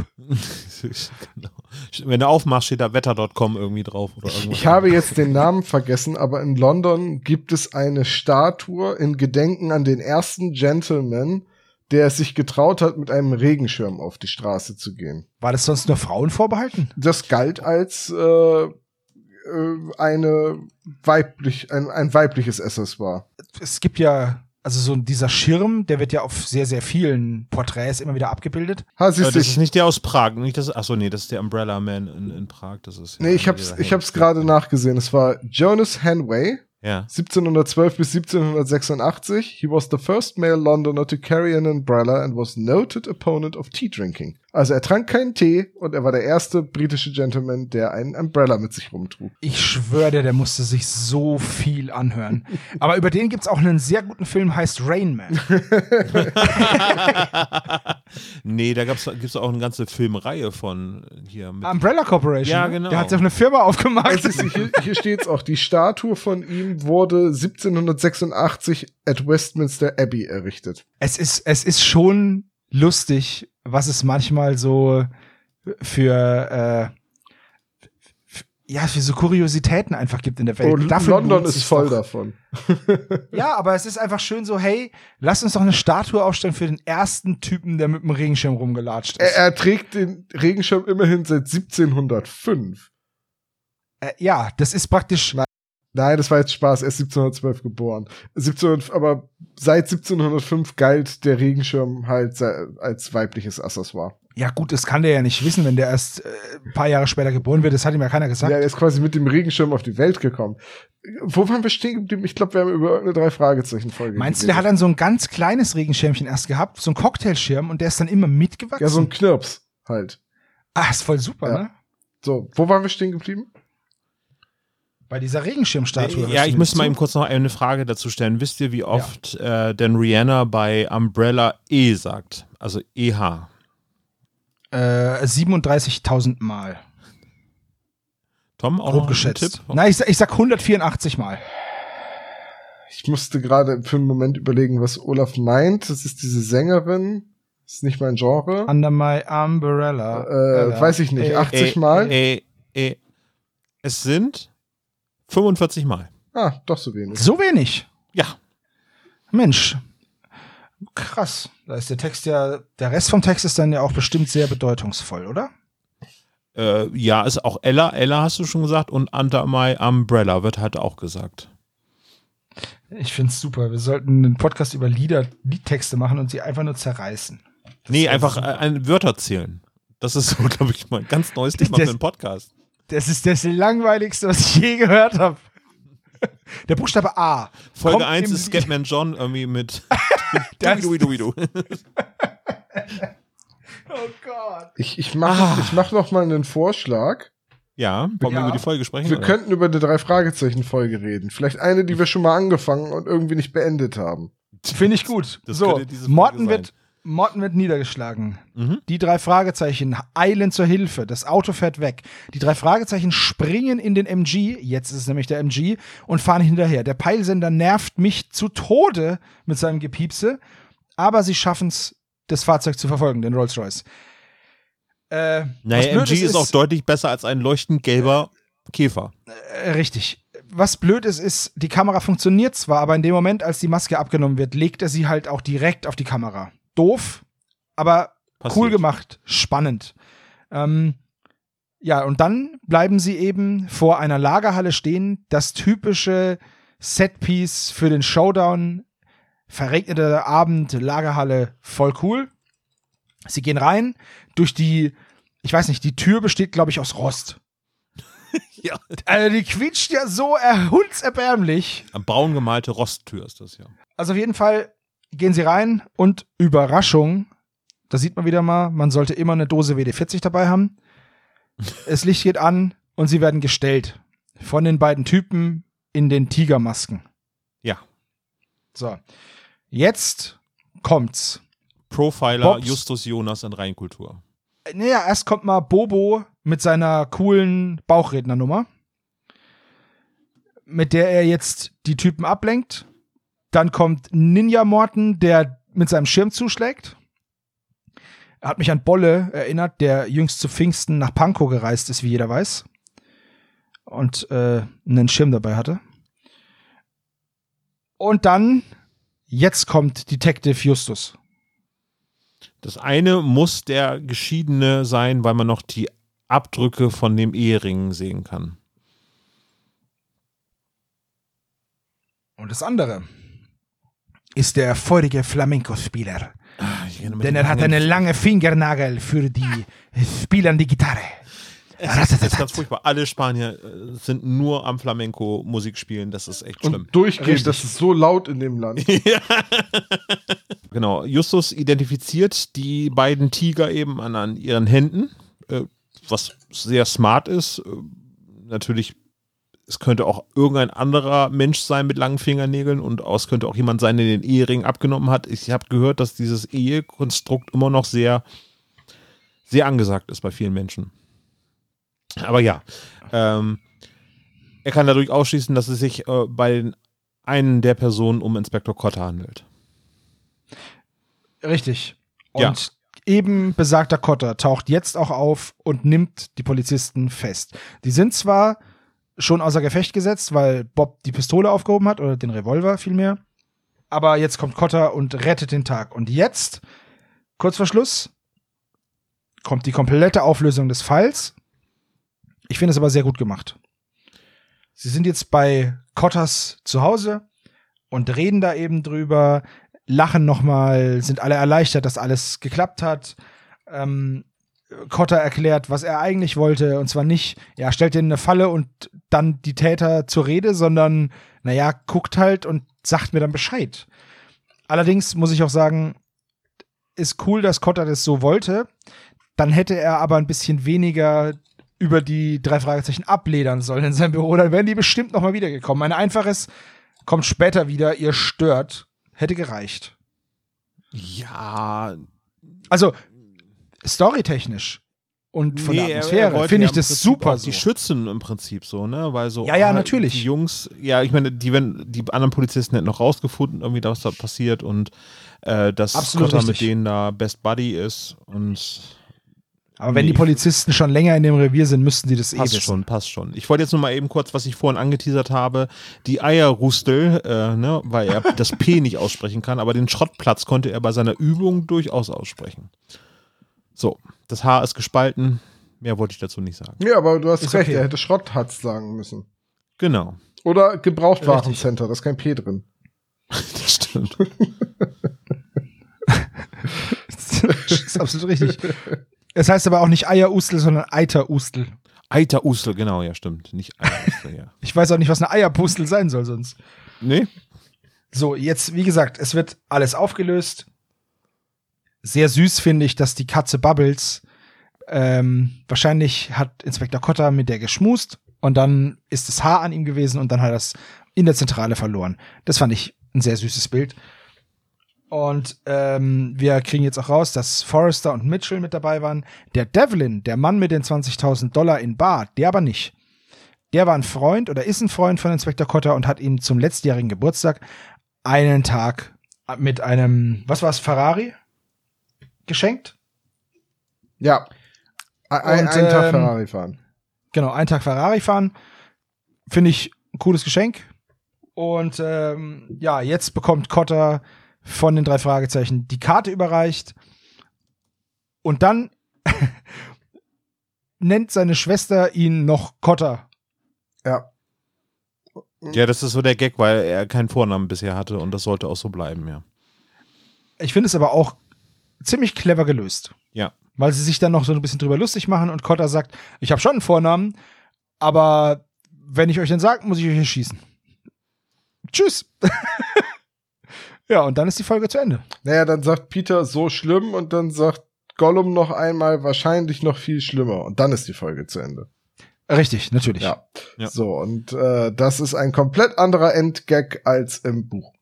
[SPEAKER 2] genau. Wenn du aufmachst, steht da wetter.com irgendwie drauf oder irgendwas.
[SPEAKER 3] Ich habe jetzt den Namen vergessen, aber in London gibt es eine Statue in Gedenken an den ersten Gentleman, der es sich getraut hat, mit einem Regenschirm auf die Straße zu gehen.
[SPEAKER 4] War das sonst nur Frauen vorbehalten?
[SPEAKER 3] Das galt als äh, äh, eine weiblich, ein, ein weibliches Accessoire.
[SPEAKER 4] Es gibt ja, also so dieser Schirm, der wird ja auf sehr, sehr vielen Porträts immer wieder abgebildet.
[SPEAKER 3] Ha,
[SPEAKER 2] Aber
[SPEAKER 3] siehst
[SPEAKER 2] das
[SPEAKER 3] du,
[SPEAKER 2] ist nicht der aus Prag. Nicht das, achso, nee, das ist der Umbrella Man in, in Prag. Das ist ja
[SPEAKER 3] nee, ich hab's, ich hab's gerade nachgesehen. Es war Jonas Hanway,
[SPEAKER 2] Ja.
[SPEAKER 3] 1712 bis 1786. He was the first male Londoner to carry an umbrella and was noted opponent of tea drinking. Also er trank keinen Tee und er war der erste britische Gentleman, der einen Umbrella mit sich rumtrug.
[SPEAKER 4] Ich schwöre dir, der musste sich so viel anhören. Aber über den gibt's auch einen sehr guten Film, heißt Rain Man.
[SPEAKER 2] nee, da gab's, gibt's auch eine ganze Filmreihe von hier mit.
[SPEAKER 4] Umbrella Corporation.
[SPEAKER 2] Ja, genau.
[SPEAKER 4] Der hat sich eine Firma aufgemacht.
[SPEAKER 3] Ist, hier, hier steht's auch. Die Statue von ihm wurde 1786 at Westminster Abbey errichtet.
[SPEAKER 4] es ist, es ist schon lustig, was es manchmal so für, äh, ja, für so Kuriositäten einfach gibt in der Welt.
[SPEAKER 3] Und
[SPEAKER 4] Dafür
[SPEAKER 3] London ist voll
[SPEAKER 4] doch.
[SPEAKER 3] davon.
[SPEAKER 4] Ja, aber es ist einfach schön so, hey, lass uns doch eine Statue aufstellen für den ersten Typen, der mit dem Regenschirm rumgelatscht ist.
[SPEAKER 3] Er, er trägt den Regenschirm immerhin seit 1705.
[SPEAKER 4] Äh, ja, das ist praktisch,
[SPEAKER 3] Nein, das war jetzt Spaß. Er ist 1712 geboren. 1700, aber seit 1705 galt der Regenschirm halt als weibliches Accessoire.
[SPEAKER 4] ja gut, das kann der ja nicht wissen, wenn der erst äh, ein paar Jahre später geboren wird, das hat ihm ja keiner gesagt.
[SPEAKER 3] Ja, er ist quasi mit dem Regenschirm auf die Welt gekommen. Wo waren wir stehen geblieben? Ich glaube, wir haben über irgendeine drei Fragezeichen Folge.
[SPEAKER 4] Meinst du, der hat dann so ein ganz kleines Regenschirmchen erst gehabt, so ein Cocktailschirm und der ist dann immer mitgewachsen?
[SPEAKER 3] ja so ein Knirps halt.
[SPEAKER 4] ah, ist voll super,
[SPEAKER 3] Ja.
[SPEAKER 4] ne?
[SPEAKER 3] So, wo waren wir stehen geblieben?
[SPEAKER 4] Bei dieser Regenschirmstatue.
[SPEAKER 2] ja,
[SPEAKER 4] hörst
[SPEAKER 2] ich müsste mal eben kurz noch eine Frage dazu stellen. Wisst ihr, wie oft äh, denn Rihanna bei Umbrella E sagt? Also EH.
[SPEAKER 4] Äh, 37.000 Mal.
[SPEAKER 2] Tom, auch
[SPEAKER 4] Grob
[SPEAKER 2] noch ein
[SPEAKER 4] geschätzt.
[SPEAKER 2] Tipp?
[SPEAKER 4] Nein, ich, sag- ich sag 184 Mal.
[SPEAKER 3] Ich musste gerade für einen Moment überlegen, was Olaf meint. Das ist diese Sängerin. Das ist nicht mein Genre.
[SPEAKER 4] Under my umbrella.
[SPEAKER 3] Äh, weiß ich nicht.
[SPEAKER 4] Äh,
[SPEAKER 3] 80
[SPEAKER 2] Äh,
[SPEAKER 3] Mal?
[SPEAKER 2] Äh, äh, es sind 45 Mal.
[SPEAKER 3] Ah, doch so wenig.
[SPEAKER 4] So wenig.
[SPEAKER 2] Ja.
[SPEAKER 4] Mensch. Krass. Da ist der Text ja, der Rest vom Text ist dann ja auch bestimmt sehr bedeutungsvoll, oder?
[SPEAKER 2] Äh, ja, ist auch Ella. Ella hast du schon gesagt. Und Under My Umbrella wird halt auch gesagt.
[SPEAKER 4] Ich find's super. Wir sollten einen Podcast über Lieder, Liedtexte machen und sie einfach nur zerreißen.
[SPEAKER 2] nee,
[SPEAKER 4] wär
[SPEAKER 2] einfach ein Wörter zählen. Das ist so, glaube ich, mal ein ganz neues Thema für
[SPEAKER 4] Das-
[SPEAKER 2] einen Podcast.
[SPEAKER 4] Das ist das langweiligste, was ich je gehört habe. Der Buchstabe A.
[SPEAKER 2] Folge
[SPEAKER 4] kommt
[SPEAKER 2] 1
[SPEAKER 4] im
[SPEAKER 2] ist Scatman John irgendwie mit Duidu, Duidu, Duidu.
[SPEAKER 4] Oh Gott.
[SPEAKER 3] Ich, ich mache
[SPEAKER 2] Ah.
[SPEAKER 3] ich mach noch mal einen Vorschlag.
[SPEAKER 2] Ja, wollen wir
[SPEAKER 4] Ja.
[SPEAKER 2] über die Folge sprechen?
[SPEAKER 3] Wir
[SPEAKER 2] oder?
[SPEAKER 3] könnten über eine Drei-Fragezeichen-Folge reden. Vielleicht eine, die wir schon mal angefangen und irgendwie nicht beendet haben.
[SPEAKER 4] Finde ich gut.
[SPEAKER 2] Das
[SPEAKER 4] so, Morten wird, Morten wird niedergeschlagen.
[SPEAKER 2] Mhm.
[SPEAKER 4] Die drei Fragezeichen eilen zur Hilfe. Das Auto fährt weg. Die drei Fragezeichen springen in den MG. Jetzt ist es nämlich der MG und fahren hinterher. Der Peilsender nervt mich zu Tode mit seinem Gepiepse. Aber sie schaffen es, das Fahrzeug zu verfolgen, den Rolls-Royce. Äh,
[SPEAKER 2] Naja, MG ist, auch deutlich besser als ein leuchtend gelber Käfer.
[SPEAKER 4] Äh, richtig. Was blöd ist, ist, die Kamera funktioniert zwar, aber in dem Moment, als die Maske abgenommen wird, legt er sie halt auch direkt auf die Kamera. Doof, aber
[SPEAKER 2] Passiert.
[SPEAKER 4] cool gemacht, spannend. Ähm, ja, und dann bleiben sie eben vor einer Lagerhalle stehen, das typische Setpiece für den Showdown. Verregneter Abend, Lagerhalle, voll cool. Sie gehen rein, durch die, ich weiß nicht, die Tür besteht, glaube ich, aus Rost.
[SPEAKER 2] Ja.
[SPEAKER 4] Also die quietscht ja so erhundserbärmlich.
[SPEAKER 2] Braun gemalte Rosttür ist das ja.
[SPEAKER 4] Also auf jeden Fall gehen sie rein und Überraschung, da sieht man wieder mal, man sollte immer eine Dose WD-40 dabei haben. Das Licht geht an und sie werden gestellt von den beiden Typen in den Tigermasken.
[SPEAKER 2] Ja.
[SPEAKER 4] So, jetzt kommt's.
[SPEAKER 2] Profiler
[SPEAKER 4] Bobs.
[SPEAKER 2] Justus Jonas in Reinkultur.
[SPEAKER 4] Naja, erst kommt mal Bobo mit seiner coolen Bauchrednernummer, mit der er jetzt die Typen ablenkt. Dann kommt Ninja Morton, der mit seinem Schirm zuschlägt. Er hat mich an Bolle erinnert, der jüngst zu Pfingsten nach Pankow gereist ist, wie jeder weiß. Und äh, einen Schirm dabei hatte. Und dann, jetzt kommt Detective Justus.
[SPEAKER 2] Das eine muss der Geschiedene sein, weil man noch die Abdrücke von dem Ehering sehen kann.
[SPEAKER 4] Und das andere ist der feurige Flamenco-Spieler.
[SPEAKER 2] Mich
[SPEAKER 4] Denn er hat einen langen Fingernagel für die Spielern die Gitarre.
[SPEAKER 2] Es ist, es ist ganz furchtbar. Alle Spanier äh, sind nur am Flamenco Musik spielen. Das ist echt schlimm.
[SPEAKER 3] Und durchgehend, das ist so laut in dem Land.
[SPEAKER 2] Genau. Justus identifiziert die beiden Tiger eben an, an ihren Händen, äh, was sehr smart ist. Äh, natürlich, es könnte auch irgendein anderer Mensch sein mit langen Fingernägeln und es könnte auch jemand sein, der den Ehering abgenommen hat. Ich habe gehört, dass dieses Ehekonstrukt immer noch sehr, sehr angesagt ist bei vielen Menschen. Aber ja, ähm, er kann dadurch ausschließen, dass es sich äh, bei einen der Personen um Inspektor Cotter handelt.
[SPEAKER 4] Richtig. Und
[SPEAKER 2] Ja.
[SPEAKER 4] eben besagter Kotter taucht jetzt auch auf und nimmt die Polizisten fest. Die sind zwar schon außer Gefecht gesetzt, weil Bob die Pistole aufgehoben hat oder den Revolver vielmehr. Aber jetzt kommt Kotter und rettet den Tag. Und jetzt, kurz vor Schluss, kommt die komplette Auflösung des Falls. Ich finde es aber sehr gut gemacht. Sie sind jetzt bei Kotters zu Hause und reden da eben drüber, lachen nochmal, sind alle erleichtert, dass alles geklappt hat. Ähm, Cotter erklärt, was er eigentlich wollte, und zwar nicht, ja, stellt dir eine Falle und dann die Täter zur Rede, sondern, naja, guckt halt und sagt mir dann Bescheid. Allerdings muss ich auch sagen, ist cool, dass Cotter das so wollte. Dann hätte er aber ein bisschen weniger über die drei Fragezeichen abledern sollen in seinem Büro. Dann wären die bestimmt nochmal wiedergekommen. Ein einfaches kommt später wieder, ihr stört, hätte gereicht.
[SPEAKER 2] Ja,
[SPEAKER 4] Also, storytechnisch und von
[SPEAKER 2] Nee,
[SPEAKER 4] der
[SPEAKER 2] er- er
[SPEAKER 4] Atmosphäre finde
[SPEAKER 2] ja
[SPEAKER 4] ich
[SPEAKER 2] im
[SPEAKER 4] das super so.
[SPEAKER 2] Die schützen im Prinzip so, ne? Weil so.
[SPEAKER 4] Ja, ja,
[SPEAKER 2] ah,
[SPEAKER 4] natürlich.
[SPEAKER 2] Die Jungs, ja, ich meine, die, wenn, die anderen Polizisten hätten noch rausgefunden, irgendwie, was da passiert und äh, dass
[SPEAKER 4] Absolut
[SPEAKER 2] Cotter mit denen da Best Buddy ist und
[SPEAKER 4] Aber wenn
[SPEAKER 2] Nee,
[SPEAKER 4] die
[SPEAKER 2] ich-
[SPEAKER 4] Polizisten schon länger in dem Revier sind, müssten die das eh
[SPEAKER 2] passt
[SPEAKER 4] wissen.
[SPEAKER 2] schon, passt schon. Ich wollte jetzt nur mal eben kurz, was ich vorhin angeteasert habe, die Eierrustel, äh, ne, weil er das P nicht aussprechen kann, aber den Schrottplatz konnte er bei seiner Übung durchaus aussprechen. So, das Haar ist gespalten, mehr wollte ich dazu nicht sagen.
[SPEAKER 3] Ja, aber du hast
[SPEAKER 4] Ist
[SPEAKER 3] recht,
[SPEAKER 4] okay.
[SPEAKER 3] er hätte Schrotthatz sagen müssen.
[SPEAKER 2] Genau,
[SPEAKER 3] Oder Gebrauchtwarencenter, da ist kein P drin.
[SPEAKER 2] das stimmt.
[SPEAKER 4] das ist absolut richtig. Es heißt aber auch nicht Eierustel, sondern Eiterustel.
[SPEAKER 2] Eiterustel, genau, ja, stimmt. Nicht Eierustel, ja.
[SPEAKER 4] Ich weiß auch nicht, was eine Eierpustel sein soll sonst.
[SPEAKER 2] Nee?
[SPEAKER 4] So, jetzt, wie gesagt, es wird alles aufgelöst. Sehr süß finde ich, dass die Katze Bubbles ähm, wahrscheinlich hat Inspektor Cotter mit der geschmust und dann ist das Haar an ihm gewesen und dann hat er es in der Zentrale verloren. Das fand ich ein sehr süßes Bild. Und ähm, wir kriegen jetzt auch raus, dass Forrester und Mitchell mit dabei waren. Der Devlin, der Mann mit den 20.000 Dollar in Bar, der aber nicht. Der war ein Freund oder ist ein Freund von Inspektor Cotter und hat ihm zum letztjährigen Geburtstag einen Tag mit einem, was war es, Ferrari geschenkt.
[SPEAKER 3] Ja. Ein, einen Tag
[SPEAKER 4] ähm,
[SPEAKER 3] Ferrari fahren.
[SPEAKER 4] Genau, einen Tag Ferrari fahren. Finde ich ein cooles Geschenk. Und ähm, ja, jetzt bekommt Cotter von den drei Fragezeichen die Karte überreicht. Und dann nennt seine Schwester ihn noch Cotter.
[SPEAKER 3] Ja.
[SPEAKER 2] Ja, das ist so der Gag, weil er keinen Vornamen bisher hatte und das sollte auch so bleiben, ja.
[SPEAKER 4] Ich finde es aber auch ziemlich clever gelöst.
[SPEAKER 2] Ja.
[SPEAKER 4] Weil sie sich dann noch so ein bisschen drüber lustig machen und Cotter sagt, ich habe schon einen Vornamen, aber wenn ich euch den sage, muss ich euch erschießen. Tschüss. ja, und dann ist die Folge zu Ende.
[SPEAKER 3] Naja, dann sagt Peter so schlimm und dann sagt Gollum noch einmal wahrscheinlich noch viel schlimmer und dann ist die Folge zu Ende.
[SPEAKER 4] Richtig, natürlich.
[SPEAKER 3] Ja.
[SPEAKER 2] Ja.
[SPEAKER 3] So, und äh, das ist ein komplett anderer Endgag als im Buch.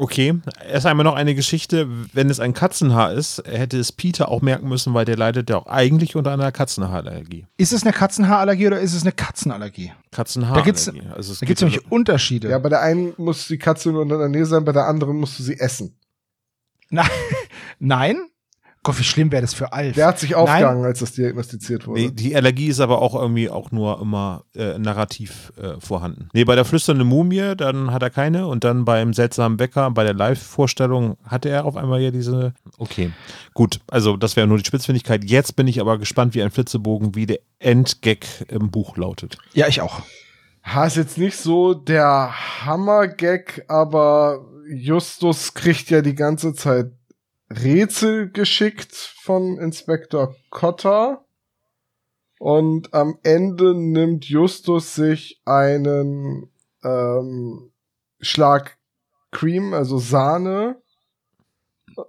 [SPEAKER 2] Okay, erst einmal noch eine Geschichte. Wenn es ein Katzenhaar ist, hätte es Peter auch merken müssen, weil der leidet ja auch eigentlich unter einer Katzenhaarallergie.
[SPEAKER 4] Ist es eine Katzenhaarallergie oder ist es eine Katzenallergie?
[SPEAKER 2] Katzenhaarallergie.
[SPEAKER 4] Da gibt's-
[SPEAKER 2] also es
[SPEAKER 4] Da gibt es
[SPEAKER 2] geht-
[SPEAKER 4] nämlich Unterschiede.
[SPEAKER 3] Ja, bei der einen muss die Katze nur in der Nähe sein, bei der anderen musst du sie essen.
[SPEAKER 4] Nein? Gott, wie schlimm wäre das für Alf.
[SPEAKER 3] Der hat sich aufgegangen, als das diagnostiziert wurde.
[SPEAKER 2] Nee, die Allergie ist aber auch irgendwie auch nur immer äh, narrativ äh, vorhanden. Nee, bei der flüsternden Mumie, dann hat er keine und dann beim seltsamen Bäcker, bei der Live-Vorstellung hatte er auf einmal ja diese. Okay, gut, also das wäre nur die Spitzfindigkeit. Jetzt bin ich aber gespannt wie ein Flitzebogen, wie der Endgag im Buch lautet.
[SPEAKER 4] Ja, ich auch.
[SPEAKER 3] Ha, ist jetzt nicht so der Hammer-Gag, aber Justus kriegt ja die ganze Zeit Rätsel geschickt von Inspektor Cotter. Und am Ende nimmt Justus sich einen ähm, Schlag Cream, also Sahne.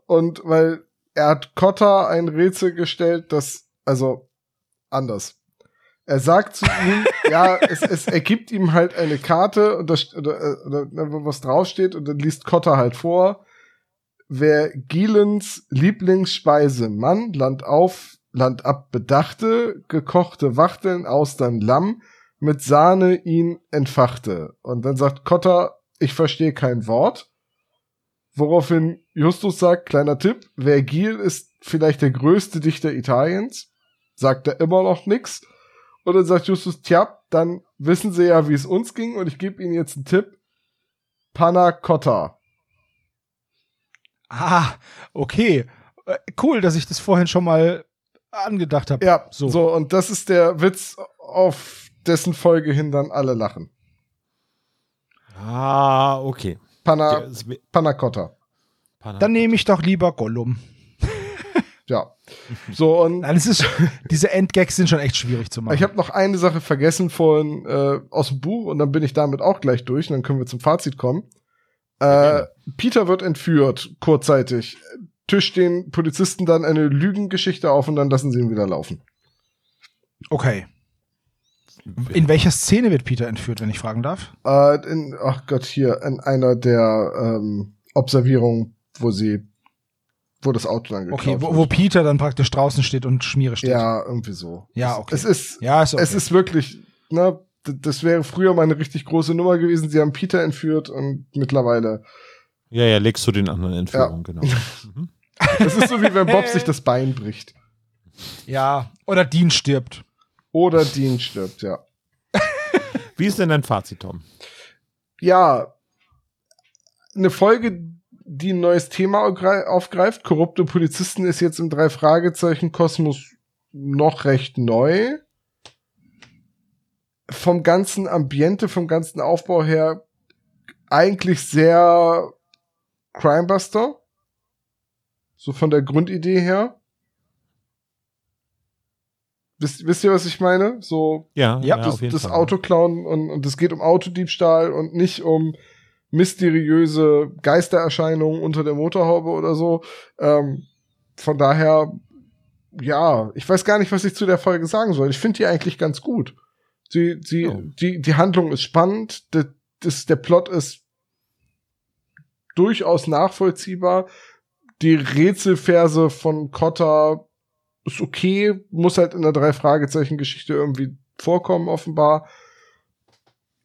[SPEAKER 3] Und weil er hat Cotter ein Rätsel gestellt, das, also anders. Er sagt zu ihm, ja, es, es ergibt ihm halt eine Karte und das, oder, oder, oder was draufsteht und dann liest Cotter halt vor. Wer Gielens Lieblingsspeise Mann, Land auf, Land ab bedachte, gekochte Wachteln, Austern, Lamm, mit Sahne ihn entfachte. Und dann sagt Cotter, ich verstehe kein Wort. Woraufhin Justus sagt, kleiner Tipp, Vergil ist vielleicht der größte Dichter Italiens. Sagt er immer noch nix. Und dann sagt Justus, tja, dann wissen sie ja, wie es uns ging und ich gebe ihnen jetzt einen Tipp. Panna Cotta.
[SPEAKER 4] Ah, okay. Äh, Cool, dass ich das vorhin schon mal angedacht habe.
[SPEAKER 3] Ja,
[SPEAKER 4] So.
[SPEAKER 3] so. und das ist der Witz, auf dessen Folge hin dann alle lachen.
[SPEAKER 2] Ah, okay.
[SPEAKER 3] Panna,
[SPEAKER 2] ist-
[SPEAKER 3] Panna Cotta.
[SPEAKER 4] Dann nehme ich doch lieber Gollum.
[SPEAKER 3] Ja. So, und
[SPEAKER 4] Nein, es ist, diese Endgags sind schon echt schwierig zu machen.
[SPEAKER 3] ich habe noch eine Sache vergessen vorhin äh, aus dem Buch und dann bin ich damit auch gleich durch und dann können wir zum Fazit kommen. Äh, Peter wird entführt, kurzzeitig. Tischt den Polizisten dann eine Lügengeschichte auf und dann lassen sie ihn wieder laufen.
[SPEAKER 4] okay. In welcher Szene wird Peter entführt, wenn ich fragen darf?
[SPEAKER 3] Äh, in, ach Gott, hier, in einer der ähm, Observierungen, wo sie, wo das Auto dann geklaut
[SPEAKER 4] Okay, wo, wo Peter dann praktisch draußen steht und Schmiere steht.
[SPEAKER 3] Ja, irgendwie so.
[SPEAKER 4] Ja, okay.
[SPEAKER 3] Es ist,
[SPEAKER 4] Ja, ist okay.
[SPEAKER 3] es ist wirklich, ne, das wäre früher mal eine richtig große Nummer gewesen. Sie haben Peter entführt und mittlerweile,
[SPEAKER 2] Ja, ja, legst du den anderen Entführungen, genau. Mhm.
[SPEAKER 3] das ist so wie wenn Bob sich das Bein bricht.
[SPEAKER 4] ja, oder Dean stirbt.
[SPEAKER 3] Oder Dean stirbt, ja.
[SPEAKER 2] Wie ist denn dein Fazit, Tom?
[SPEAKER 3] Ja, eine Folge, die ein neues Thema aufgre- aufgreift. Korrupte Polizisten ist jetzt im Drei-Fragezeichen-Kosmos noch recht neu. Vom ganzen Ambiente, vom ganzen Aufbau her eigentlich sehr Crimebuster. So von der Grundidee her. Wisst, wisst ihr, was ich meine? So
[SPEAKER 2] Ja,
[SPEAKER 4] Ja,
[SPEAKER 3] das,
[SPEAKER 2] jeden
[SPEAKER 3] das. Auto klauen und, und es geht um Autodiebstahl und nicht um mysteriöse Geistererscheinungen unter der Motorhaube oder so. Ähm, von daher, ja, ich weiß gar nicht, was ich zu der Folge sagen soll. Ich finde die eigentlich ganz gut. Sie, sie, oh. die, die Handlung ist spannend, das, das, der Plot ist durchaus nachvollziehbar. Die Rätselverse von Cotta ist okay, muss halt in der drei Fragezeichen Geschichte irgendwie vorkommen offenbar.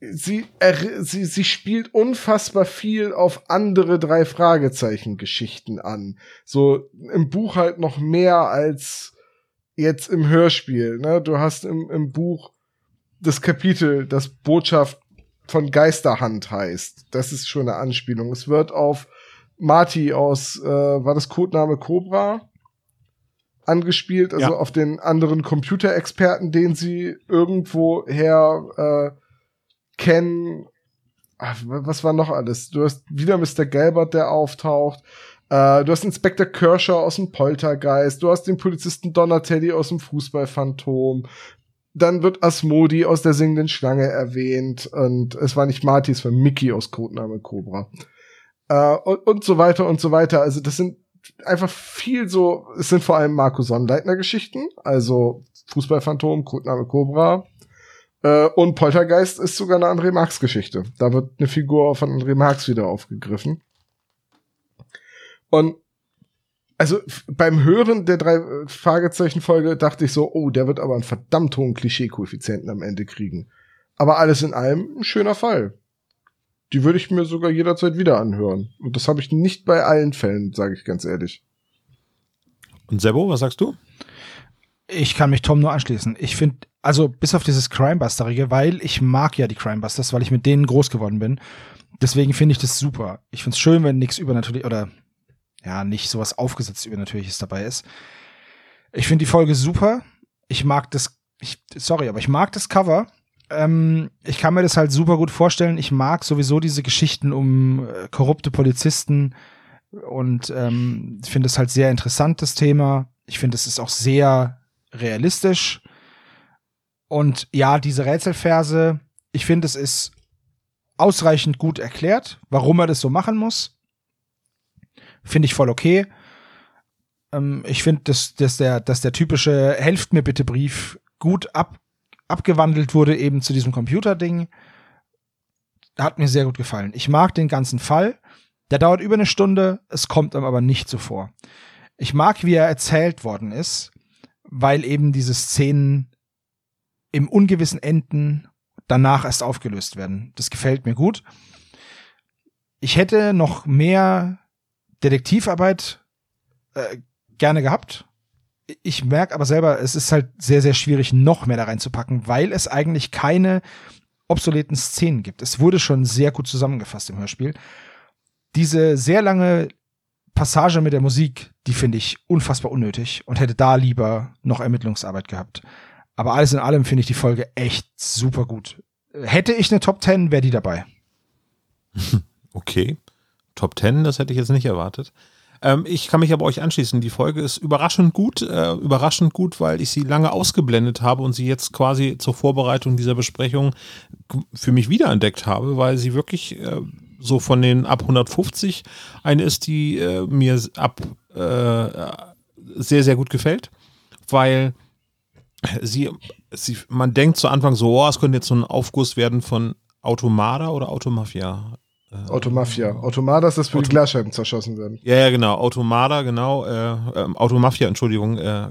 [SPEAKER 3] Sie, er, sie, sie spielt unfassbar viel auf andere drei Fragezeichen Geschichten an. So im Buch halt noch mehr als jetzt im Hörspiel. Ne? Du hast im, im Buch das Kapitel, das Botschaft von Geisterhand heißt. Das ist schon eine Anspielung. Es wird auf Marty aus, äh, war das Codename Cobra? angespielt, also ja. auf den anderen Computerexperten, den sie irgendwo her äh, kennen. Ach, was war noch alles? Du hast wieder Mr. Gelbert, der auftaucht. Äh, du hast Inspektor Kirscher aus dem Poltergeist. Du hast den Polizisten Donatelli aus dem Fußballphantom dann wird Asmodi aus der singenden Schlange erwähnt und es war nicht Marty, es war Mickey aus Codename Cobra. Äh, und, und so weiter und so weiter. Also das sind einfach viel so, es sind vor allem Marco Sonnleitner Geschichten, also Fußballphantom, Codename Cobra. Äh, und Poltergeist ist sogar eine André Marx Geschichte. Da wird eine Figur von André Marx wieder aufgegriffen. Und also beim Hören der drei äh, Fragezeichen-Folge dachte ich so, oh, der wird aber einen verdammt hohen Klischee-Koeffizienten am Ende kriegen. Aber alles in allem ein schöner Fall. Die würde ich mir sogar jederzeit wieder anhören. Und das habe ich nicht bei allen Fällen, sage ich ganz ehrlich.
[SPEAKER 2] Und Sebo, was sagst du?
[SPEAKER 4] Ich kann mich Tom nur anschließen. Ich finde, also bis auf dieses Crimebusterige, weil ich mag ja die Crimebusters, weil ich mit denen groß geworden bin. Deswegen finde ich das super. Ich finde es schön, wenn nichts übernatürlich oder ja, nicht sowas aufgesetzt Übernatürliches dabei ist. Ich finde die Folge super. Ich mag das, ich, sorry, aber ich mag das Cover. Ähm, ich kann mir das halt super gut vorstellen. Ich mag sowieso diese Geschichten um äh, korrupte Polizisten und ähm, ich finde es halt sehr interessant, das Thema. Ich finde, es ist auch sehr realistisch. Und ja, diese Rätselverse, ich finde, es ist ausreichend gut erklärt, warum er das so machen muss. Finde ich voll okay. Ähm, ich finde, dass, dass, der, dass der typische Helft mir bitte Brief gut ab, abgewandelt wurde eben zu diesem Computerding. Hat mir sehr gut gefallen. Ich mag den ganzen Fall. Der dauert über eine Stunde, es kommt einem aber nicht so vor. Ich mag, wie er erzählt worden ist, weil eben diese Szenen im ungewissen enden, danach erst aufgelöst werden. Das gefällt mir gut. Ich hätte noch mehr Detektivarbeit äh, gerne gehabt. Ich merke aber selber, es ist halt sehr, sehr schwierig, noch mehr da reinzupacken, weil es eigentlich keine obsoleten Szenen gibt. Es wurde schon sehr gut zusammengefasst im Hörspiel. Diese sehr lange Passage mit der Musik, die finde ich unfassbar unnötig und hätte da lieber noch Ermittlungsarbeit gehabt. Aber alles in allem finde ich die Folge echt super gut. Hätte ich eine Top 10, wäre die dabei.
[SPEAKER 2] Okay. Top 10, das hätte ich jetzt nicht erwartet. Ähm, ich kann mich aber euch anschließen. Die Folge ist überraschend gut, äh, überraschend gut, weil ich sie lange ausgeblendet habe und sie jetzt quasi zur Vorbereitung dieser Besprechung für mich wiederentdeckt habe, weil sie wirklich äh, so von den ab 150 eine ist, die äh, mir ab äh, sehr, sehr gut gefällt, weil sie, sie, man denkt zu Anfang so, oh, es könnte jetzt so ein Aufguss werden von Automada oder Automafia.
[SPEAKER 3] Äh, Automafia. Automada ist das, wo Auto die Glasscheiben zerschossen werden.
[SPEAKER 2] Ja, ja, genau. Automada, genau. Äh, äh, Automafia, Entschuldigung, äh,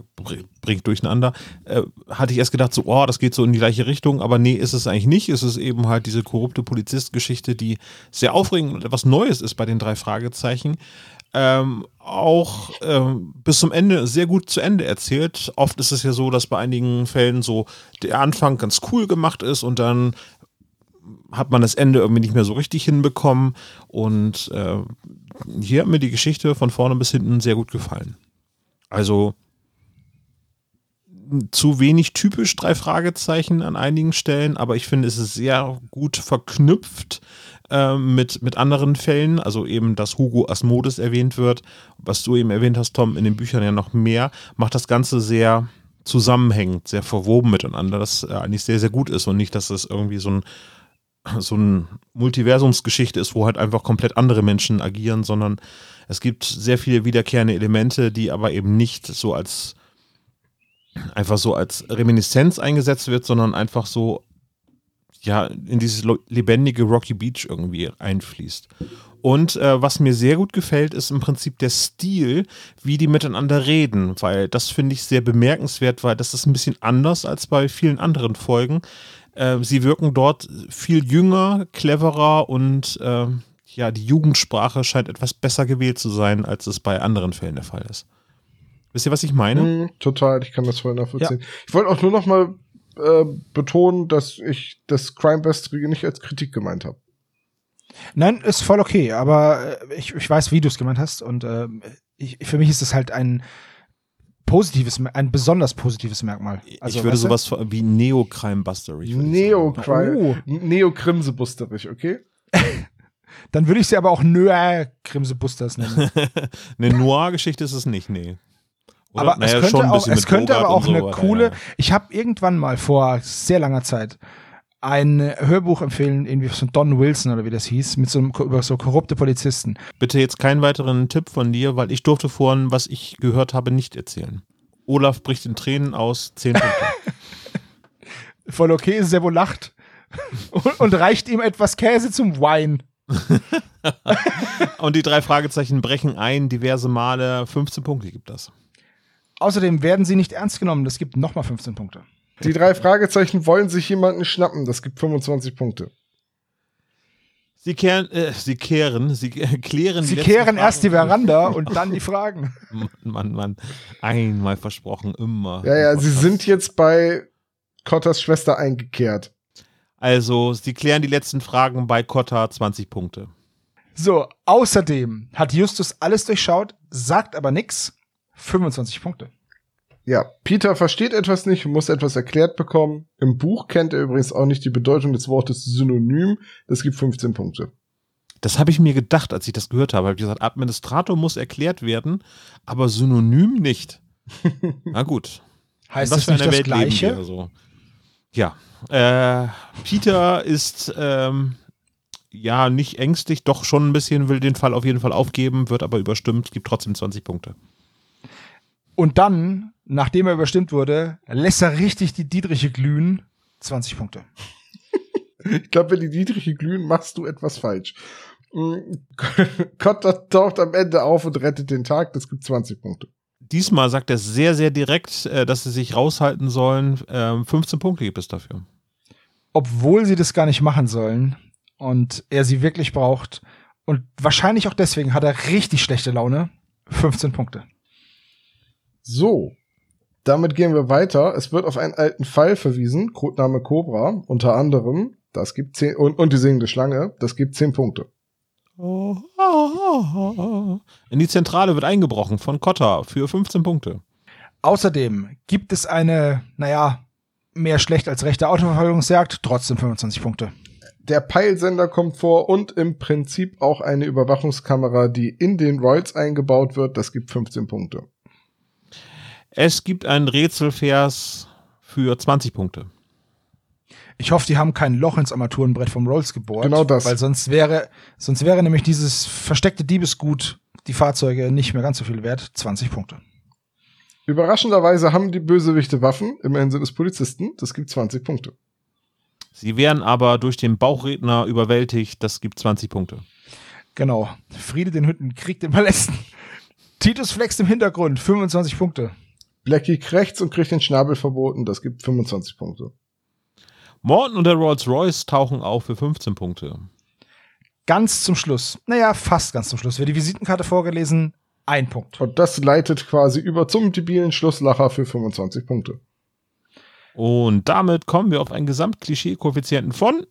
[SPEAKER 2] bringt durcheinander. Äh, hatte ich erst gedacht, so, oh, das geht so in die gleiche Richtung, aber nee, ist es eigentlich nicht. Es ist eben halt diese korrupte Polizist-Geschichte, die sehr aufregend und etwas Neues ist bei den drei Fragezeichen. Ähm, auch ähm, bis zum Ende sehr gut zu Ende erzählt. Oft ist es ja so, dass bei einigen Fällen so der Anfang ganz cool gemacht ist und dann hat man das Ende irgendwie nicht mehr so richtig hinbekommen. Und äh, hier hat mir die Geschichte von vorne bis hinten sehr gut gefallen. Also zu wenig typisch drei Fragezeichen an einigen Stellen, aber ich finde, es ist sehr gut verknüpft äh, mit, mit anderen Fällen. Also eben, dass Hugo Asmodes erwähnt wird, was du eben erwähnt hast, Tom, in den Büchern ja noch mehr, macht das Ganze sehr zusammenhängend, sehr verwoben miteinander, das äh, eigentlich sehr, sehr gut ist und nicht, dass es irgendwie so ein so eine Multiversumsgeschichte ist, wo halt einfach komplett andere Menschen agieren, sondern es gibt sehr viele wiederkehrende Elemente, die aber eben nicht so als einfach so als Reminiszenz eingesetzt wird, sondern einfach so ja in dieses lebendige Rocky Beach irgendwie einfließt. Und äh, was mir sehr gut gefällt, ist im Prinzip der Stil, wie die miteinander reden, weil das finde ich sehr bemerkenswert, weil das ist ein bisschen anders als bei vielen anderen Folgen. Äh, sie wirken dort viel jünger, cleverer und äh, ja, die Jugendsprache scheint etwas besser gewählt zu sein, als es bei anderen Fällen der Fall ist. Wisst ihr, was ich meine?
[SPEAKER 3] Mm, total, ich kann das voll nachvollziehen. Ja. Ich wollte auch nur noch mal äh, betonen, dass ich das Crime Bastry nicht als Kritik gemeint habe.
[SPEAKER 4] Nein, ist voll okay, aber äh, ich, ich weiß, wie du es gemeint hast und äh, ich, für mich ist es halt ein positives, ein besonders positives Merkmal.
[SPEAKER 2] Also, ich würde sowas du? wie Neo-Crime-Busterig.
[SPEAKER 3] Neo-Crime, oh. Neo-Krimsebusterig, okay?
[SPEAKER 4] Dann würde ich sie aber auch Noir-Krimsebusters nennen.
[SPEAKER 2] eine Noir-Geschichte ist es nicht, nee.
[SPEAKER 4] Oder? Aber naja, es könnte, auch, es könnte aber auch eine so coole. Ja. Ich habe irgendwann mal vor sehr langer Zeit ein Hörbuch empfehlen, irgendwie von Don Wilson oder wie das hieß, mit so einem, über so korrupte Polizisten.
[SPEAKER 2] Bitte jetzt keinen weiteren Tipp von dir, weil ich durfte vorhin, was ich gehört habe, nicht erzählen. Olaf bricht in Tränen aus, zehn Punkte.
[SPEAKER 4] Voll okay, Sebo lacht und, und reicht ihm etwas Käse zum Wein.
[SPEAKER 2] und die drei Fragezeichen brechen ein, diverse Male, 15 Punkte gibt das.
[SPEAKER 4] Außerdem werden sie nicht ernst genommen, das gibt nochmal 15 Punkte.
[SPEAKER 3] Die drei Fragezeichen wollen sich jemanden schnappen. Das gibt 25 Punkte.
[SPEAKER 2] Sie kehren, äh, sie kehren, sie klären.
[SPEAKER 4] Sie kehren erst die Veranda und dann die Fragen.
[SPEAKER 2] Mann, Mann, Mann. Einmal versprochen, immer.
[SPEAKER 3] Ja, ja, sie sind jetzt bei Kottas Schwester eingekehrt.
[SPEAKER 2] Also, sie klären die letzten Fragen bei Kotta 20 Punkte.
[SPEAKER 4] So, außerdem hat Justus alles durchschaut, sagt aber nichts. 25 Punkte.
[SPEAKER 3] Ja, Peter versteht etwas nicht, muss etwas erklärt bekommen. Im Buch kennt er übrigens auch nicht die Bedeutung des Wortes Synonym. Das gibt 15 Punkte.
[SPEAKER 2] Das habe ich mir gedacht, als ich das gehört habe. Habe ich gesagt, Administrator muss erklärt werden, aber Synonym nicht. Na gut.
[SPEAKER 4] Heißt das nicht das Gleiche?
[SPEAKER 2] Also. Ja. Äh, Peter ist ähm, ja nicht ängstlich, doch schon ein bisschen, will den Fall auf jeden Fall aufgeben, wird aber überstimmt, gibt trotzdem 20 Punkte.
[SPEAKER 4] Und dann nachdem er überstimmt wurde, lässt er richtig die Dietriche glühen. 20 Punkte.
[SPEAKER 3] ich glaube, wenn die Dietriche glühen, machst du etwas falsch. Gott taucht am Ende auf und rettet den Tag. Das gibt 20 Punkte.
[SPEAKER 2] Diesmal sagt er sehr, sehr direkt, äh, dass sie sich raushalten sollen. 15 ähm, Punkte gibt es dafür.
[SPEAKER 4] Obwohl sie das gar nicht machen sollen und er sie wirklich braucht. Und wahrscheinlich auch deswegen hat er richtig schlechte Laune. 15 Punkte.
[SPEAKER 3] So, damit gehen wir weiter. Es wird auf einen alten Pfeil verwiesen, Codename Cobra, unter anderem. Das gibt zehn, und, und die singende Schlange, das gibt zehn Punkte.
[SPEAKER 2] In die Zentrale wird eingebrochen von Cotta für 15 Punkte.
[SPEAKER 4] Außerdem gibt es eine, naja, mehr schlecht als rechte Autoverfolgungsjagd, trotzdem 25 Punkte.
[SPEAKER 3] Der Peilsender kommt vor und im Prinzip auch eine Überwachungskamera, die in den Royals eingebaut wird, das gibt 15 Punkte.
[SPEAKER 2] Es gibt einen Rätselvers für 20 Punkte.
[SPEAKER 4] Ich hoffe, die haben kein Loch ins Armaturenbrett vom Rolls gebohrt.
[SPEAKER 3] Genau das.
[SPEAKER 4] Weil sonst wäre, sonst wäre nämlich dieses versteckte Diebesgut, die Fahrzeuge, nicht mehr ganz so viel wert. 20 Punkte.
[SPEAKER 3] Überraschenderweise haben die Bösewichte Waffen. Immerhin sind es Polizisten. Das gibt 20 Punkte.
[SPEAKER 2] Sie werden aber durch den Bauchredner überwältigt. Das gibt 20 Punkte.
[SPEAKER 4] Genau. Friede den Hütten, Krieg den Palästen. Titus flext im Hintergrund. 25 Punkte.
[SPEAKER 3] Blackie rechts und kriegt den Schnabel verboten. Das gibt 25 Punkte.
[SPEAKER 2] Morton und der Rolls-Royce tauchen auf für 15 Punkte.
[SPEAKER 4] Ganz zum Schluss. Naja, fast ganz zum Schluss. Wird die Visitenkarte vorgelesen, ein Punkt.
[SPEAKER 3] Und das leitet quasi über zum debilen Schlusslacher für 25 Punkte.
[SPEAKER 2] Und damit kommen wir auf einen Gesamtklischee-Koeffizienten von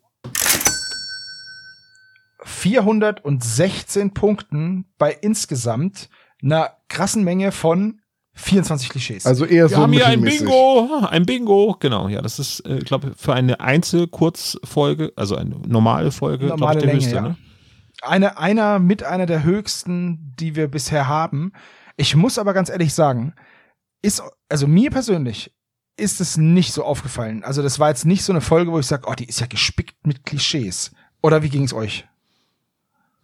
[SPEAKER 4] 416 Punkten bei insgesamt einer krassen Menge von 24 Klischees.
[SPEAKER 3] Also eher so
[SPEAKER 2] Wir haben hier ein Bingo, ein Bingo, genau. Ja, das ist, äh, ich glaube, für eine Einzelkurzfolge, also eine normale Folge,
[SPEAKER 4] normale ich, Länge, höchste, ja. ne? Eine, einer mit einer der höchsten, die wir bisher haben. Ich muss aber ganz ehrlich sagen, ist, also mir persönlich, ist es nicht so aufgefallen. Also das war jetzt nicht so eine Folge, wo ich sage, oh, die ist ja gespickt mit Klischees. Oder wie ging es euch?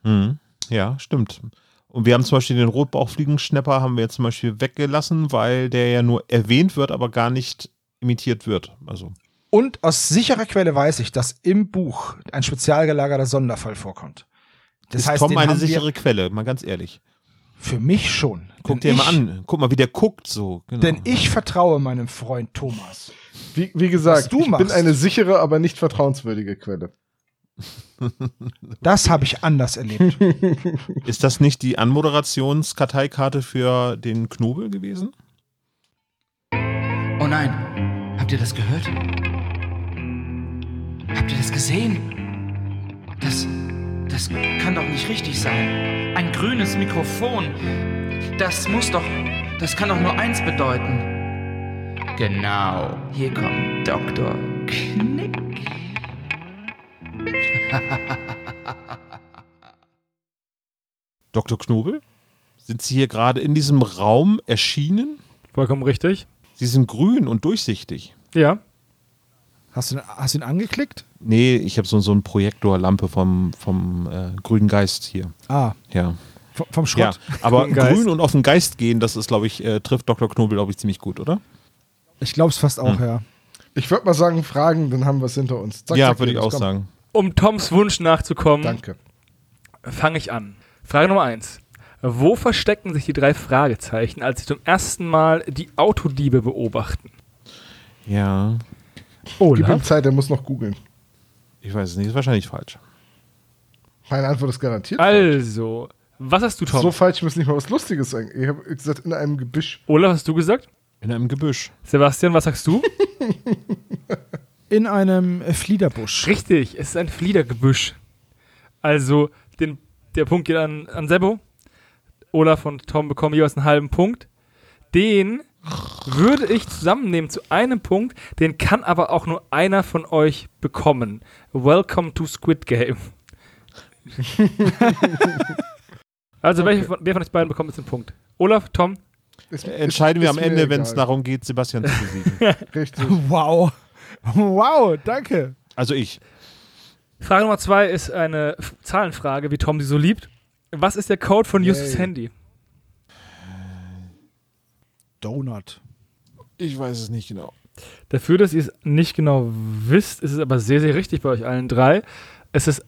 [SPEAKER 2] Mhm. Ja, stimmt. Und wir haben zum Beispiel den Rotbauchfliegenschnepper haben wir jetzt zum Beispiel weggelassen, weil der ja nur erwähnt wird, aber gar nicht imitiert wird. Also.
[SPEAKER 4] Und aus sicherer Quelle weiß ich, dass im Buch ein spezial gelagerter Sonderfall vorkommt.
[SPEAKER 2] Das ist heißt, Tom eine sichere Quelle, mal ganz ehrlich.
[SPEAKER 4] Für mich schon.
[SPEAKER 2] Guck dir ich, mal an. Guck mal, wie der guckt so.
[SPEAKER 4] Genau. Denn ich vertraue meinem Freund Thomas.
[SPEAKER 3] Wie, wie gesagt, ich machst. bin eine sichere, aber nicht vertrauenswürdige Quelle.
[SPEAKER 4] Das habe ich anders erlebt.
[SPEAKER 2] Ist das nicht die Anmoderationskarteikarte für den Knobel gewesen?
[SPEAKER 5] Oh nein, habt ihr das gehört? Habt ihr das gesehen? Das, das kann doch nicht richtig sein. Ein grünes Mikrofon. Das muss doch, das kann doch nur eins bedeuten. Genau, hier kommt Dr. Knick.
[SPEAKER 2] Dr. Knobel? Sind Sie hier gerade in diesem Raum erschienen?
[SPEAKER 6] Vollkommen richtig.
[SPEAKER 2] Sie sind grün und durchsichtig.
[SPEAKER 6] Ja.
[SPEAKER 4] Hast du, hast du ihn angeklickt?
[SPEAKER 2] Nee, ich habe so, so eine Projektorlampe vom, vom äh, grünen Geist hier.
[SPEAKER 4] Ah.
[SPEAKER 2] Ja.
[SPEAKER 4] V vom Schrott.
[SPEAKER 2] Ja, aber grün und auf den Geist gehen, das ist, glaube ich, äh, trifft Dr. Knobel, glaube ich, ziemlich gut, oder?
[SPEAKER 4] Ich glaube es fast auch, hm. ja.
[SPEAKER 3] Ich würde mal sagen, Fragen, dann haben wir es hinter uns.
[SPEAKER 2] Zack, ja, würde ich auch komm. sagen.
[SPEAKER 6] Um Toms Wunsch nachzukommen,
[SPEAKER 3] Danke.
[SPEAKER 6] fange ich an. Frage Nummer eins. Wo verstecken sich die drei Fragezeichen, als sie zum ersten Mal die Autodiebe beobachten?
[SPEAKER 2] Ja.
[SPEAKER 3] Oh, Gib ihm Zeit, er muss noch googeln.
[SPEAKER 2] Ich weiß es nicht, ist wahrscheinlich falsch.
[SPEAKER 3] Meine Antwort ist garantiert
[SPEAKER 6] Also, falsch. was hast du, Tom?
[SPEAKER 3] So falsch muss nicht mal was Lustiges sein. Ich habe gesagt, in einem Gebüsch.
[SPEAKER 6] Olaf, hast du gesagt?
[SPEAKER 2] In einem Gebüsch.
[SPEAKER 6] Sebastian, was sagst du?
[SPEAKER 4] in einem Fliederbusch.
[SPEAKER 6] Richtig, es ist ein Fliedergebüsch. Also, den, der Punkt geht an, an Sebo. Olaf und Tom bekommen jeweils einen halben Punkt. Den würde ich zusammennehmen zu einem Punkt, den kann aber auch nur einer von euch bekommen. Welcome to Squid Game. also, okay. von, wer von euch beiden bekommt jetzt einen Punkt? Olaf, Tom?
[SPEAKER 2] Ist, Entscheiden ist, wir am Ende, wenn es darum geht, Sebastian zu besiegen.
[SPEAKER 4] Richtig. Wow. Wow, danke.
[SPEAKER 2] Also ich.
[SPEAKER 6] Frage Nummer zwei ist eine Zahlenfrage, wie Tom sie so liebt. Was ist der Code von Justus Handy?
[SPEAKER 4] Donut.
[SPEAKER 2] Ich weiß es nicht genau.
[SPEAKER 6] Dafür, dass ihr es nicht genau wisst, ist es aber sehr, sehr richtig bei euch allen drei. Es ist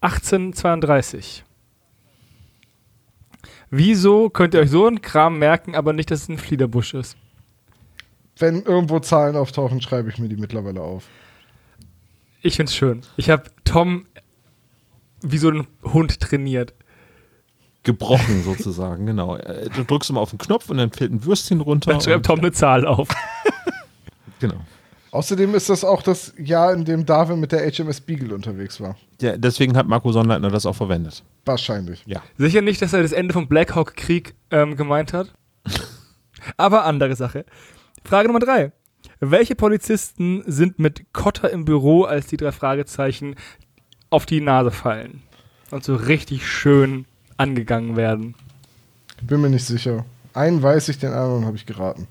[SPEAKER 6] 1832. Wieso könnt ihr euch so einen Kram merken, aber nicht, dass es ein Fliederbusch ist?
[SPEAKER 3] Wenn irgendwo Zahlen auftauchen, schreibe ich mir die mittlerweile auf.
[SPEAKER 6] Ich finde es schön. Ich habe Tom wie so ein Hund trainiert
[SPEAKER 2] gebrochen sozusagen, genau. Äh, du drückst immer auf den Knopf und dann fällt ein Würstchen runter.
[SPEAKER 6] Dann schreibt Tom eine Zahl auf.
[SPEAKER 2] genau.
[SPEAKER 3] Außerdem ist das auch das Jahr, in dem Darwin mit der HMS Beagle unterwegs war.
[SPEAKER 2] Ja, deswegen hat Marco Sonnleitner das auch verwendet.
[SPEAKER 3] Wahrscheinlich.
[SPEAKER 2] Ja.
[SPEAKER 6] Sicher nicht, dass er das Ende vom Black Hawk Krieg ähm, gemeint hat. Aber andere Sache. Frage Nummer drei. Welche Polizisten sind mit Kotter im Büro, als die drei Fragezeichen auf die Nase fallen? Und so richtig schön angegangen werden.
[SPEAKER 3] Bin mir nicht sicher. Einen weiß ich, den anderen habe ich geraten.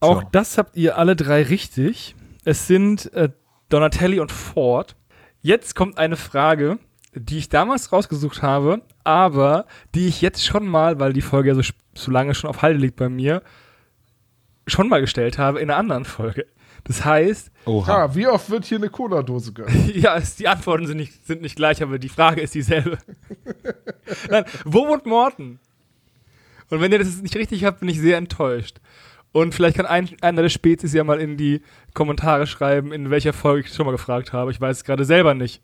[SPEAKER 6] Auch so. das habt ihr alle drei richtig. Es sind äh, Donatelli und Ford. Jetzt kommt eine Frage, die ich damals rausgesucht habe, aber die ich jetzt schon mal, weil die Folge ja so, so lange schon auf Halde liegt bei mir, schon mal gestellt habe in einer anderen Folge. Das heißt.
[SPEAKER 3] Oha. Ja, wie oft wird hier eine Cola-Dose
[SPEAKER 6] geöffnet? ja, es, die Antworten sind nicht, sind nicht gleich, aber die Frage ist dieselbe. Nein, wo wohnt Morten? Und wenn ihr das nicht richtig habt, bin ich sehr enttäuscht. Und vielleicht kann ein, einer der Spezies ja mal in die Kommentare schreiben, in welcher Folge ich schon mal gefragt habe. Ich weiß es gerade selber nicht.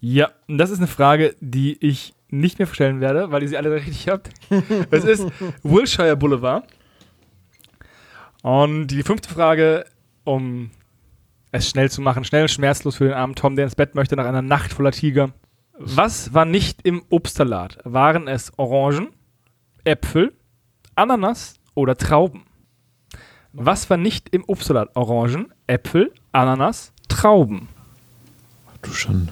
[SPEAKER 6] Ja, und das ist eine Frage, die ich nicht mehr stellen werde, weil ihr sie alle richtig habt. Es ist Wilshire Boulevard. Und die fünfte Frage um es schnell zu machen, schnell und schmerzlos für den armen Tom, der ins Bett möchte nach einer Nacht voller Tiger. Was war nicht im Obstsalat? Waren es Orangen, Äpfel, Ananas oder Trauben? Was war nicht im Obstsalat? Orangen, Äpfel, Ananas, Trauben.
[SPEAKER 2] Ach, du schon.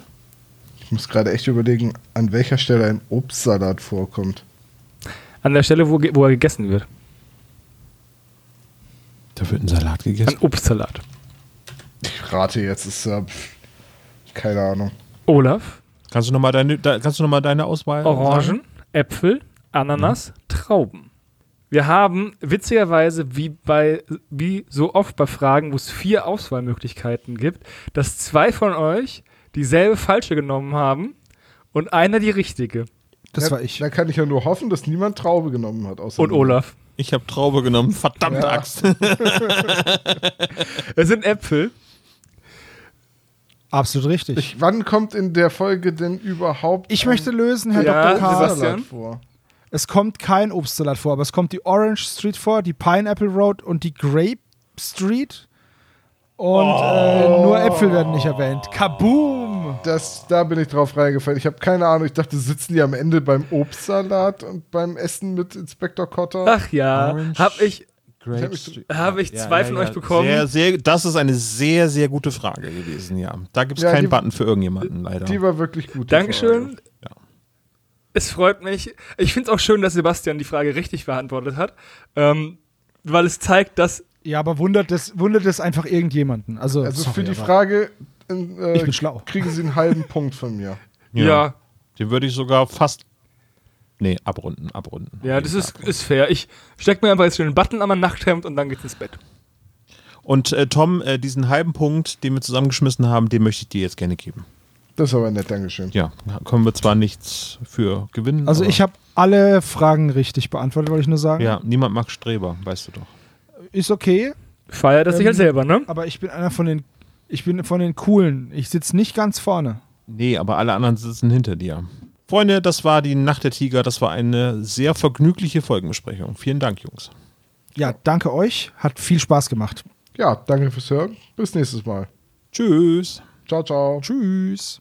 [SPEAKER 3] Ich muss gerade echt überlegen, an welcher Stelle ein Obstsalat vorkommt.
[SPEAKER 6] An der Stelle, wo, wo er gegessen wird.
[SPEAKER 2] Da wird ein Salat gegessen?
[SPEAKER 6] Ein Obstsalat.
[SPEAKER 3] Ich rate jetzt, ist äh, keine Ahnung.
[SPEAKER 6] Olaf,
[SPEAKER 2] Kannst du nochmal deine, da, kannst du noch mal deine Auswahl sagen?
[SPEAKER 6] Orangen, Äpfel, Ananas, Trauben. Wir haben witzigerweise, wie bei wie so oft bei Fragen, wo es vier Auswahlmöglichkeiten gibt, dass zwei von euch dieselbe falsche genommen haben und einer die richtige.
[SPEAKER 4] Das
[SPEAKER 3] ja,
[SPEAKER 4] war ich.
[SPEAKER 3] Da kann ich ja nur hoffen, dass niemand Traube genommen hat. Außer
[SPEAKER 6] Und. Olaf.
[SPEAKER 2] Ich habe Traube genommen. Verdammte
[SPEAKER 3] Ja.
[SPEAKER 2] Axt.
[SPEAKER 6] Es sind Äpfel.
[SPEAKER 4] Absolut richtig. Ich,
[SPEAKER 3] Ich, wann kommt in der Folge denn überhaupt ein
[SPEAKER 4] möchte lösen, Herr
[SPEAKER 6] Ja,
[SPEAKER 4] Dr. K.
[SPEAKER 6] Sebastian.
[SPEAKER 3] Obstsalat vor?
[SPEAKER 4] Es kommt kein Obstsalat vor, aber es kommt die Orange Street vor, die Pineapple Road und die Grape Street. Und äh, nur Äpfel werden nicht erwähnt. Kaboom!
[SPEAKER 3] Das, da bin ich drauf reingefallen. Ich habe keine Ahnung. Ich dachte, sitzen die am Ende beim Obstsalat und beim Essen mit Inspektor Cotter?
[SPEAKER 6] Ach ja,
[SPEAKER 2] Orange.
[SPEAKER 6] hab ich,
[SPEAKER 2] Grape
[SPEAKER 3] hab ich-
[SPEAKER 6] hab ich zwei von euch bekommen.
[SPEAKER 2] Sehr, sehr, das ist eine sehr, sehr gute Frage gewesen, ja. Da gibt es
[SPEAKER 3] Ja,
[SPEAKER 2] keinen
[SPEAKER 3] die-
[SPEAKER 2] Button für irgendjemanden, leider.
[SPEAKER 3] Die war wirklich gut.
[SPEAKER 6] Dankeschön.
[SPEAKER 2] Ja.
[SPEAKER 6] Es freut mich. Ich finde es auch schön, dass Sebastian die Frage richtig beantwortet hat, ähm, weil es zeigt, dass
[SPEAKER 4] Ja, aber wundert es, wundert es einfach irgendjemanden. Also,
[SPEAKER 3] Also
[SPEAKER 4] sorry,
[SPEAKER 3] für die Frage äh,
[SPEAKER 4] Ich bin schlau.
[SPEAKER 3] kriegen sie einen halben Punkt von mir.
[SPEAKER 6] ja,
[SPEAKER 2] Ja.
[SPEAKER 6] ja,
[SPEAKER 2] Den würde ich sogar fast. Nee, abrunden, abrunden. Auf
[SPEAKER 6] das ist,
[SPEAKER 2] Fall.
[SPEAKER 6] ist fair. Ich steck mir einfach jetzt einen Button an mein Nachthemd und dann geht's ins Bett.
[SPEAKER 2] Und äh, Tom, äh, diesen halben Punkt, den wir zusammengeschmissen haben, den möchte ich dir jetzt gerne geben.
[SPEAKER 3] Das ist aber nett, Dankeschön.
[SPEAKER 2] Ja, können wir zwar nichts für gewinnen.
[SPEAKER 4] Also ich habe alle Fragen richtig beantwortet, wollte ich nur sagen.
[SPEAKER 2] Ja, niemand mag Streber, weißt du doch.
[SPEAKER 4] Ist okay,
[SPEAKER 6] Feiert das sich
[SPEAKER 4] Ähm,
[SPEAKER 6] halt selber, ne?
[SPEAKER 4] aber ich bin einer von den, ich bin von den coolen. Ich sitze nicht ganz vorne.
[SPEAKER 2] Nee, aber alle anderen sitzen hinter dir. Freunde, das war die Nacht der Tiger. Das war eine sehr vergnügliche Folgenbesprechung. Vielen Dank, Jungs.
[SPEAKER 4] Ja, danke euch. Hat viel Spaß gemacht.
[SPEAKER 3] Ja, danke fürs Hören. Bis nächstes Mal.
[SPEAKER 2] Tschüss.
[SPEAKER 3] Ciao, ciao.
[SPEAKER 4] Tschüss.